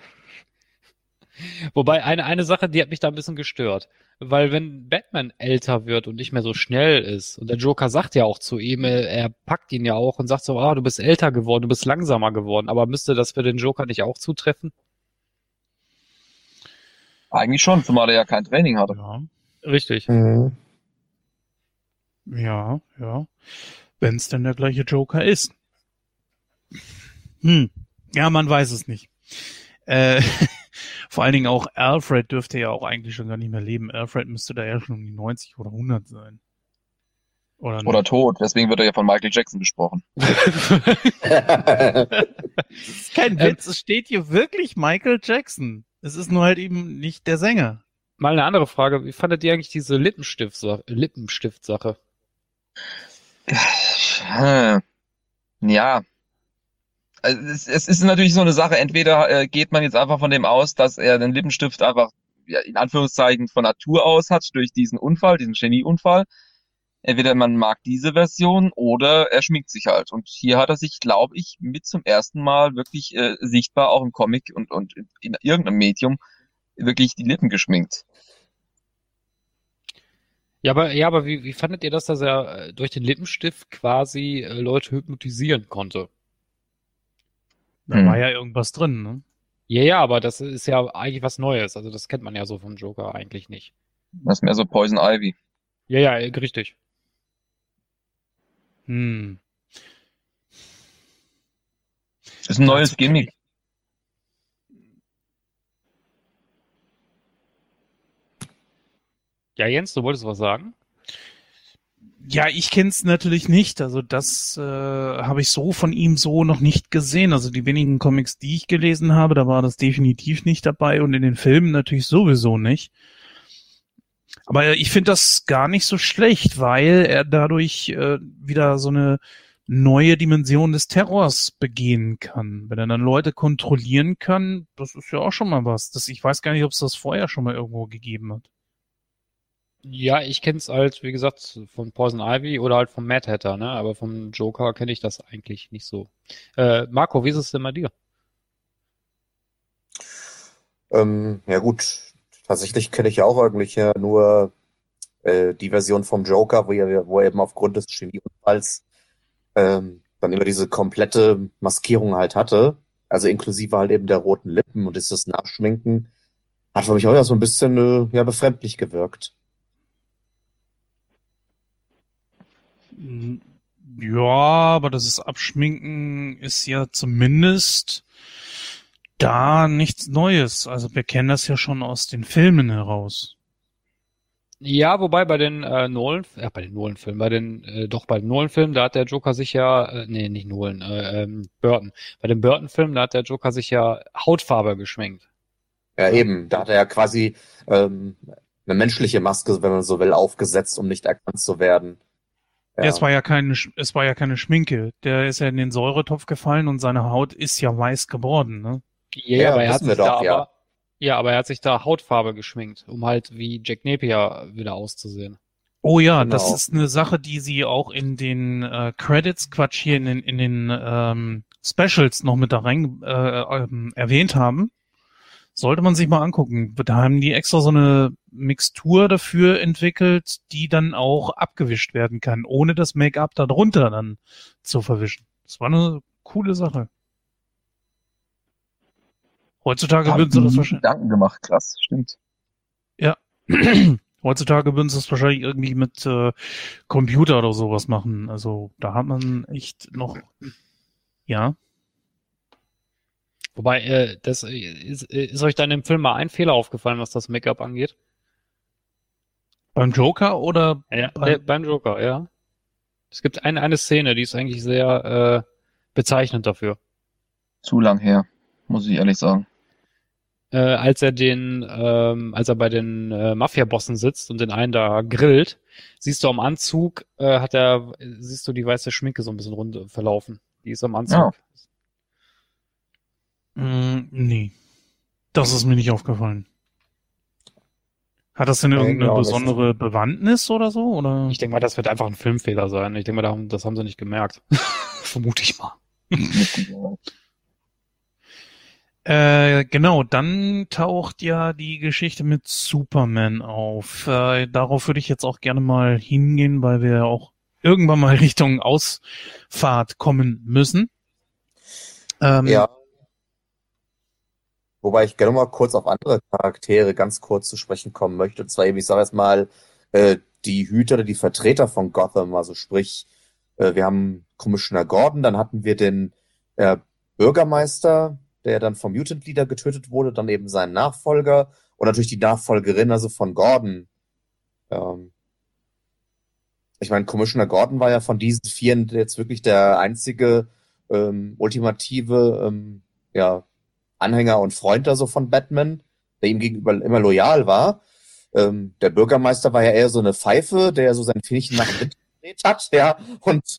Wobei eine, eine Sache, die hat mich da ein bisschen gestört. Weil wenn Batman älter wird und nicht mehr so schnell ist, und der Joker sagt ja auch zu ihm, äh, er packt ihn ja auch und sagt so, ah, du bist älter geworden, du bist langsamer geworden, aber müsste das für den Joker nicht auch zutreffen? Eigentlich schon, zumal er ja kein Training hatte. Ja, Richtig. ja, ja. Wenn es denn der gleiche Joker ist. Hm. Ja, man weiß es nicht. Äh, vor allen Dingen auch Alfred dürfte ja auch eigentlich schon gar nicht mehr leben. Alfred müsste da ja schon um die 90 oder 100 sein. Oder, Oder nicht? tot. Deswegen wird er ja von Michael Jackson gesprochen. Das ist kein Witz, es steht hier wirklich Michael Jackson. Es ist nur halt eben nicht der Sänger. Mal eine andere Frage, wie fandet ihr eigentlich diese Lippenstift-Sache? Lippenstift-Sache? Hm. Ja. Also es, ist natürlich so eine Sache, entweder äh, geht man jetzt einfach von dem aus, dass er den Lippenstift einfach ja, in Anführungszeichen von Natur aus hat, durch diesen Unfall, diesen Genieunfall. Entweder man mag diese Version oder er schminkt sich halt. Und hier hat er sich, glaube ich, mit zum ersten Mal wirklich äh, sichtbar auch im Comic und, und in, in irgendeinem Medium wirklich die Lippen geschminkt. Ja, aber, ja, aber wie, wie fandet ihr das, dass er äh, durch den Lippenstift quasi äh, Leute hypnotisieren konnte? Da Hm. war ja irgendwas drin, ne? Ja, ja, aber das ist ja eigentlich was Neues. Also das kennt man ja so vom Joker eigentlich nicht. Das ist mehr so Poison Ivy. Ja, ja, äh, richtig. Hm. Das ist ein neues Gimmick. Ja, Jens, du wolltest was sagen? Ja, ich kenn's natürlich nicht. Also das äh, habe ich so von ihm so noch nicht gesehen. Also die wenigen Comics, die ich gelesen habe, da war das definitiv nicht dabei und in den Filmen natürlich sowieso nicht. Aber ich finde das gar nicht so schlecht, weil er dadurch äh, wieder so eine neue Dimension des Terrors begehen kann. Wenn er dann Leute kontrollieren kann, das ist ja auch schon mal was. Das, ich weiß gar nicht, ob es das vorher schon mal irgendwo gegeben hat. Ja, ich kenn's halt, wie gesagt, von Poison Ivy oder halt vom Mad Hatter, ne? Aber vom Joker kenne ich das eigentlich nicht so. Äh, Marco, wie ist es denn bei dir? Ähm, ja gut, tatsächlich kenne ich ja auch eigentlich ja nur äh, die Version vom Joker, wo er, wo er eben aufgrund des Chemieunfalls ähm, dann immer diese komplette Maskierung halt hatte. Also inklusive halt eben der roten Lippen und das Nachschminken. Hat für mich auch ja so ein bisschen äh, ja, befremdlich gewirkt. Ja, aber das ist Abschminken ist ja zumindest da nichts Neues. Also wir kennen das ja schon aus den Filmen heraus. Ja, wobei bei den äh, Nolan, ja, bei den Nolan-Filmen, bei den, äh, doch bei den Nolan-Filmen, da hat der Joker sich ja, äh, nee, nicht Nolan, äh, ähm, Burton. Bei den Burton-Filmen, da hat der Joker sich ja Hautfarbe geschminkt. Ja, eben. Da hat er ja quasi ähm, eine menschliche Maske, wenn man so will, aufgesetzt, um nicht erkannt zu werden. Ja. Es war ja keine, es war ja keine Schminke. Der ist ja in den Säuretopf gefallen und seine Haut ist ja weiß geworden, ne? Ja, ja aber er hat sich doch, da ja. aber, ja, aber er hat sich da Hautfarbe geschminkt, um halt wie Jack Napier wieder auszusehen. Oh ja, genau. das ist eine Sache, die sie auch in den äh, Credits, Quatsch, hier in den, in den ähm, Specials noch mit da rein äh, ähm, erwähnt haben. Sollte man sich mal angucken. Da haben die extra so eine Mixtur dafür entwickelt, die dann auch abgewischt werden kann, ohne das Make-up darunter dann zu verwischen. Das war eine coole Sache. Heutzutage würden sie das wahrscheinlich. Gedanken gemacht, krass, stimmt. Ja. Heutzutage würden sie es wahrscheinlich irgendwie mit äh, Computer oder sowas machen. Also da hat man echt noch. Ja. Wobei, äh, das äh, ist, äh, ist euch dann im Film mal ein Fehler aufgefallen, was das Make-up angeht? Beim Joker oder? Ja, beim, äh, beim Joker, ja. Es gibt eine, eine Szene, die ist eigentlich sehr äh, bezeichnend dafür. Zu lang her, muss ich ehrlich sagen äh, als er den, ähm, als er bei den äh, Mafia-Bossen sitzt und den einen da grillt, siehst du am Anzug, äh, hat er, siehst du die weiße Schminke so ein bisschen rund verlaufen. Die ist am Anzug. Ja. Mm, nee. Das ist mir nicht aufgefallen. Hat das denn irgendeine ja, besondere Bewandtnis oder so? Oder? Ich denke mal, das wird einfach ein Filmfehler sein. Ich denke mal, das haben sie nicht gemerkt. Vermute ich mal. Äh, genau, dann taucht ja die Geschichte mit Superman auf. Äh, darauf würde ich jetzt auch gerne mal hingehen, weil wir ja auch irgendwann mal Richtung Ausfahrt kommen müssen. Ähm, ja. Wobei ich gerne mal kurz auf andere Charaktere ganz kurz zu sprechen kommen möchte. Und zwar eben, ich sage jetzt mal, äh, die Hüter oder die Vertreter von Gotham, also sprich, äh, wir haben Commissioner Gordon, dann hatten wir den äh, Bürgermeister, der dann vom Mutant Leader getötet wurde, dann eben sein Nachfolger und natürlich die Nachfolgerin, also von Gordon. Ähm, ich meine, Commissioner Gordon war ja von diesen Vieren jetzt wirklich der einzige ähm, ultimative ähm, ja, Anhänger und Freund also von Batman, der ihm gegenüber immer loyal war. Ähm, der Bürgermeister war ja eher so eine Pfeife, der so sein Fähnchen nach dem Wind gedreht hat, ja, und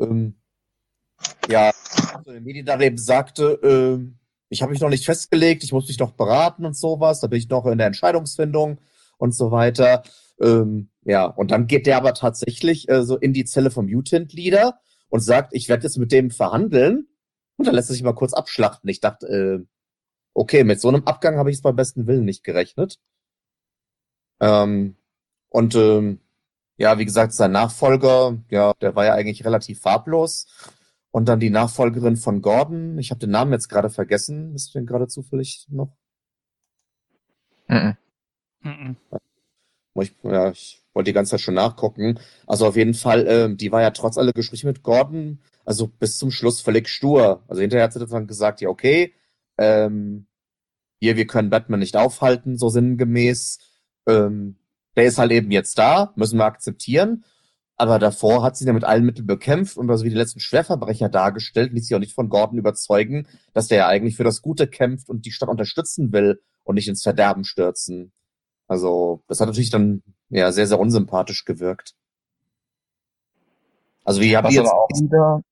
ähm, ja, also den Medien dann eben sagte, äh, ich habe mich noch nicht festgelegt, ich muss mich noch beraten und sowas, da bin ich noch in der Entscheidungsfindung und so weiter. Ähm, ja, und dann geht der aber tatsächlich äh, so in die Zelle vom Mutant Leader und sagt, ich werde jetzt mit dem verhandeln. Und dann lässt er sich mal kurz abschlachten. Ich dachte, äh, okay, mit so einem Abgang habe ich es beim besten Willen nicht gerechnet. Ähm, und ähm, ja, wie gesagt, sein Nachfolger, ja, der war ja eigentlich relativ farblos. Und dann die Nachfolgerin von Gordon. Ich habe den Namen jetzt gerade vergessen. Ist denn gerade zufällig noch? Mhm. Mhm. Ich, ja, ich wollte die ganze Zeit schon nachgucken. Also auf jeden Fall, ähm, die war ja trotz aller Gespräche mit Gordon, also bis zum Schluss völlig stur. Also hinterher hat sie dann gesagt, ja okay, ähm, hier, wir können Batman nicht aufhalten, so sinngemäß. Ähm, der ist halt eben jetzt da, müssen wir akzeptieren. Aber davor hat sie ja mit allen Mitteln bekämpft und also wie die letzten Schwerverbrecher dargestellt, ließ sich auch nicht von Gordon überzeugen, dass der ja eigentlich für das Gute kämpft und die Stadt unterstützen will und nicht ins Verderben stürzen. Also, das hat natürlich dann ja sehr, sehr unsympathisch gewirkt. Also wie habt Was ihr jetzt aber auch wieder,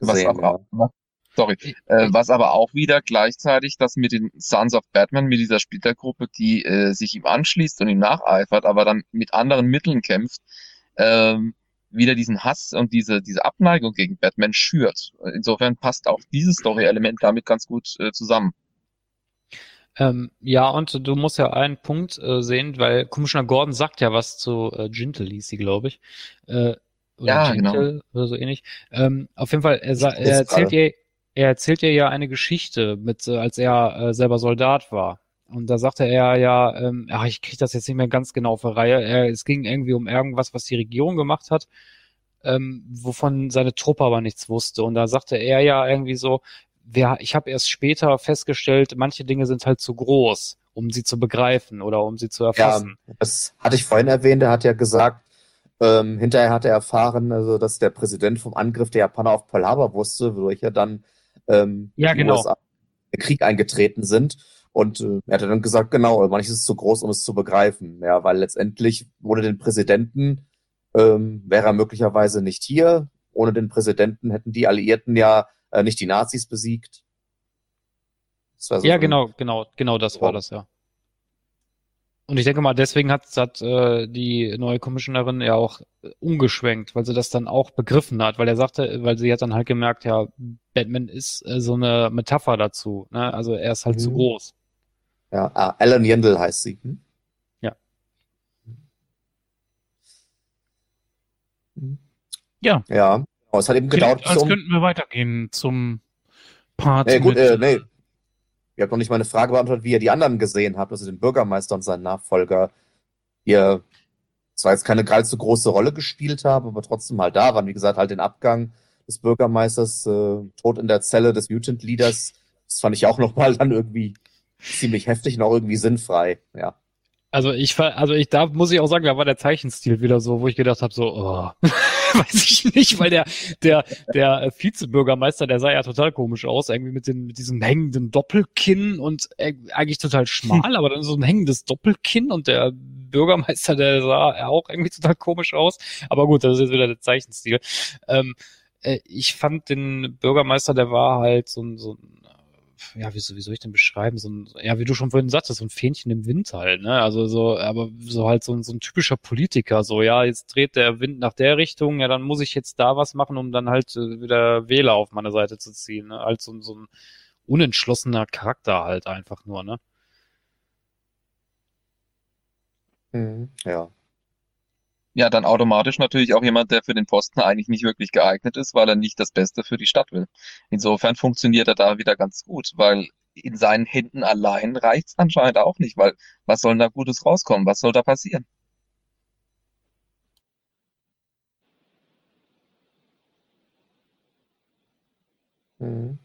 was gesehen? aber, ja. auch- was, sorry, äh, was aber auch wieder gleichzeitig das mit den Sons of Batman, mit dieser Splittergruppe, die äh, sich ihm anschließt und ihm nacheifert, aber dann mit anderen Mitteln kämpft, ähm, wieder diesen Hass und diese, diese Abneigung gegen Batman schürt. Insofern passt auch dieses Story-Element damit ganz gut äh, zusammen. Ähm, ja, und du musst ja einen Punkt äh, sehen, weil Commissioner Gordon sagt ja was zu äh, Gintel, hieß sie, glaube ich. Äh, oder Ja, genau. Gintel oder so ähnlich. Ähm, auf jeden Fall, er, er erzählt gerade. ihr, er erzählt ihr ja eine Geschichte, mit, äh, als er äh, selber Soldat war. Und da sagte er ja, ähm, ach, ich kriege das jetzt nicht mehr ganz genau auf die Reihe. Er, es ging irgendwie um irgendwas, was die Regierung gemacht hat, ähm, wovon seine Truppe aber nichts wusste. Und da sagte er ja irgendwie so, wer, ich habe erst später festgestellt, manche Dinge sind halt zu groß, um sie zu begreifen oder um sie zu Ja, erfassen. das hatte ich vorhin erwähnt. Er hat ja gesagt, ähm, hinterher hat er erfahren, also, dass der Präsident vom Angriff der Japaner auf Pearl Harbor wusste, wodurch er dann ähm, Ja, genau. USA in den Krieg eingetreten sind. Und äh, er hat dann gesagt, genau, manches ist zu groß, um es zu begreifen. Ja, weil letztendlich ohne den Präsidenten ähm, wäre er möglicherweise nicht hier. Ohne den Präsidenten hätten die Alliierten ja äh, nicht die Nazis besiegt. So Ja, genau, genau, genau das war das, ja. Und ich denke mal, deswegen hat, hat äh, die neue Commissionerin ja auch äh, umgeschwenkt, weil sie das dann auch begriffen hat, weil er sagte, weil sie hat dann halt gemerkt, ja, Batman ist äh, so eine Metapher dazu, ne? Also er ist halt zu Mhm. groß. Ja, ah, Alan Yendel heißt sie. Hm? Ja. Hm. Ja. Ja, genau, es hat eben gedauert, als um, könnten wir weitergehen zum Part Nee, gut, mit, äh, nee. Ihr habt noch nicht meine Frage beantwortet, wie ihr die anderen gesehen habt, also den Bürgermeister und seinen Nachfolger. Ihr zwar jetzt keine allzu große Rolle gespielt haben, aber trotzdem halt da waren. Wie gesagt, halt den Abgang des Bürgermeisters, äh, Tod in der Zelle des Mutant Leaders. Das fand ich auch nochmal dann irgendwie ziemlich heftig und auch irgendwie sinnfrei. Ja. Also ich also ich da muss ich auch sagen, da war der Zeichenstil wieder so, wo ich gedacht habe, so, oh, weiß ich nicht, weil der der der Vizebürgermeister, der sah ja total komisch aus, irgendwie mit den mit diesem hängenden Doppelkinn und äh, eigentlich total schmal, aber dann so ein hängendes Doppelkinn und der Bürgermeister, der sah auch irgendwie total komisch aus. Aber gut, das ist jetzt wieder der Zeichenstil. Ähm, äh, ich fand den Bürgermeister, der war halt so ein so ein ja, wie, wie soll ich denn beschreiben? So ein, ja, wie du schon vorhin sagtest, so ein Fähnchen im Wind halt, ne? Also so, aber so halt so ein, so ein typischer Politiker, so, ja, jetzt dreht der Wind nach der Richtung, ja, dann muss ich jetzt da was machen, um dann halt äh, wieder Wähler auf meine Seite zu ziehen, ne? Halt so, ein- so ein unentschlossener Charakter halt einfach nur, ne? Mhm. Ja. Ja, dann automatisch natürlich auch jemand, der für den Posten eigentlich nicht wirklich geeignet ist, weil er nicht das Beste für die Stadt will. Insofern funktioniert er da wieder ganz gut, weil in seinen Händen allein reicht's anscheinend auch nicht, weil was soll da Gutes rauskommen? Was soll da passieren? Mhm.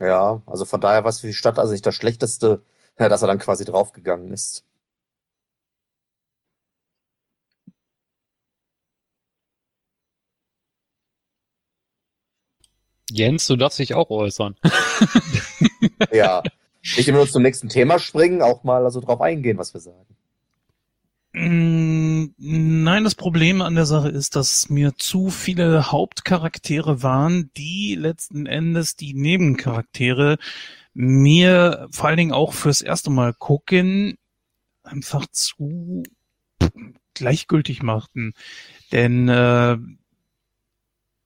Ja, also von daher war es für die Stadt also nicht das Schlechteste, dass er dann quasi draufgegangen ist. Jens, du darfst dich auch äußern. Ja. Nicht immer nur zum nächsten Thema springen, auch mal also drauf eingehen, was wir sagen. Mm, Nein, das Problem an der Sache ist, dass mir zu viele Hauptcharaktere waren, die letzten Endes die Nebencharaktere mir vor allen Dingen auch fürs erste Mal gucken einfach zu gleichgültig machten. Denn äh,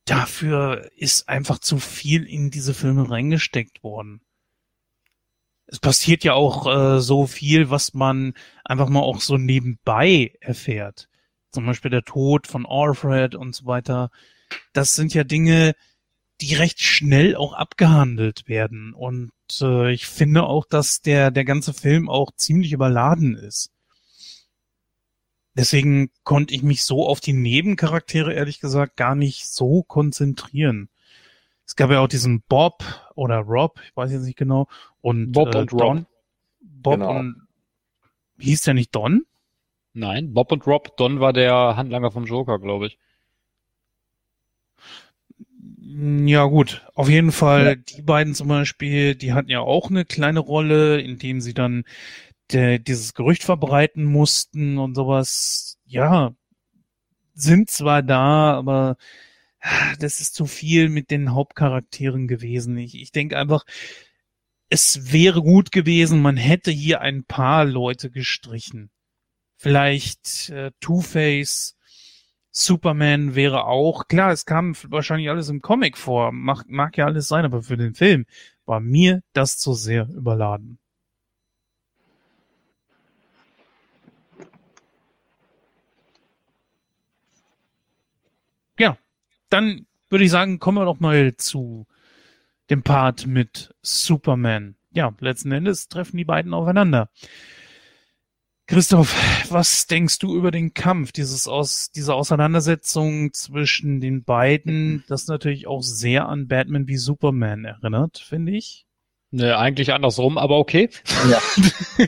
dafür ist einfach zu viel in diese Filme reingesteckt worden. Es passiert ja auch äh, so viel, was man einfach mal auch so nebenbei erfährt. Zum Beispiel der Tod von Alfred und so weiter. Das sind ja Dinge, die recht schnell auch abgehandelt werden. Und äh, ich finde auch, dass der, der ganze Film auch ziemlich überladen ist. Deswegen konnte ich mich so auf die Nebencharaktere ehrlich gesagt gar nicht so konzentrieren. Es gab ja auch diesen Bob oder Rob, ich weiß jetzt nicht genau, und Bob äh, und Rob. Don. Bob Genau. und hieß der nicht Don? Nein, Bob und Rob, Don war der Handlanger vom Joker, glaube ich. Ja gut, auf jeden Fall die beiden zum Beispiel, die hatten ja auch eine kleine Rolle, indem sie dann der, dieses Gerücht verbreiten mussten und sowas. Ja, sind zwar da, aber ah, das ist zu viel mit den Hauptcharakteren gewesen. Ich, ich denke einfach, es wäre gut gewesen, man hätte hier ein paar Leute gestrichen. Vielleicht äh, Two-Face, Superman wäre auch, klar, es kam wahrscheinlich alles im Comic vor, mag, mag ja alles sein, aber für den Film war mir das zu sehr überladen. Ja, dann würde ich sagen, kommen wir doch mal zu dem Part mit Superman. Ja, letzten Endes treffen die beiden aufeinander. Christoph, was denkst du über den Kampf, dieses aus, diese Auseinandersetzung zwischen den beiden, das natürlich auch sehr an Batman wie Superman erinnert, finde ich? Ne, eigentlich andersrum, aber okay. Ja.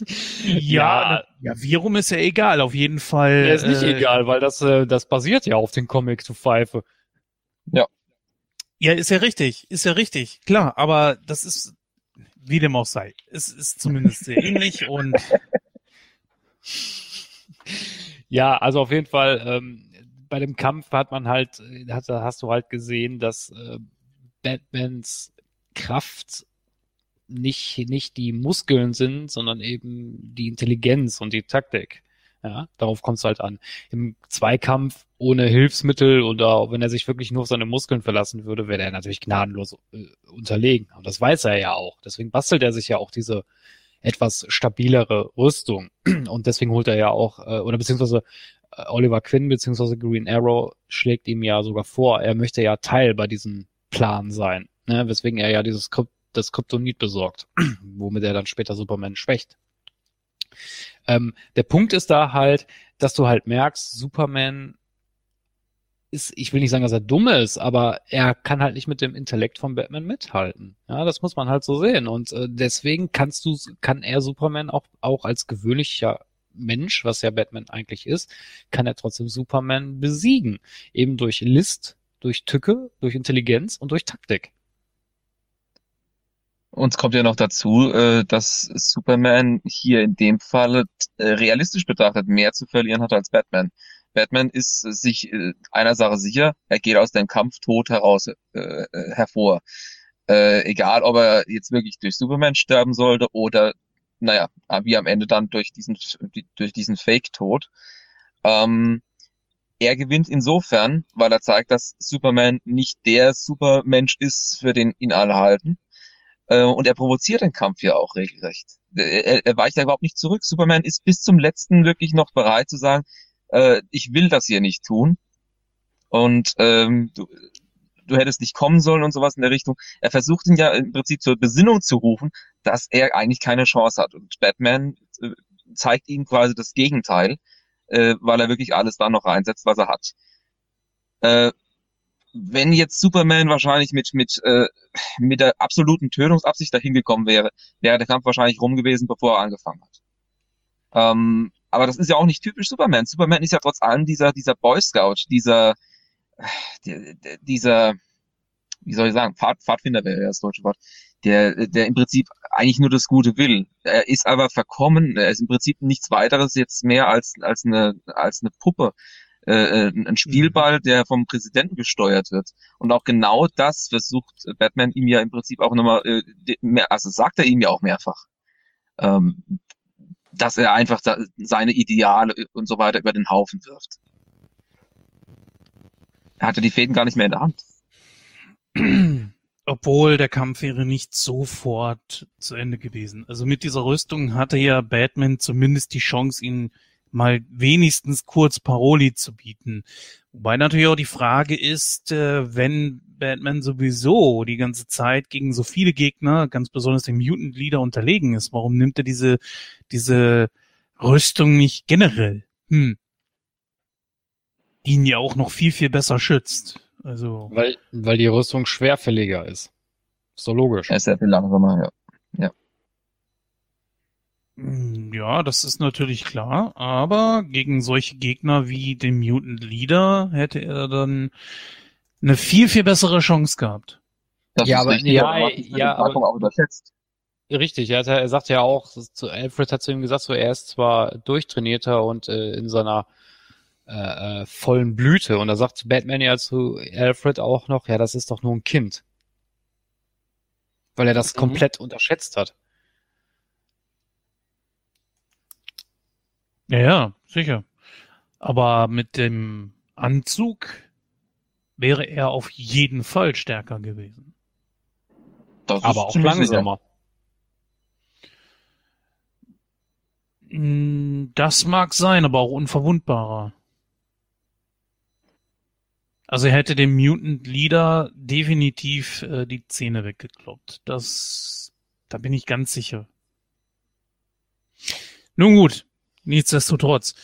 ja, ja, wie rum ist ja egal, auf jeden Fall. Ja, ist nicht äh, egal, weil das, äh, das basiert ja auf den Comic zu Pfeife. Ja. Ja, ist ja richtig, ist ja richtig, klar, aber das ist, wie dem auch sei, es ist zumindest sehr ähnlich und. Ja, also auf jeden Fall, ähm, bei dem Kampf hat man halt, hat, hast du halt gesehen, dass äh, Batmans Kraft nicht, nicht die Muskeln sind, sondern eben die Intelligenz und die Taktik. Ja, darauf kommt es halt an. Im Zweikampf ohne Hilfsmittel oder wenn er sich wirklich nur auf seine Muskeln verlassen würde, wäre er natürlich gnadenlos äh, unterlegen. Und das weiß er ja auch. Deswegen bastelt er sich ja auch diese etwas stabilere Rüstung. Und deswegen holt er ja auch, äh, oder beziehungsweise äh, Oliver Quinn beziehungsweise Green Arrow schlägt ihm ja sogar vor, er möchte ja Teil bei diesem Plan sein, ne? weswegen er ja dieses Krypt das Kryptonit besorgt, womit er dann später Superman schwächt. Ähm, der Punkt ist da halt, dass du halt merkst, Superman ist, ich will nicht sagen, dass er dumm ist, aber er kann halt nicht mit dem Intellekt von Batman mithalten. Ja, das muss man halt so sehen. Und äh, deswegen kannst du, kann er Superman auch, auch als gewöhnlicher Mensch, was ja Batman eigentlich ist, kann er trotzdem Superman besiegen. Eben durch List, durch Tücke, durch Intelligenz und durch Taktik. Und es kommt ja noch dazu, äh, dass Superman hier in dem Fall äh, realistisch betrachtet mehr zu verlieren hat als Batman. Batman ist sich äh, einer Sache sicher, er geht aus dem Kampf tot heraus äh, hervor. Äh, egal, ob er jetzt wirklich durch Superman sterben sollte oder, naja, wie am Ende dann durch diesen, durch diesen Fake-Tod. Ähm, er gewinnt insofern, weil er zeigt, dass Superman nicht der Supermensch ist, für den ihn alle halten. Äh, und er provoziert den Kampf ja auch regelrecht. Er, er weicht ja überhaupt nicht zurück. Superman ist bis zum letzten wirklich noch bereit zu sagen, äh, ich will das hier nicht tun. Und ähm, du, du hättest nicht kommen sollen und sowas in der Richtung. Er versucht ihn ja im Prinzip zur Besinnung zu rufen, dass er eigentlich keine Chance hat. Und Batman äh, zeigt ihm quasi das Gegenteil äh, weil er wirklich alles da noch reinsetzt, was er hat. Äh, wenn jetzt Superman wahrscheinlich mit mit äh, mit der absoluten Tötungsabsicht dahin gekommen wäre, wäre der Kampf wahrscheinlich rum gewesen, bevor er angefangen hat. Ähm, aber das ist ja auch nicht typisch Superman. Superman ist ja trotz allem dieser dieser Boy Scout, dieser dieser wie soll ich sagen, Pfad, Pfadfinder wäre das deutsche Wort, der, der im Prinzip eigentlich nur das Gute will. Er ist aber verkommen, er ist im Prinzip nichts weiteres jetzt mehr als, als eine, als eine Puppe. Äh, äh ein Spielball, der vom Präsidenten gesteuert wird. Und auch genau das versucht Batman ihm ja im Prinzip auch nochmal, äh, mehr, also sagt er ihm ja auch mehrfach, ähm, dass er einfach da, seine Ideale und so weiter über den Haufen wirft. Er hatte die Fäden gar nicht mehr in der Hand. Obwohl der Kampf wäre nicht sofort zu Ende gewesen. Also mit dieser Rüstung hatte ja Batman zumindest die Chance, ihn mal wenigstens kurz Paroli zu bieten. Wobei natürlich auch die Frage ist, äh, wenn Batman sowieso die ganze Zeit gegen so viele Gegner, ganz besonders den Mutant Leader unterlegen ist, warum nimmt er diese, diese Rüstung nicht generell? Hm. Die ihn ja auch noch viel, viel besser schützt. Also. Weil, weil die Rüstung schwerfälliger ist. Ist doch logisch. Er ist sehr viel langsamer, ja. Ja. Hm, ja, das ist natürlich klar, aber gegen solche Gegner wie den Mutant Leader hätte er dann eine viel, viel bessere Chance gehabt. Das ja, aber, richtig, ja, aber ja, aber, auch überschätzt. Richtig, er, hat, er sagt ja auch, zu Alfred hat zu ihm gesagt, so er ist zwar durchtrainierter und äh, in seiner äh, äh, vollen Blüte. Und da sagt Batman ja zu Alfred auch noch, ja, das ist doch nur ein Kind. Weil er das mhm. komplett unterschätzt hat. Ja, ja, sicher. Aber mit dem Anzug wäre er auf jeden Fall stärker gewesen. Das aber auch langsamer. Hm, das mag sein, aber auch unverwundbarer. Also er hätte dem Mutant Leader definitiv äh, die Zähne weggekloppt. Das, da bin ich ganz sicher. Nun gut, nichtsdestotrotz.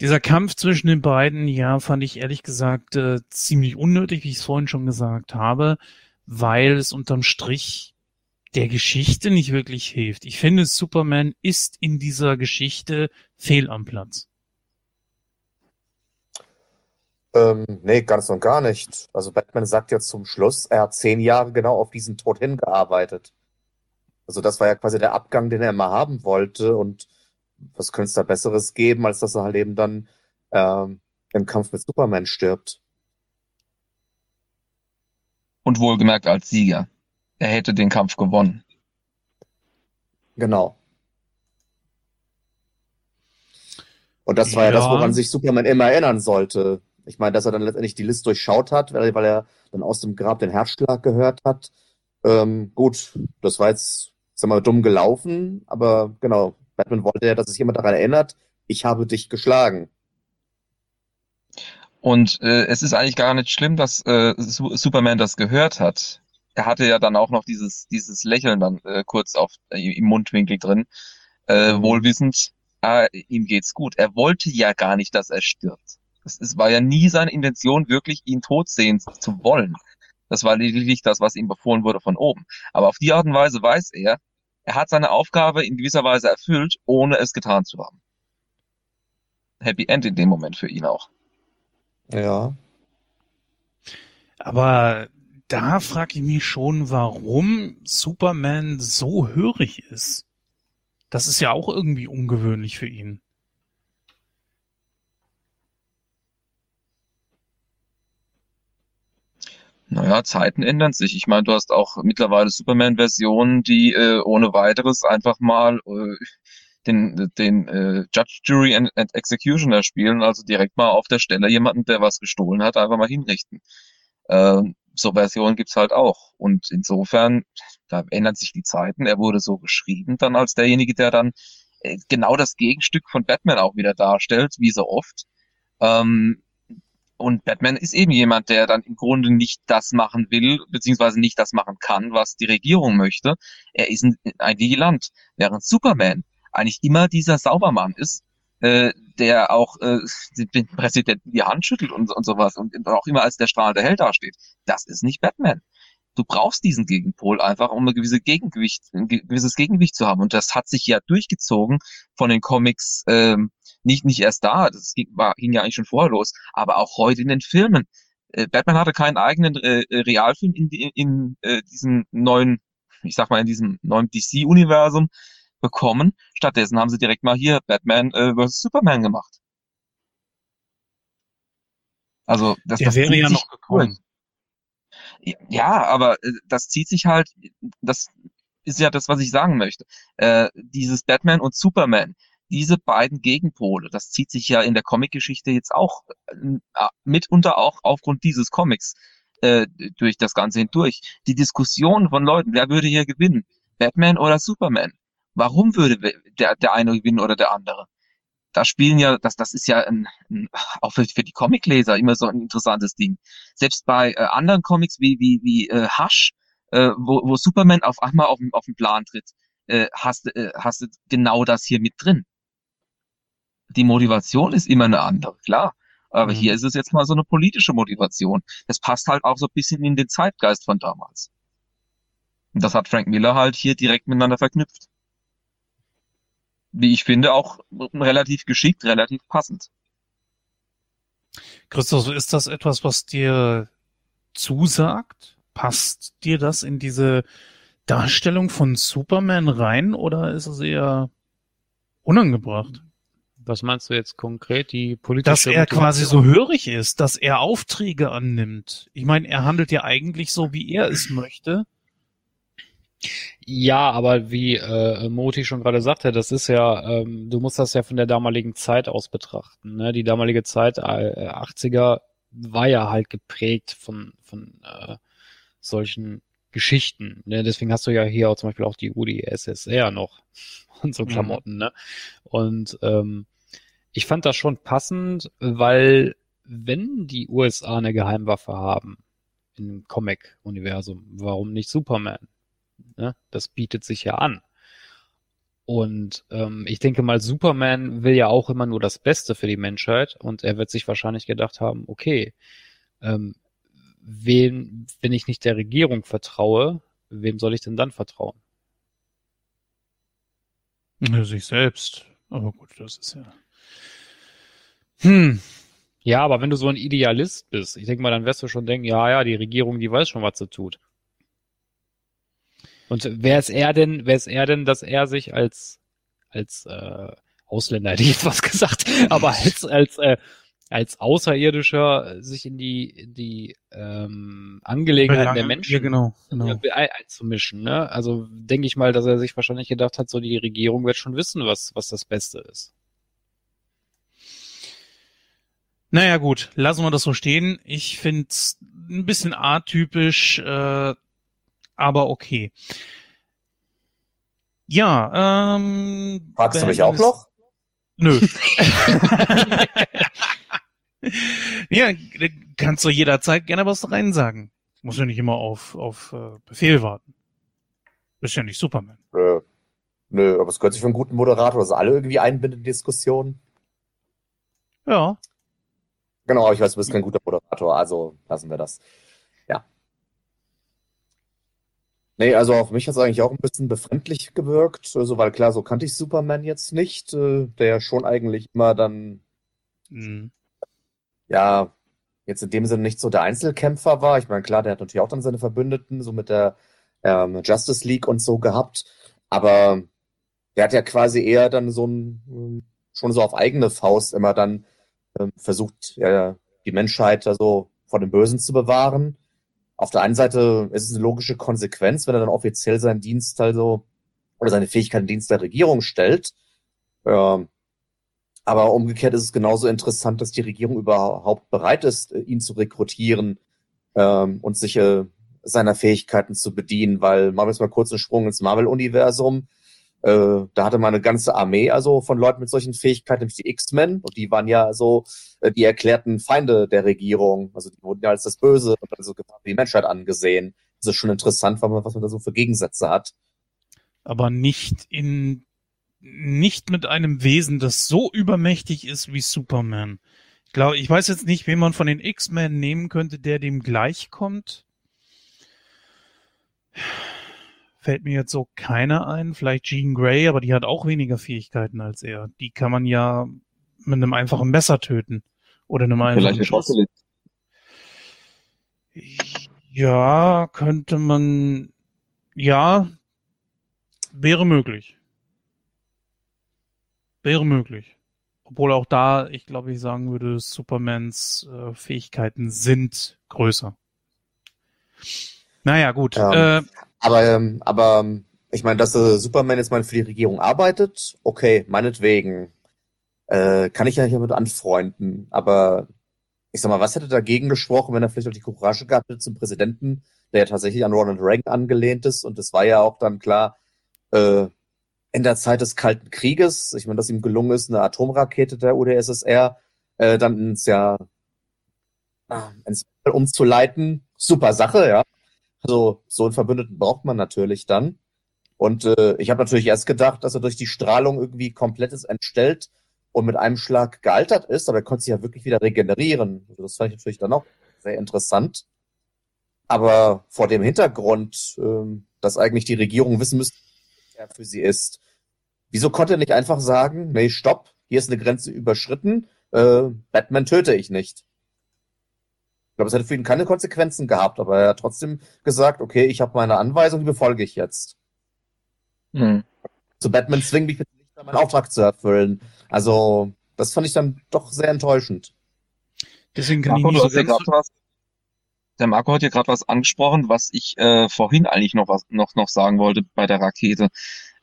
Dieser Kampf zwischen den beiden, ja, fand ich ehrlich gesagt äh, ziemlich unnötig, wie ich es vorhin schon gesagt habe, weil es unterm Strich der Geschichte nicht wirklich hilft. Ich finde, Superman ist in dieser Geschichte fehl am Platz. Ähm, nee, ganz und gar nicht. Also Batman sagt ja zum Schluss, er hat zehn Jahre genau auf diesen Tod hingearbeitet. Also das war ja quasi der Abgang, den er immer haben wollte. Und was könnte es da Besseres geben, als dass er halt eben dann ähm, im Kampf mit Superman stirbt. Und wohlgemerkt als Sieger. Er hätte den Kampf gewonnen. Genau. Und das war ja, ja das, woran sich Superman immer erinnern sollte. Ich meine, dass er dann letztendlich die List durchschaut hat, weil, weil er dann aus dem Grab den Herzschlag gehört hat. Ähm, gut, das war jetzt, sag mal, dumm gelaufen, aber genau, Batman wollte ja, dass sich jemand daran erinnert, ich habe dich geschlagen. Und äh, es ist eigentlich gar nicht schlimm, dass äh, Superman das gehört hat. Er hatte ja dann auch noch dieses, dieses Lächeln dann äh, kurz auf, äh, im Mundwinkel drin, äh, mhm. wohlwissend, ah, ihm geht's gut. Er wollte ja gar nicht, dass er stirbt. Es, es war ja nie seine Intention, wirklich ihn tot sehen zu wollen. Das war lediglich das, was ihm befohlen wurde von oben. Aber auf die Art und Weise weiß er, er hat seine Aufgabe in gewisser Weise erfüllt, ohne es getan zu haben. Happy End in dem Moment für ihn auch. Ja. Aber da frage ich mich schon, warum Superman so hörig ist. Das ist ja auch irgendwie ungewöhnlich für ihn. Naja, Zeiten ändern sich. Ich meine, du hast auch mittlerweile Superman-Versionen, die äh, ohne weiteres einfach mal äh, den, den äh, Judge, Jury and, and Executioner spielen, also direkt mal auf der Stelle jemanden, der was gestohlen hat, einfach mal hinrichten. Äh, so Versionen gibt's halt auch. Und insofern, da ändern sich die Zeiten. Er wurde so geschrieben dann als derjenige, der dann äh, genau das Gegenstück von Batman auch wieder darstellt, wie so oft. Ähm, und Batman ist eben jemand, der dann im Grunde nicht das machen will, beziehungsweise nicht das machen kann, was die Regierung möchte. Er ist ein, ein Vigilant. Während Superman eigentlich immer dieser Saubermann ist, äh, der auch äh, den Präsidenten die Hand schüttelt und, und sowas und auch immer als der strahlende Held dasteht. Das ist nicht Batman. Du brauchst diesen Gegenpol einfach, um ein gewisse Gegengewicht, ein gewisses Gegengewicht zu haben. Und das hat sich ja durchgezogen von den Comics ähm, nicht, nicht erst da, das ging, war, ging ja eigentlich schon vorher los, aber auch heute in den Filmen. Äh, Batman hatte keinen eigenen äh, äh Realfilm in, in, in äh, diesem neuen, ich sag mal, in diesem neuen DC-Universum bekommen. Stattdessen haben sie direkt mal hier Batman äh, vs. Superman gemacht. Also das, Der das wäre ja noch gekommen. Ja, aber äh, das zieht sich halt, das ist ja das, was ich sagen möchte. Äh, dieses Batman und Superman, diese beiden Gegenpole, das zieht sich ja in der Comicgeschichte jetzt auch äh, mitunter auch aufgrund dieses Comics äh, durch das Ganze hindurch. Die Diskussion von Leuten, wer würde hier gewinnen? Batman oder Superman? Warum würde der, der eine gewinnen oder der andere? Da spielen ja, das, das ist ja ein, ein, auch für, für die Comicleser immer so ein interessantes Ding. Selbst bei äh, anderen Comics wie, wie, wie äh, Hush, äh, wo, wo Superman auf einmal auf, auf den Plan tritt, äh, hast, äh, hast du genau das hier mit drin die Motivation ist immer eine andere, klar. Aber mhm. hier ist es jetzt mal so eine politische Motivation. Das passt halt auch so ein bisschen in den Zeitgeist von damals. Und das hat Frank Miller halt hier direkt miteinander verknüpft. Wie ich finde, auch relativ geschickt, relativ passend. Christoph, ist das etwas, was dir zusagt? Passt dir das in diese Darstellung von Superman rein oder ist es eher unangebracht? Was meinst du jetzt konkret? Die politische Dass er quasi so hörig ist, dass er Aufträge annimmt. Ich meine, er handelt ja eigentlich so, wie er es möchte. Ja, aber wie äh, Moti schon gerade sagte, das ist ja, ähm, du musst das ja von der damaligen Zeit aus betrachten. Ne? Die damalige Zeit, äh, 80er, war ja halt geprägt von, von äh, solchen Geschichten. Ne? Deswegen hast du ja hier auch zum Beispiel auch die UdSSR noch und so Klamotten. Mhm. Ne? Und ähm, ich fand das schon passend, weil wenn die USA eine Geheimwaffe haben im Comic-Universum, warum nicht Superman? Ne? Das bietet sich ja an. Und ähm, ich denke mal, Superman will ja auch immer nur das Beste für die Menschheit und er wird sich wahrscheinlich gedacht haben, okay, ähm, wen, wenn ich nicht der Regierung vertraue, wem soll ich denn dann vertrauen? Sich selbst. Aber gut, das ist ja. Hm. Ja, aber wenn du so ein Idealist bist, ich denke mal, dann wirst du schon denken, ja, ja, die Regierung, die weiß schon, was sie tut. Und wer ist er denn, wer ist er denn, dass er sich als, als äh, Ausländer, hätte ich jetzt was gesagt, aber als, als, äh, als Außerirdischer sich in die, in die ähm, Angelegenheiten Belange, der Menschen ja, genau, genau. einzumischen. Ne? Also denke ich mal, dass er sich wahrscheinlich gedacht hat, so die Regierung wird schon wissen, was, was das Beste ist. Naja gut, lassen wir das so stehen. Ich finde es ein bisschen atypisch, äh, aber okay. Ja, ähm. Fragst du mich auch noch? Nö. ja, kannst du jederzeit gerne was rein sagen. Muss ja nicht immer auf, auf uh, Befehl warten. Bist ja nicht Superman. Nö. Nö, aber es gehört sich für einen guten Moderator, dass alle irgendwie einbinden in Diskussionen. Ja. Genau, aber ich weiß, du bist kein guter Moderator, also lassen wir das. Ja. Nee, also auf mich hat es eigentlich auch ein bisschen befremdlich gewirkt, also, weil klar, so kannte ich Superman jetzt nicht, äh, der ja schon eigentlich immer dann, mhm. ja, jetzt in dem Sinne nicht so der Einzelkämpfer war. Ich meine, klar, der hat natürlich auch dann seine Verbündeten, so mit der ähm, Justice League und so gehabt, aber der hat ja quasi eher dann so ein, schon so auf eigene Faust immer dann ähm, versucht, ja, die Menschheit also vor dem Bösen zu bewahren. Auf der einen Seite ist es eine logische Konsequenz, wenn er dann offiziell seinen Dienst also oder seine Fähigkeit im Dienst der Regierung stellt. Ähm, aber umgekehrt ist es genauso interessant, dass die Regierung überhaupt bereit ist, ihn zu rekrutieren ähm, und sich äh, seiner Fähigkeiten zu bedienen, weil machen wir jetzt mal kurz einen Sprung ins Marvel-Universum. Äh, da hatte man eine ganze Armee also von Leuten mit solchen Fähigkeiten, nämlich die X-Men, und die waren ja so äh, die erklärten Feinde der Regierung. Also die wurden ja als das Böse und also die Menschheit angesehen. Das ist schon interessant, was man, da so für Gegensätze hat. Aber nicht in nicht mit einem Wesen, das so übermächtig ist wie Superman. Ich glaube, ich weiß jetzt nicht, wen man von den X-Men nehmen könnte, der dem gleichkommt fällt mir jetzt so keiner ein. Vielleicht Jean Grey, aber die hat auch weniger Fähigkeiten als er. Die kann man ja mit einem einfachen Messer töten. Oder einem einfachen Schuss. Ja, könnte man, ja, wäre möglich. Wäre möglich. Obwohl auch da, ich glaube, ich sagen würde, Supermans äh, Fähigkeiten sind größer. Naja, gut. Ja. Äh, aber, ähm, aber ähm, ich meine, dass äh, Superman jetzt mal für die Regierung arbeitet, okay, meinetwegen. Äh, kann ich ja damit anfreunden. Aber ich sag mal, was hätte dagegen gesprochen, wenn er vielleicht auch die Courage gehabt hätte zum Präsidenten, der ja tatsächlich an Ronald Reagan angelehnt ist. Und es war ja auch dann klar, äh, in der Zeit des Kalten Krieges, ich meine, dass ihm gelungen ist, eine Atomrakete der UdSSR äh, dann ins ja ins umzuleiten. Super Sache, ja. Also so einen Verbündeten braucht man natürlich dann. Und äh, ich habe natürlich erst gedacht, dass er durch die Strahlung irgendwie komplettes entstellt und mit einem Schlag gealtert ist, aber er konnte sich ja wirklich wieder regenerieren. Also das fand ich natürlich dann auch sehr interessant. Aber vor dem Hintergrund, äh, dass eigentlich die Regierung wissen müsste, wer für sie ist, wieso konnte er nicht einfach sagen, nee, stopp, hier ist eine Grenze überschritten, äh, Batman töte ich nicht. Ich glaube, es hätte für ihn keine Konsequenzen gehabt, aber er hat trotzdem gesagt, okay, ich habe meine Anweisung, die befolge ich jetzt. Hm. Zu Batman zwingen mich jetzt nicht, meinen Auftrag zu erfüllen. Also, das fand ich dann doch sehr enttäuschend. Deswegen kann Marco, ich nicht so ja ganz was. Der Marco hat hier gerade was angesprochen, was ich äh, vorhin eigentlich noch was noch noch sagen wollte bei der Rakete.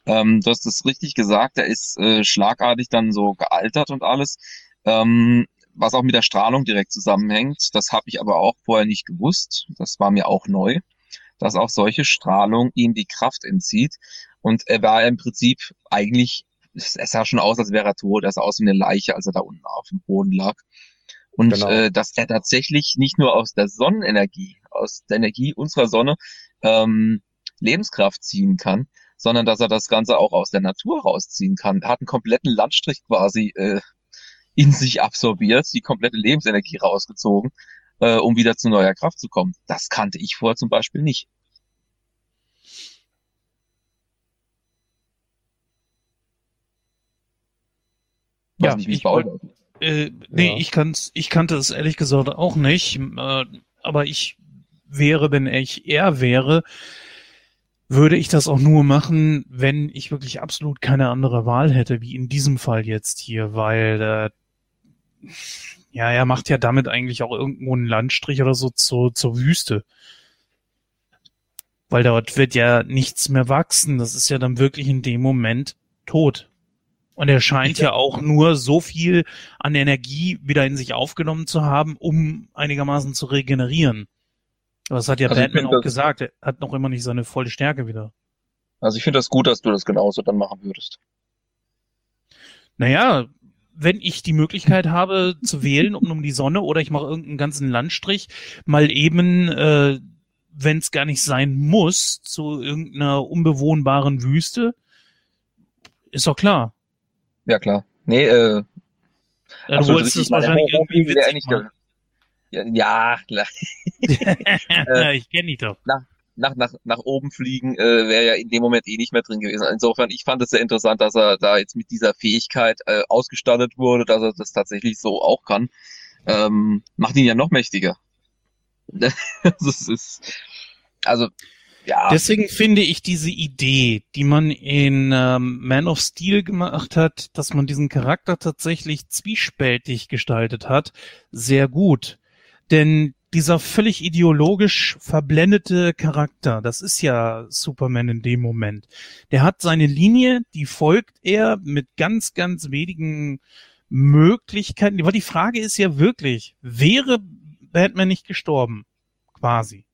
Ähm, du hast es richtig gesagt, der ist äh, schlagartig dann so gealtert und alles, ähm, was auch mit der Strahlung direkt zusammenhängt. Das habe ich aber auch vorher nicht gewusst. Das war mir auch neu, dass auch solche Strahlung ihm die Kraft entzieht. Und er war im Prinzip eigentlich, es sah schon aus, als wäre er tot. Er sah aus wie eine Leiche, als er da unten auf dem Boden lag. Und Genau. äh, dass er tatsächlich nicht nur aus der Sonnenenergie, aus der Energie unserer Sonne ähm, Lebenskraft ziehen kann, sondern dass er das Ganze auch aus der Natur rausziehen kann. Er hat einen kompletten Landstrich quasi äh, in sich absorbiert, die komplette Lebensenergie rausgezogen, äh, um wieder zu neuer Kraft zu kommen. Das kannte ich vorher zum Beispiel nicht. Weiß Ja, nicht, wie ich bei Äh, nee, Ja. ich kann's, ich kannte es ehrlich gesagt auch nicht. Äh, aber ich wäre, wenn ich er wäre, würde ich das auch nur machen, wenn ich wirklich absolut keine andere Wahl hätte, wie in diesem Fall jetzt hier, weil äh, ja, er macht ja damit eigentlich auch irgendwo einen Landstrich oder so zur, zur Wüste. Weil dort wird ja nichts mehr wachsen. Das ist ja dann wirklich in dem Moment tot. Und er scheint ja auch nur so viel an Energie wieder in sich aufgenommen zu haben, um einigermaßen zu regenerieren. Aber das hat ja Also Batman auch gesagt. Er hat noch immer nicht seine volle Stärke wieder. Also ich finde das gut, dass du das genauso dann machen würdest. Naja, wenn ich die Möglichkeit habe zu wählen um, um die Sonne oder ich mache irgendeinen ganzen Landstrich, mal eben, äh, wenn es gar nicht sein muss, zu irgendeiner unbewohnbaren Wüste, ist doch klar. Ja, klar. Nee, äh, Ja, du absolut wolltest es wahrscheinlich irgendwie witzig Ja, ja, klar. ich kenne dich doch. Nach, nach, nach oben fliegen äh, wäre ja in dem Moment eh nicht mehr drin gewesen. Insofern, ich fand es sehr interessant, dass er da jetzt mit dieser Fähigkeit äh, ausgestattet wurde, dass er das tatsächlich so auch kann. Ähm, macht ihn ja noch mächtiger. das ist, also, ja, Deswegen finde ich diese Idee, die man in ähm, Man of Steel gemacht hat, dass man diesen Charakter tatsächlich zwiespältig gestaltet hat, sehr gut. Denn dieser völlig ideologisch verblendete Charakter, das ist ja Superman in dem Moment. Der hat seine Linie, die folgt er mit ganz, ganz wenigen Möglichkeiten. Aber die Frage ist ja wirklich, wäre Batman nicht gestorben? Quasi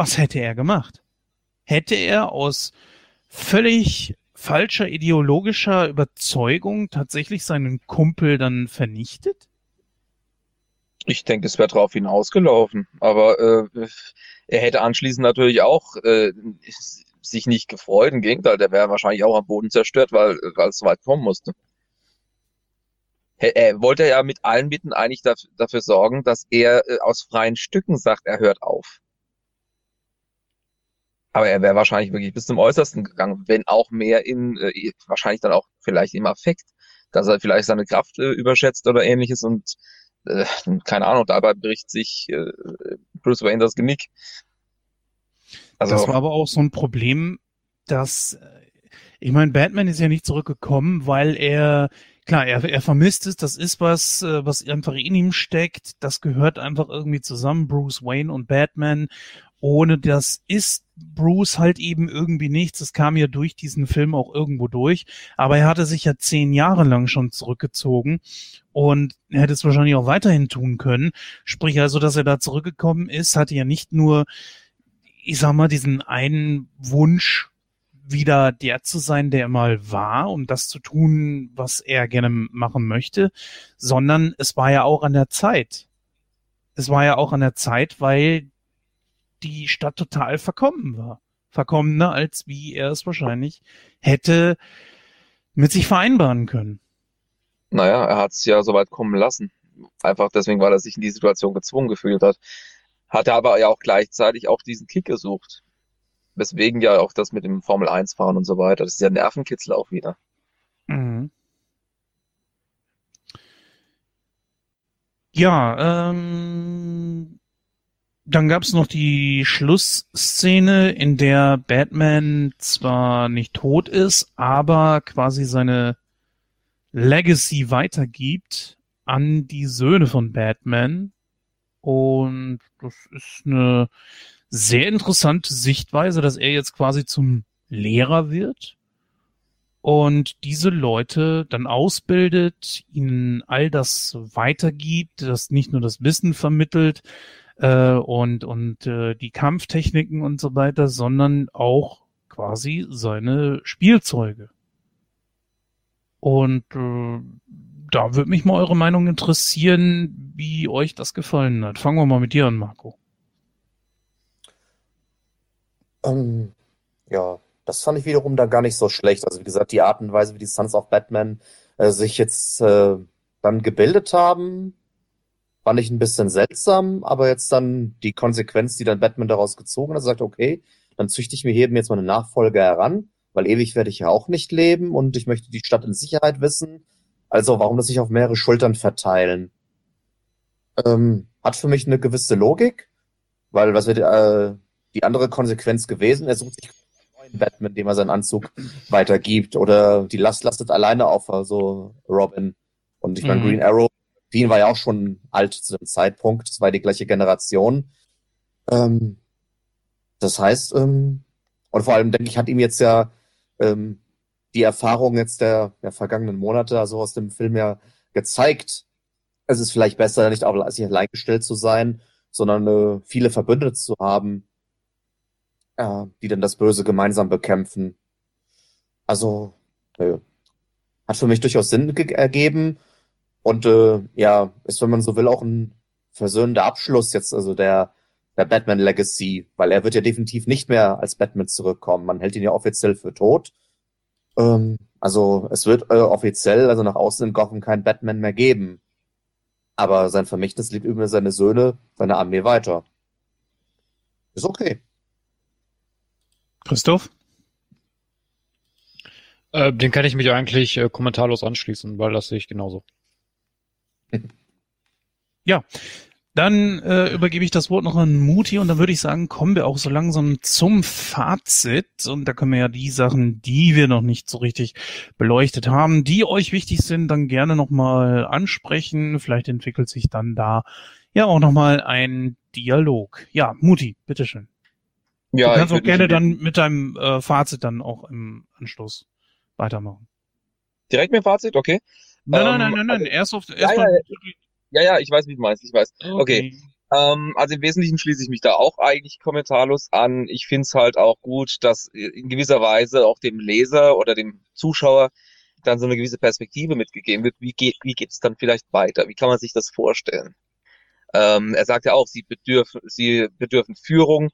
was hätte er gemacht? Hätte er aus völlig falscher ideologischer Überzeugung tatsächlich seinen Kumpel dann vernichtet? Ich denke, es wäre drauf hinausgelaufen. Aber äh, er hätte anschließend natürlich auch äh, sich nicht gefreut. Im Gegenteil, der wäre wahrscheinlich auch am Boden zerstört, weil, es weit kommen musste. Er, er wollte ja mit allen Mitteln eigentlich dafür, dafür sorgen, dass er äh, aus freien Stücken sagt, er hört auf. Aber er wäre wahrscheinlich wirklich bis zum Äußersten gegangen, wenn auch mehr in, äh, wahrscheinlich dann auch vielleicht im Affekt, dass er vielleicht seine Kraft äh, überschätzt oder ähnliches und äh, keine Ahnung, dabei bricht sich äh, Bruce Wayne das Genick. Also, das war aber auch so ein Problem, dass, äh, ich meine, Batman ist ja nicht zurückgekommen, weil er, klar, er, er vermisst es, das ist was, äh, was einfach in ihm steckt, das gehört einfach irgendwie zusammen, Bruce Wayne und Batman. Ohne das ist Bruce halt eben irgendwie nichts. Das kam ja durch diesen Film auch irgendwo durch. Aber er hatte sich ja zehn Jahre lang schon zurückgezogen und er hätte es wahrscheinlich auch weiterhin tun können. Sprich also, dass er da zurückgekommen ist, hatte ja nicht nur ich sag mal, diesen einen Wunsch, wieder der zu sein, der er mal war, um das zu tun, was er gerne machen möchte, sondern es war ja auch an der Zeit. Es war ja auch an der Zeit, weil die Stadt total verkommen war. Verkommener, als wie er es wahrscheinlich hätte mit sich vereinbaren können. naja, er hat es ja so weit kommen lassen. Einfach deswegen, weil er sich in die Situation gezwungen gefühlt hat. Hat er aber ja auch gleichzeitig auch diesen Kick gesucht. Weswegen ja auch das mit dem Formel 1 fahren und so weiter. Das ist ja Nervenkitzel auch wieder. Mhm. Ja, ähm, dann gab es noch die Schlussszene, in der Batman zwar nicht tot ist, aber quasi seine Legacy weitergibt an die Söhne von Batman. Und das ist eine sehr interessante Sichtweise, dass er jetzt quasi zum Lehrer wird und diese Leute dann ausbildet, ihnen all das weitergibt, das nicht nur das Wissen vermittelt äh, und und äh, die Kampftechniken und so weiter, sondern auch quasi seine Spielzeuge. Und äh, da würde mich mal eure Meinung interessieren, wie euch das gefallen hat. Fangen wir mal mit dir an, Marco. Ähm, ja, das fand ich wiederum da gar nicht so schlecht. Also wie gesagt, die Art und Weise, wie die Sons of Batman äh, sich jetzt äh, dann gebildet haben, fand ich ein bisschen seltsam, aber jetzt dann die Konsequenz, die dann Batman daraus gezogen hat, sagt, okay, dann züchte ich mir hier eben jetzt mal eine Nachfolge heran, weil ewig werde ich ja auch nicht leben und ich möchte die Stadt in Sicherheit wissen. Also warum das sich auf mehrere Schultern verteilen? Ähm, hat für mich eine gewisse Logik, weil was wird äh, die andere Konsequenz gewesen? Er sucht sich einen neuen Batman, dem er seinen Anzug weitergibt oder die Last lastet alleine auf, also Robin. Und ich meine, Mhm. Green Arrow, Dean war ja auch schon alt zu dem Zeitpunkt, das war die gleiche Generation. Ähm, das heißt, ähm, und vor allem denke ich, hat ihm jetzt ja ähm, die Erfahrung jetzt der, der vergangenen Monate, also aus dem Film ja gezeigt, es ist vielleicht besser, nicht auf sich allein gestellt zu sein, sondern äh, viele Verbündete zu haben, äh, die dann das Böse gemeinsam bekämpfen. Also, äh, hat für mich durchaus Sinn ge- ergeben und äh, ja, ist, wenn man so will, auch ein versöhnender Abschluss jetzt, also der, der Batman Legacy, weil er wird ja definitiv nicht mehr als Batman zurückkommen. Man hält ihn ja offiziell für tot. Ähm, also es wird äh, offiziell, also nach außen in Gotham kein Batman mehr geben. Aber sein Vermächtnis lebt über seine Söhne, seine Armee weiter. Ist okay. Christoph? Äh, den kann ich mich eigentlich äh, kommentarlos anschließen, weil das sehe ich genauso. Dann äh, übergebe ich das Wort noch an Muti und dann würde ich sagen, kommen wir auch so langsam zum Fazit. Und da können wir ja die Sachen, die wir noch nicht so richtig beleuchtet haben, die euch wichtig sind, dann gerne nochmal ansprechen. Vielleicht entwickelt sich dann da ja auch nochmal ein Dialog. Ja, Muti, bitteschön. Ja, du kannst auch gerne dann mit deinem äh, Fazit dann auch im Anschluss weitermachen. direkt mit Fazit, okay. Nein, Ähm, nein, nein, nein, nein. also- Erst auf Ja, erstmal. Ja, ja, ich weiß, wie du meinst, ich weiß. Okay. Ähm, also im Wesentlichen schließe ich mich da auch eigentlich kommentarlos an. Ich finde es halt auch gut, dass in gewisser Weise auch dem Leser oder dem Zuschauer dann so eine gewisse Perspektive mitgegeben wird. Wie geht, wie geht es dann vielleicht weiter? Wie kann man sich das vorstellen? Ähm, er sagt ja auch, sie bedürfen, sie bedürfen Führung,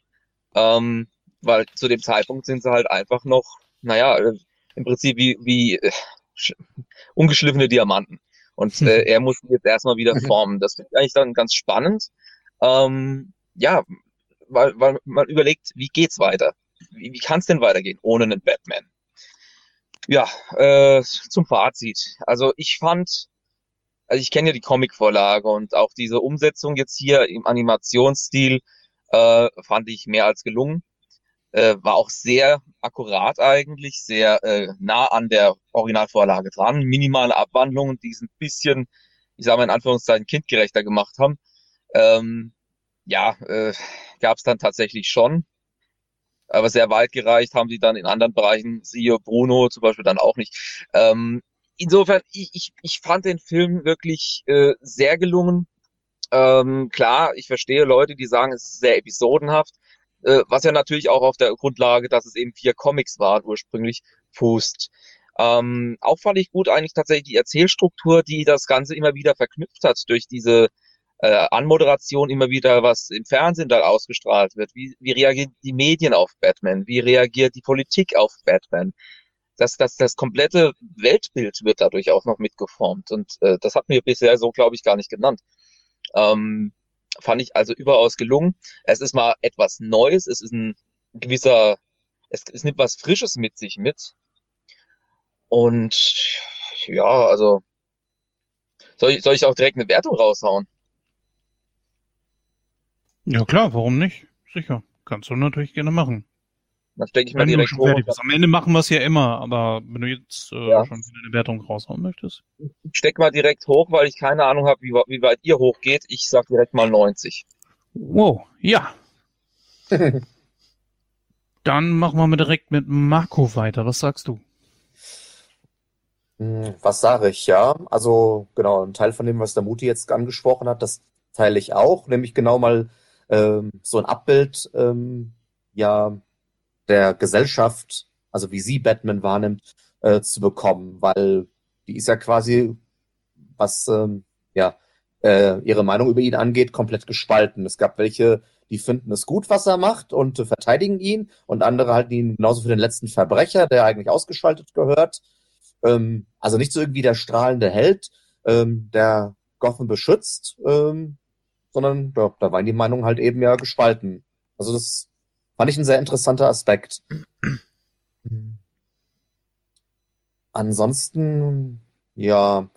ähm, weil zu dem Zeitpunkt sind sie halt einfach noch, naja, äh, im Prinzip wie, wie äh, ungeschliffene Diamanten. Und äh, er muss sie jetzt erstmal wieder formen. Das finde ich eigentlich dann ganz spannend. Ähm, ja, weil, weil man überlegt, wie geht's weiter? Wie, wie kann es denn weitergehen ohne einen Batman? Ja, äh, zum Fazit. Also ich fand, also ich kenne ja die Comicvorlage und auch diese Umsetzung jetzt hier im Animationsstil äh, fand ich mehr als gelungen. Äh, war auch sehr akkurat eigentlich, sehr äh, nah an der Originalvorlage dran. Minimale Abwandlungen, die es ein bisschen, ich sage mal in Anführungszeichen, kindgerechter gemacht haben. Ähm, ja, äh, gab es dann tatsächlich schon. Aber sehr weit gereicht haben sie dann in anderen Bereichen, siehe Bruno zum Beispiel dann auch nicht. Ähm, insofern, ich, ich, ich fand den Film wirklich äh, sehr gelungen. Ähm, klar, ich verstehe Leute, die sagen, es ist sehr episodenhaft, äh, was ja natürlich auch auf der Grundlage, dass es eben vier Comics waren ursprünglich, fußt. Ähm, auch fand ich gut eigentlich tatsächlich die Erzählstruktur, die das Ganze immer wieder verknüpft hat durch diese äh, Anmoderation immer wieder, was im Fernsehen da ausgestrahlt wird. Wie, wie reagieren die Medien auf Batman? Wie reagiert die Politik auf Batman? Das, das, das komplette Weltbild wird dadurch auch noch mitgeformt. Und äh, das hat mir bisher so, glaube ich, gar nicht genannt. Ähm, fand ich also überaus gelungen. Es ist mal etwas Neues, es ist ein gewisser, es, es nimmt was Frisches mit sich mit. Und ja, also soll ich, soll ich auch direkt eine Wertung raushauen? Ja klar, warum nicht? Sicher. Kannst du natürlich gerne machen. Das stecke ich mal Wenn du direkt schon hoch. fertig bist. Am Ende machen wir es ja immer, aber wenn du jetzt äh, Ja. schon wieder eine Wertung raushauen möchtest. Ich steck mal direkt hoch, weil ich keine Ahnung habe, wie, wie weit ihr hochgeht. Ich sag direkt mal 90. Wow, ja. Dann machen wir mal direkt mit Marco weiter. Was sagst du? Hm, Was sage ich, ja? Also genau, ein Teil von dem, was der Muti jetzt angesprochen hat, das teile ich auch, nämlich genau mal ähm, so ein Abbild ähm, ja der Gesellschaft, also wie sie Batman wahrnimmt, äh, zu bekommen, weil die ist ja quasi, was ähm, ja äh, ihre Meinung über ihn angeht, komplett gespalten. Es gab welche, die finden es gut, was er macht und äh, verteidigen ihn, und andere halten ihn genauso für den letzten Verbrecher, der eigentlich ausgeschaltet gehört. Ähm, also nicht so irgendwie der strahlende Held, ähm, der Gotham beschützt, ähm, sondern ja, da waren die Meinungen halt eben ja gespalten. Also das fand ich ein sehr interessanter Aspekt. Ansonsten, ja,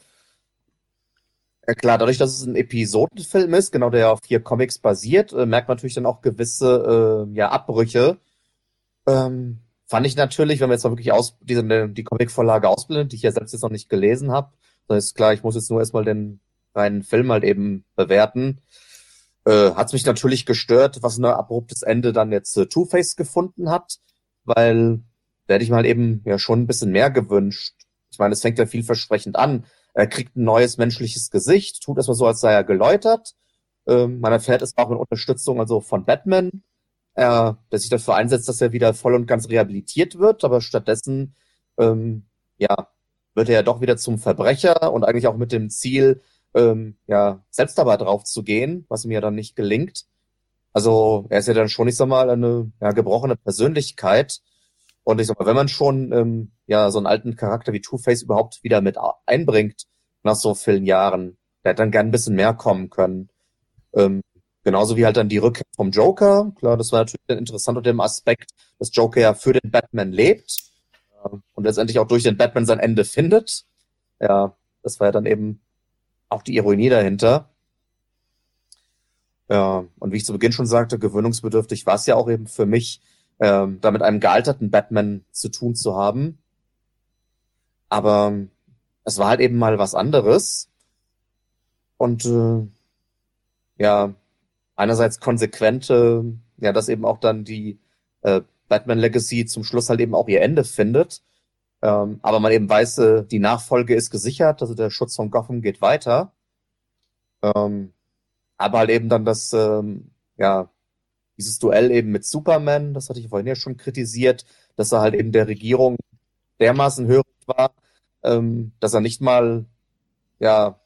ja klar, dadurch, dass es ein Episodenfilm ist, genau der auf vier Comics basiert, äh, merkt man natürlich dann auch gewisse äh, ja, Abbrüche. Ähm, fand ich natürlich, wenn man jetzt mal wirklich aus, diese, die Comicvorlage ausblendet, die ich ja selbst jetzt noch nicht gelesen habe, dann ist klar, ich muss jetzt nur erstmal den reinen Film halt eben bewerten. Äh, hat's mich natürlich gestört, was ein abruptes Ende dann jetzt äh, Two-Face gefunden hat, weil da hätte ich halt eben ja schon ein bisschen mehr gewünscht. Ich meine, es fängt ja vielversprechend an. Er kriegt ein neues menschliches Gesicht, tut erstmal so, als sei er geläutert. Ähm, man erfährt es auch mit Unterstützung also von Batman, äh, der sich dafür einsetzt, dass er wieder voll und ganz rehabilitiert wird, aber stattdessen ähm, ja, wird er ja doch wieder zum Verbrecher und eigentlich auch mit dem Ziel, ähm, ja, selbst dabei drauf zu gehen, was ja dann nicht gelingt. Also er ist ja dann schon, ich sag mal, eine ja, gebrochene Persönlichkeit. Und ich sag mal, wenn man schon ähm, ja so einen alten Charakter wie Two-Face überhaupt wieder mit einbringt nach so vielen Jahren, der hätte dann gern ein bisschen mehr kommen können. Ähm, genauso wie halt dann die Rückkehr vom Joker. Klar, das war natürlich interessant unter dem Aspekt, dass Joker ja für den Batman lebt äh, und letztendlich auch durch den Batman sein Ende findet. Ja, das war ja dann eben auch die Ironie dahinter. Ja, und wie ich zu Beginn schon sagte, gewöhnungsbedürftig war es ja auch eben für mich, ähm, da mit einem gealterten Batman zu tun zu haben. Aber es war halt eben mal was anderes. Und äh, ja, einerseits konsequent, äh, ja, dass eben auch dann die äh, Batman Legacy zum Schluss halt eben auch ihr Ende findet. Ähm, aber man eben weiß, äh, die Nachfolge ist gesichert, also der Schutz von Gotham geht weiter. Ähm, aber halt eben dann das, ähm, ja, dieses Duell eben mit Superman, das hatte ich vorhin ja schon kritisiert, dass er halt eben der Regierung dermaßen hörig war, ähm, dass er nicht mal, ja,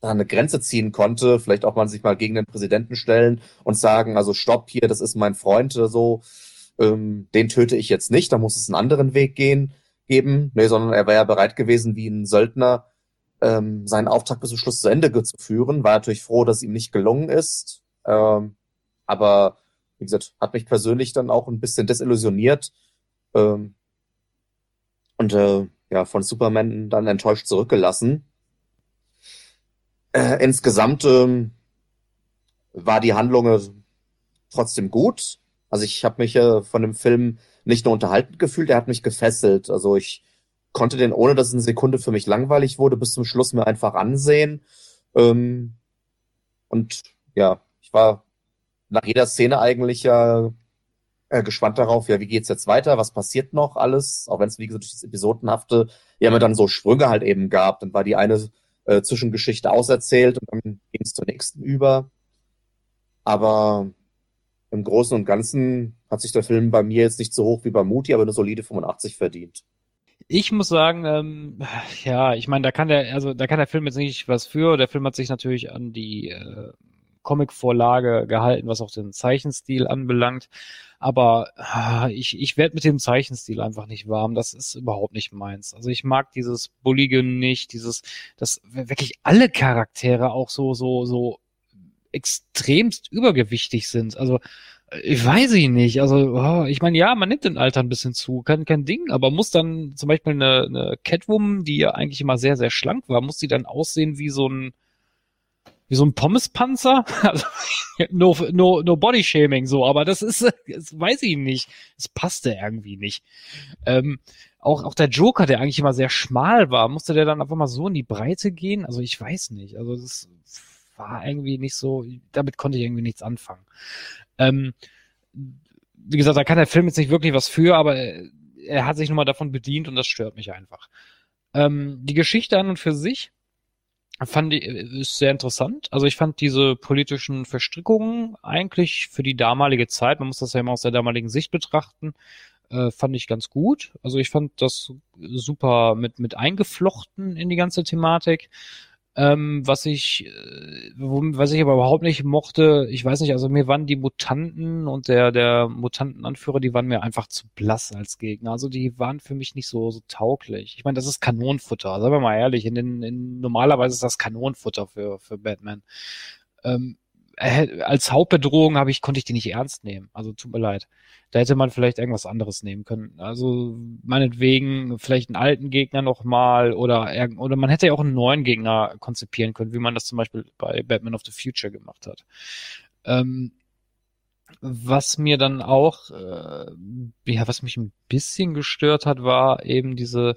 da eine Grenze ziehen konnte, vielleicht auch mal sich mal gegen den Präsidenten stellen und sagen, also stopp hier, das ist mein Freund oder so, ähm, den töte ich jetzt nicht, da muss es einen anderen Weg gehen, geben, nee, sondern er war ja bereit gewesen, wie ein Söldner, ähm, seinen Auftrag bis zum Schluss zu Ende zu führen, war natürlich froh, dass ihm nicht gelungen ist, ähm, aber wie gesagt, hat mich persönlich dann auch ein bisschen desillusioniert ähm, und äh, ja, von Superman dann enttäuscht zurückgelassen. Äh, insgesamt ähm, war die Handlung äh, trotzdem gut. Also ich habe mich äh, von dem Film nicht nur unterhalten gefühlt, er hat mich gefesselt. Also ich konnte den, ohne dass es eine Sekunde für mich langweilig wurde, bis zum Schluss mir einfach ansehen. Ähm, und ja, ich war nach jeder Szene eigentlich ja äh, gespannt darauf, ja, wie geht's jetzt weiter, was passiert noch alles, auch wenn es, wie gesagt, das Episodenhafte ja immer dann so Sprünge halt eben gab. Dann war die eine äh, Zwischengeschichte auserzählt und dann ging es zur nächsten über. Aber im Großen und Ganzen hat sich der Film bei mir jetzt nicht so hoch wie bei Muti, aber eine solide 85 verdient. Ich muss sagen, ähm, ja, ich meine, da kann der, also da kann der Film jetzt nicht was für. Der Film hat sich natürlich an die äh, Comic-Vorlage gehalten, was auch den Zeichenstil anbelangt. Aber ah, ich, ich werde mit dem Zeichenstil einfach nicht warm. Das ist überhaupt nicht meins. Also ich mag dieses Bullige nicht, dieses, dass wirklich alle Charaktere auch so, so, so extremst übergewichtig sind. Also ich weiß ich nicht. Also, oh, ich meine, ja, man nimmt den Alter ein bisschen zu, kein, kein Ding, aber muss dann zum Beispiel eine, eine Catwoman, die ja eigentlich immer sehr, sehr schlank war, muss die dann aussehen wie so ein, wie so ein Pommespanzer. Also, no, no, no Body Shaming so, aber das ist, das weiß ich nicht. Es passte irgendwie nicht. Ähm, auch, auch der Joker, der eigentlich immer sehr schmal war, musste der dann einfach mal so in die Breite gehen? Also ich weiß nicht. Also das war irgendwie nicht so, damit konnte ich irgendwie nichts anfangen. Ähm, wie gesagt, da kann der Film jetzt nicht wirklich was für, aber er hat sich nun mal davon bedient und das stört mich einfach. Ähm, die Geschichte an und für sich fand ich, ist sehr interessant. Also ich fand diese politischen Verstrickungen eigentlich für die damalige Zeit, man muss das ja immer aus der damaligen Sicht betrachten, äh, fand ich ganz gut. Also ich fand das super mit, mit eingeflochten in die ganze Thematik. Ähm, was ich, äh, was ich aber überhaupt nicht mochte, ich weiß nicht, also mir waren die Mutanten und der, der Mutantenanführer, die waren mir einfach zu blass als Gegner. Also die waren für mich nicht so, so tauglich. Ich meine, das ist Kanonenfutter, sagen wir mal ehrlich. In den, in, normalerweise ist das Kanonenfutter für, für Batman. Ähm, als Hauptbedrohung habe ich, konnte ich die nicht ernst nehmen. Also tut mir leid. Da hätte man vielleicht irgendwas anderes nehmen können. Also meinetwegen vielleicht einen alten Gegner nochmal oder oder man hätte ja auch einen neuen Gegner konzipieren können, wie man das zum Beispiel bei Batman of the Future gemacht hat. Ähm, was mir dann auch, äh, ja, was mich ein bisschen gestört hat, war eben diese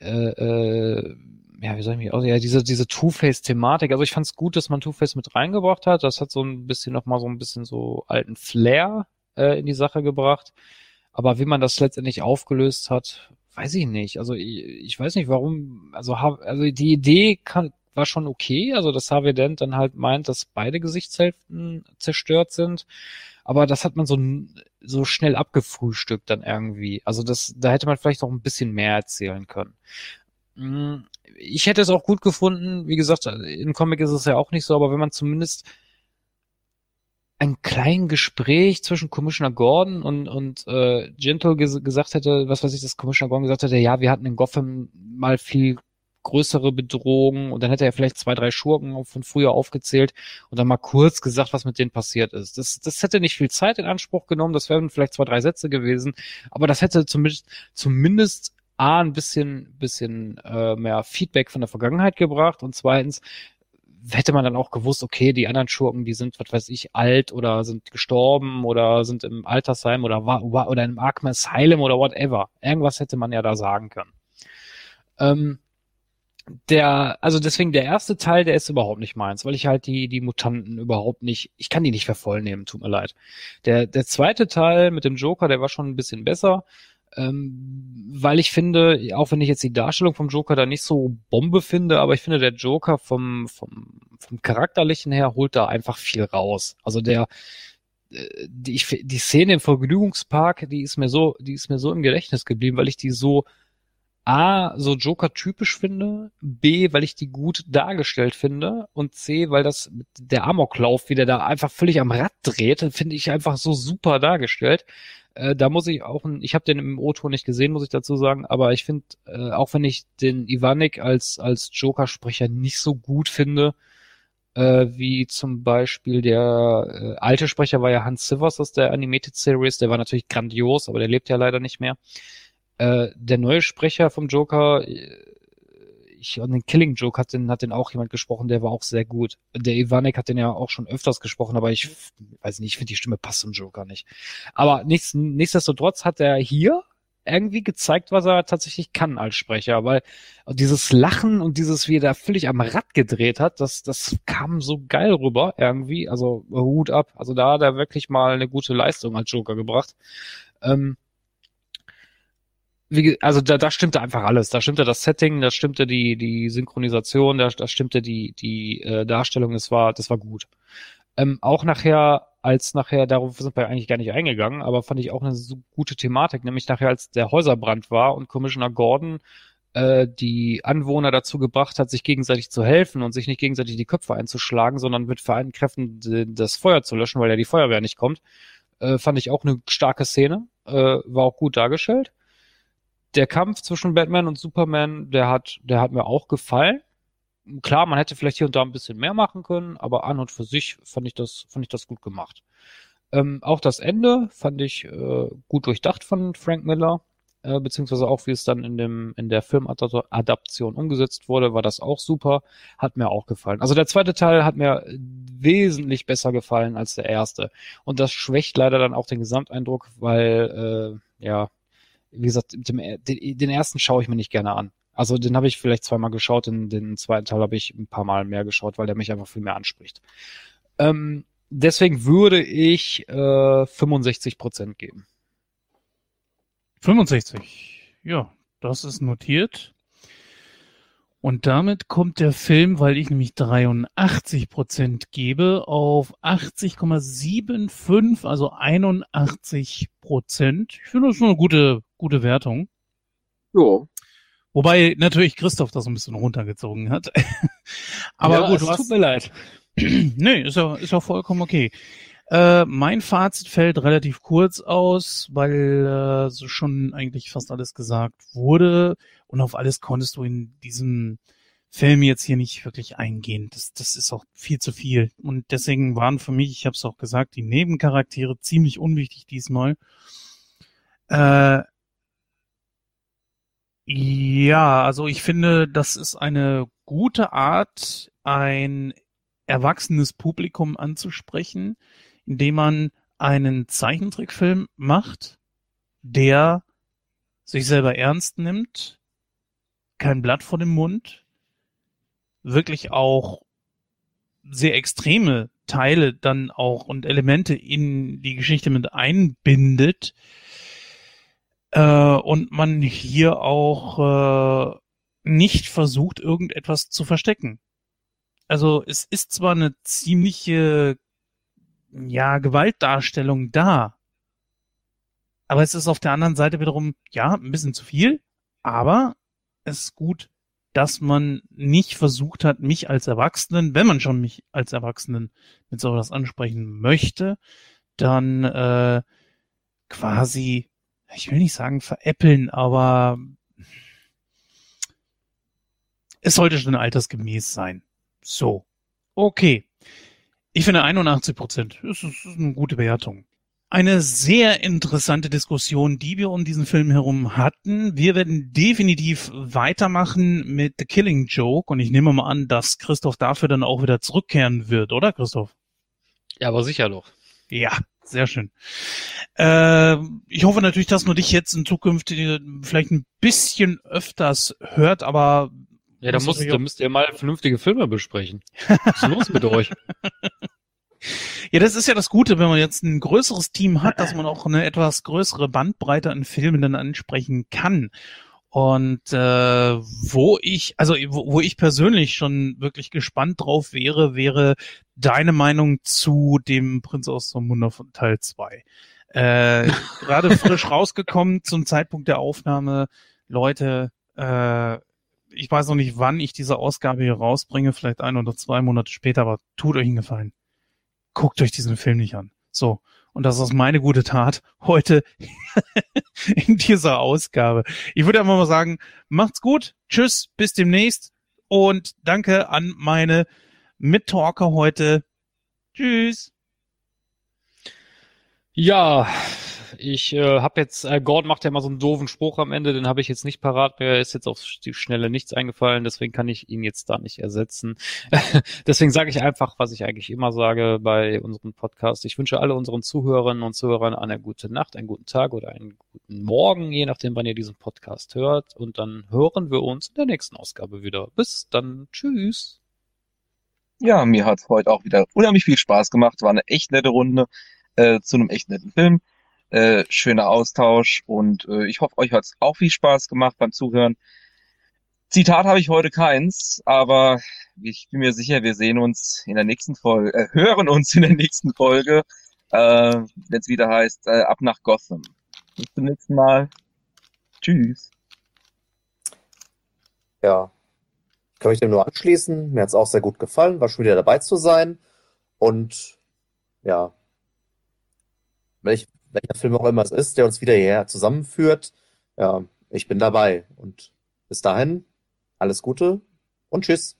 äh, äh, ja, wie soll ich mich aus, ja, diese, diese Two-Face-Thematik. Also ich fand es gut, dass man Two-Face mit reingebracht hat. Das hat so ein bisschen nochmal so ein bisschen so alten Flair äh, in die Sache gebracht. Aber wie man das letztendlich aufgelöst hat, weiß ich nicht. Also ich, ich weiß nicht, warum, also, also die Idee kann, war schon okay. Also dass Harvey Dent dann halt meint, dass beide Gesichtshälften zerstört sind. Aber das hat man so, so schnell abgefrühstückt dann irgendwie. Also das, da hätte man vielleicht noch ein bisschen mehr erzählen können. Hm, ich hätte es auch gut gefunden, wie gesagt, im Comic ist es ja auch nicht so, aber wenn man zumindest ein kleines Gespräch zwischen Commissioner Gordon und, und äh, Gentle ges gesagt hätte, was weiß ich, dass Commissioner Gordon gesagt hätte, ja, wir hatten in Gotham mal viel größere Bedrohungen und dann hätte er vielleicht zwei, drei Schurken von früher aufgezählt und dann mal kurz gesagt, was mit denen passiert ist. Das, das hätte nicht viel Zeit in Anspruch genommen, das wären vielleicht zwei, drei Sätze gewesen, aber das hätte zumindest, zumindest A, ein bisschen, bisschen äh, mehr Feedback von der Vergangenheit gebracht und zweitens hätte man dann auch gewusst, okay, die anderen Schurken, die sind, was weiß ich, alt oder sind gestorben oder sind im Altersheim oder war oder im Arkham Asylum oder whatever. Irgendwas hätte man ja da sagen können. Ähm, der, also deswegen der erste Teil, der ist überhaupt nicht meins, weil ich halt die, die Mutanten überhaupt nicht, ich kann die nicht für voll nehmen, tut mir leid. Der, der zweite Teil mit dem Joker, der war schon ein bisschen besser ähm, weil ich finde, auch wenn ich jetzt die Darstellung vom Joker da nicht so Bombe finde, aber ich finde, der Joker vom, vom, vom Charakterlichen her holt da einfach viel raus. Also der, äh, die, ich, die Szene im Vergnügungspark, die ist mir so, die ist mir so im Gedächtnis geblieben, weil ich die so A, so Joker-typisch finde, B, weil ich die gut dargestellt finde und C, weil das der Amoklauf, wie der da einfach völlig am Rad dreht, finde ich einfach so super dargestellt. Äh, da muss ich auch, ich habe den im O-Ton nicht gesehen, muss ich dazu sagen, aber ich finde, äh, auch wenn ich den Ivanik als, als Joker-Sprecher nicht so gut finde, äh, wie zum Beispiel der äh, alte Sprecher war ja Hans Sivers aus der Animated Series, der war natürlich grandios, aber der lebt ja leider nicht mehr. Äh, der neue Sprecher vom Joker, äh, ich, und den Killing Joke hat den, hat den auch jemand gesprochen, der war auch sehr gut. Der Ivanek hat den ja auch schon öfters gesprochen, aber ich weiß nicht, ich finde die Stimme passt zum Joker nicht. Aber nichts, nichtsdestotrotz hat er hier irgendwie gezeigt, was er tatsächlich kann als Sprecher, weil dieses Lachen und dieses, wie er da völlig am Rad gedreht hat, das, das kam so geil rüber irgendwie, also Hut ab, also da hat er wirklich mal eine gute Leistung als Joker gebracht. Ähm, wie, also da, da stimmte einfach alles. Da stimmte das Setting, da stimmte die, die Synchronisation, da, da stimmte die, die äh, Darstellung, das war, das war gut. Ähm, auch nachher, als nachher, darauf sind wir eigentlich gar nicht eingegangen, aber fand ich auch eine so gute Thematik, nämlich nachher, als der Häuserbrand war und Commissioner Gordon äh, die Anwohner dazu gebracht hat, sich gegenseitig zu helfen und sich nicht gegenseitig die Köpfe einzuschlagen, sondern mit vereinten Kräften das Feuer zu löschen, weil ja die Feuerwehr nicht kommt, äh, fand ich auch eine starke Szene, äh, war auch gut dargestellt der Kampf zwischen Batman und Superman, der hat, der hat mir auch gefallen. Klar, man hätte vielleicht hier und da ein bisschen mehr machen können, aber an und für sich fand ich das, fand ich das gut gemacht. Ähm, auch das Ende fand ich äh, gut durchdacht von Frank Miller. äh, beziehungsweise auch wie es dann in dem in der Filmadaption umgesetzt wurde, war das auch super, hat mir auch gefallen. Also der zweite Teil hat mir wesentlich besser gefallen als der erste und das schwächt leider dann auch den Gesamteindruck, weil äh, ja wie gesagt dem, den, den ersten schaue ich mir nicht gerne an. Also den habe ich vielleicht zweimal geschaut, den, den zweiten Teil habe ich ein paar Mal mehr geschaut, weil der mich einfach viel mehr anspricht. Ähm, deswegen würde ich äh, 65 Prozent geben. 65. Ja, das ist notiert. Und damit kommt der Film, weil ich nämlich 83 Prozent gebe, auf 80,75, also 81 Prozent. Ich finde das schon eine gute, gute Wertung. Jo. Wobei natürlich Christoph das ein bisschen runtergezogen hat. Aber ja, gut, es hast, tut mir leid. nee, ist ja, ist ja vollkommen okay. Äh, mein Fazit fällt relativ kurz aus, weil äh, so schon eigentlich fast alles gesagt wurde und auf alles konntest du in diesem Film jetzt hier nicht wirklich eingehen. Das, das ist auch viel zu viel. Und deswegen waren für mich, ich habe es auch gesagt, die Nebencharaktere ziemlich unwichtig diesmal. Äh, ja, also ich finde, das ist eine gute Art, ein erwachsenes Publikum anzusprechen, indem man einen Zeichentrickfilm macht, der sich selber ernst nimmt, kein Blatt vor dem Mund, wirklich auch sehr extreme Teile dann auch und Elemente in die Geschichte mit einbindet äh, und man hier auch äh, nicht versucht, irgendetwas zu verstecken. Also es ist zwar eine ziemliche ja, Gewaltdarstellung da, aber es ist auf der anderen Seite wiederum, ja, ein bisschen zu viel, aber es ist gut, dass man nicht versucht hat, mich als Erwachsenen, wenn man schon mich als Erwachsenen mit sowas ansprechen möchte, dann äh, quasi, ich will nicht sagen veräppeln, aber es sollte schon altersgemäß sein. So. Okay. Ich finde 81 Prozent ist, ist eine gute Bewertung. Eine sehr interessante Diskussion, die wir um diesen Film herum hatten. Wir werden definitiv weitermachen mit The Killing Joke und ich nehme mal an, dass Christoph dafür dann auch wieder zurückkehren wird, oder Christoph? Ja, aber sicher doch. Ja, sehr schön. Äh, ich hoffe natürlich, dass man dich jetzt in Zukunft äh, vielleicht ein bisschen öfters hört, aber Ja, da, Muss da müsst ihr mal vernünftige Filme besprechen. Was ist los mit euch? Ja, das ist ja das Gute, wenn man jetzt ein größeres Team hat, dass man auch eine etwas größere Bandbreite an Filmen dann ansprechen kann. Und äh, wo ich, also wo, wo ich persönlich schon wirklich gespannt drauf wäre, wäre deine Meinung zu dem Prinz aus Zamunda von Teil 2. Äh, Gerade frisch rausgekommen zum Zeitpunkt der Aufnahme. Leute, äh, ich weiß noch nicht, wann ich diese Ausgabe hier rausbringe, vielleicht ein oder zwei Monate später, aber tut euch einen Gefallen guckt euch diesen Film nicht an. So. Und das ist meine gute Tat heute in dieser Ausgabe. Ich würde einfach mal sagen, macht's gut. Tschüss, bis demnächst. Und danke an meine Mittalker heute. Tschüss. Ja, ich äh, habe jetzt, äh, Gordon macht ja mal so einen doofen Spruch am Ende, den habe ich jetzt nicht parat, mir ist jetzt auf die Schnelle nichts eingefallen, deswegen kann ich ihn jetzt da nicht ersetzen. deswegen sage ich einfach, was ich eigentlich immer sage bei unserem Podcast. Ich wünsche alle unseren Zuhörerinnen und Zuhörern eine gute Nacht, einen guten Tag oder einen guten Morgen, je nachdem, wann ihr diesen Podcast hört. Und dann hören wir uns in der nächsten Ausgabe wieder. Bis dann. Tschüss. Ja, mir hat's heute auch wieder unheimlich viel Spaß gemacht. War eine echt nette Runde äh, zu einem echt netten Film. Äh, schöner Austausch und äh, ich hoffe, euch hat's auch viel Spaß gemacht beim Zuhören. Zitat habe ich heute keins, aber ich bin mir sicher, wir sehen uns in der nächsten Folge, äh, hören uns in der nächsten Folge, äh, wenn es wieder heißt, äh, ab nach Gotham. Bis zum nächsten Mal. Tschüss. Ja. Ich kann mich dem nur anschließen. Mir hat's auch sehr gut gefallen, war schon wieder dabei zu sein. Und ja, welch, welcher Film auch immer es ist, der uns wieder hierher zusammenführt, ja, ich bin dabei. Und bis dahin, alles Gute und tschüss.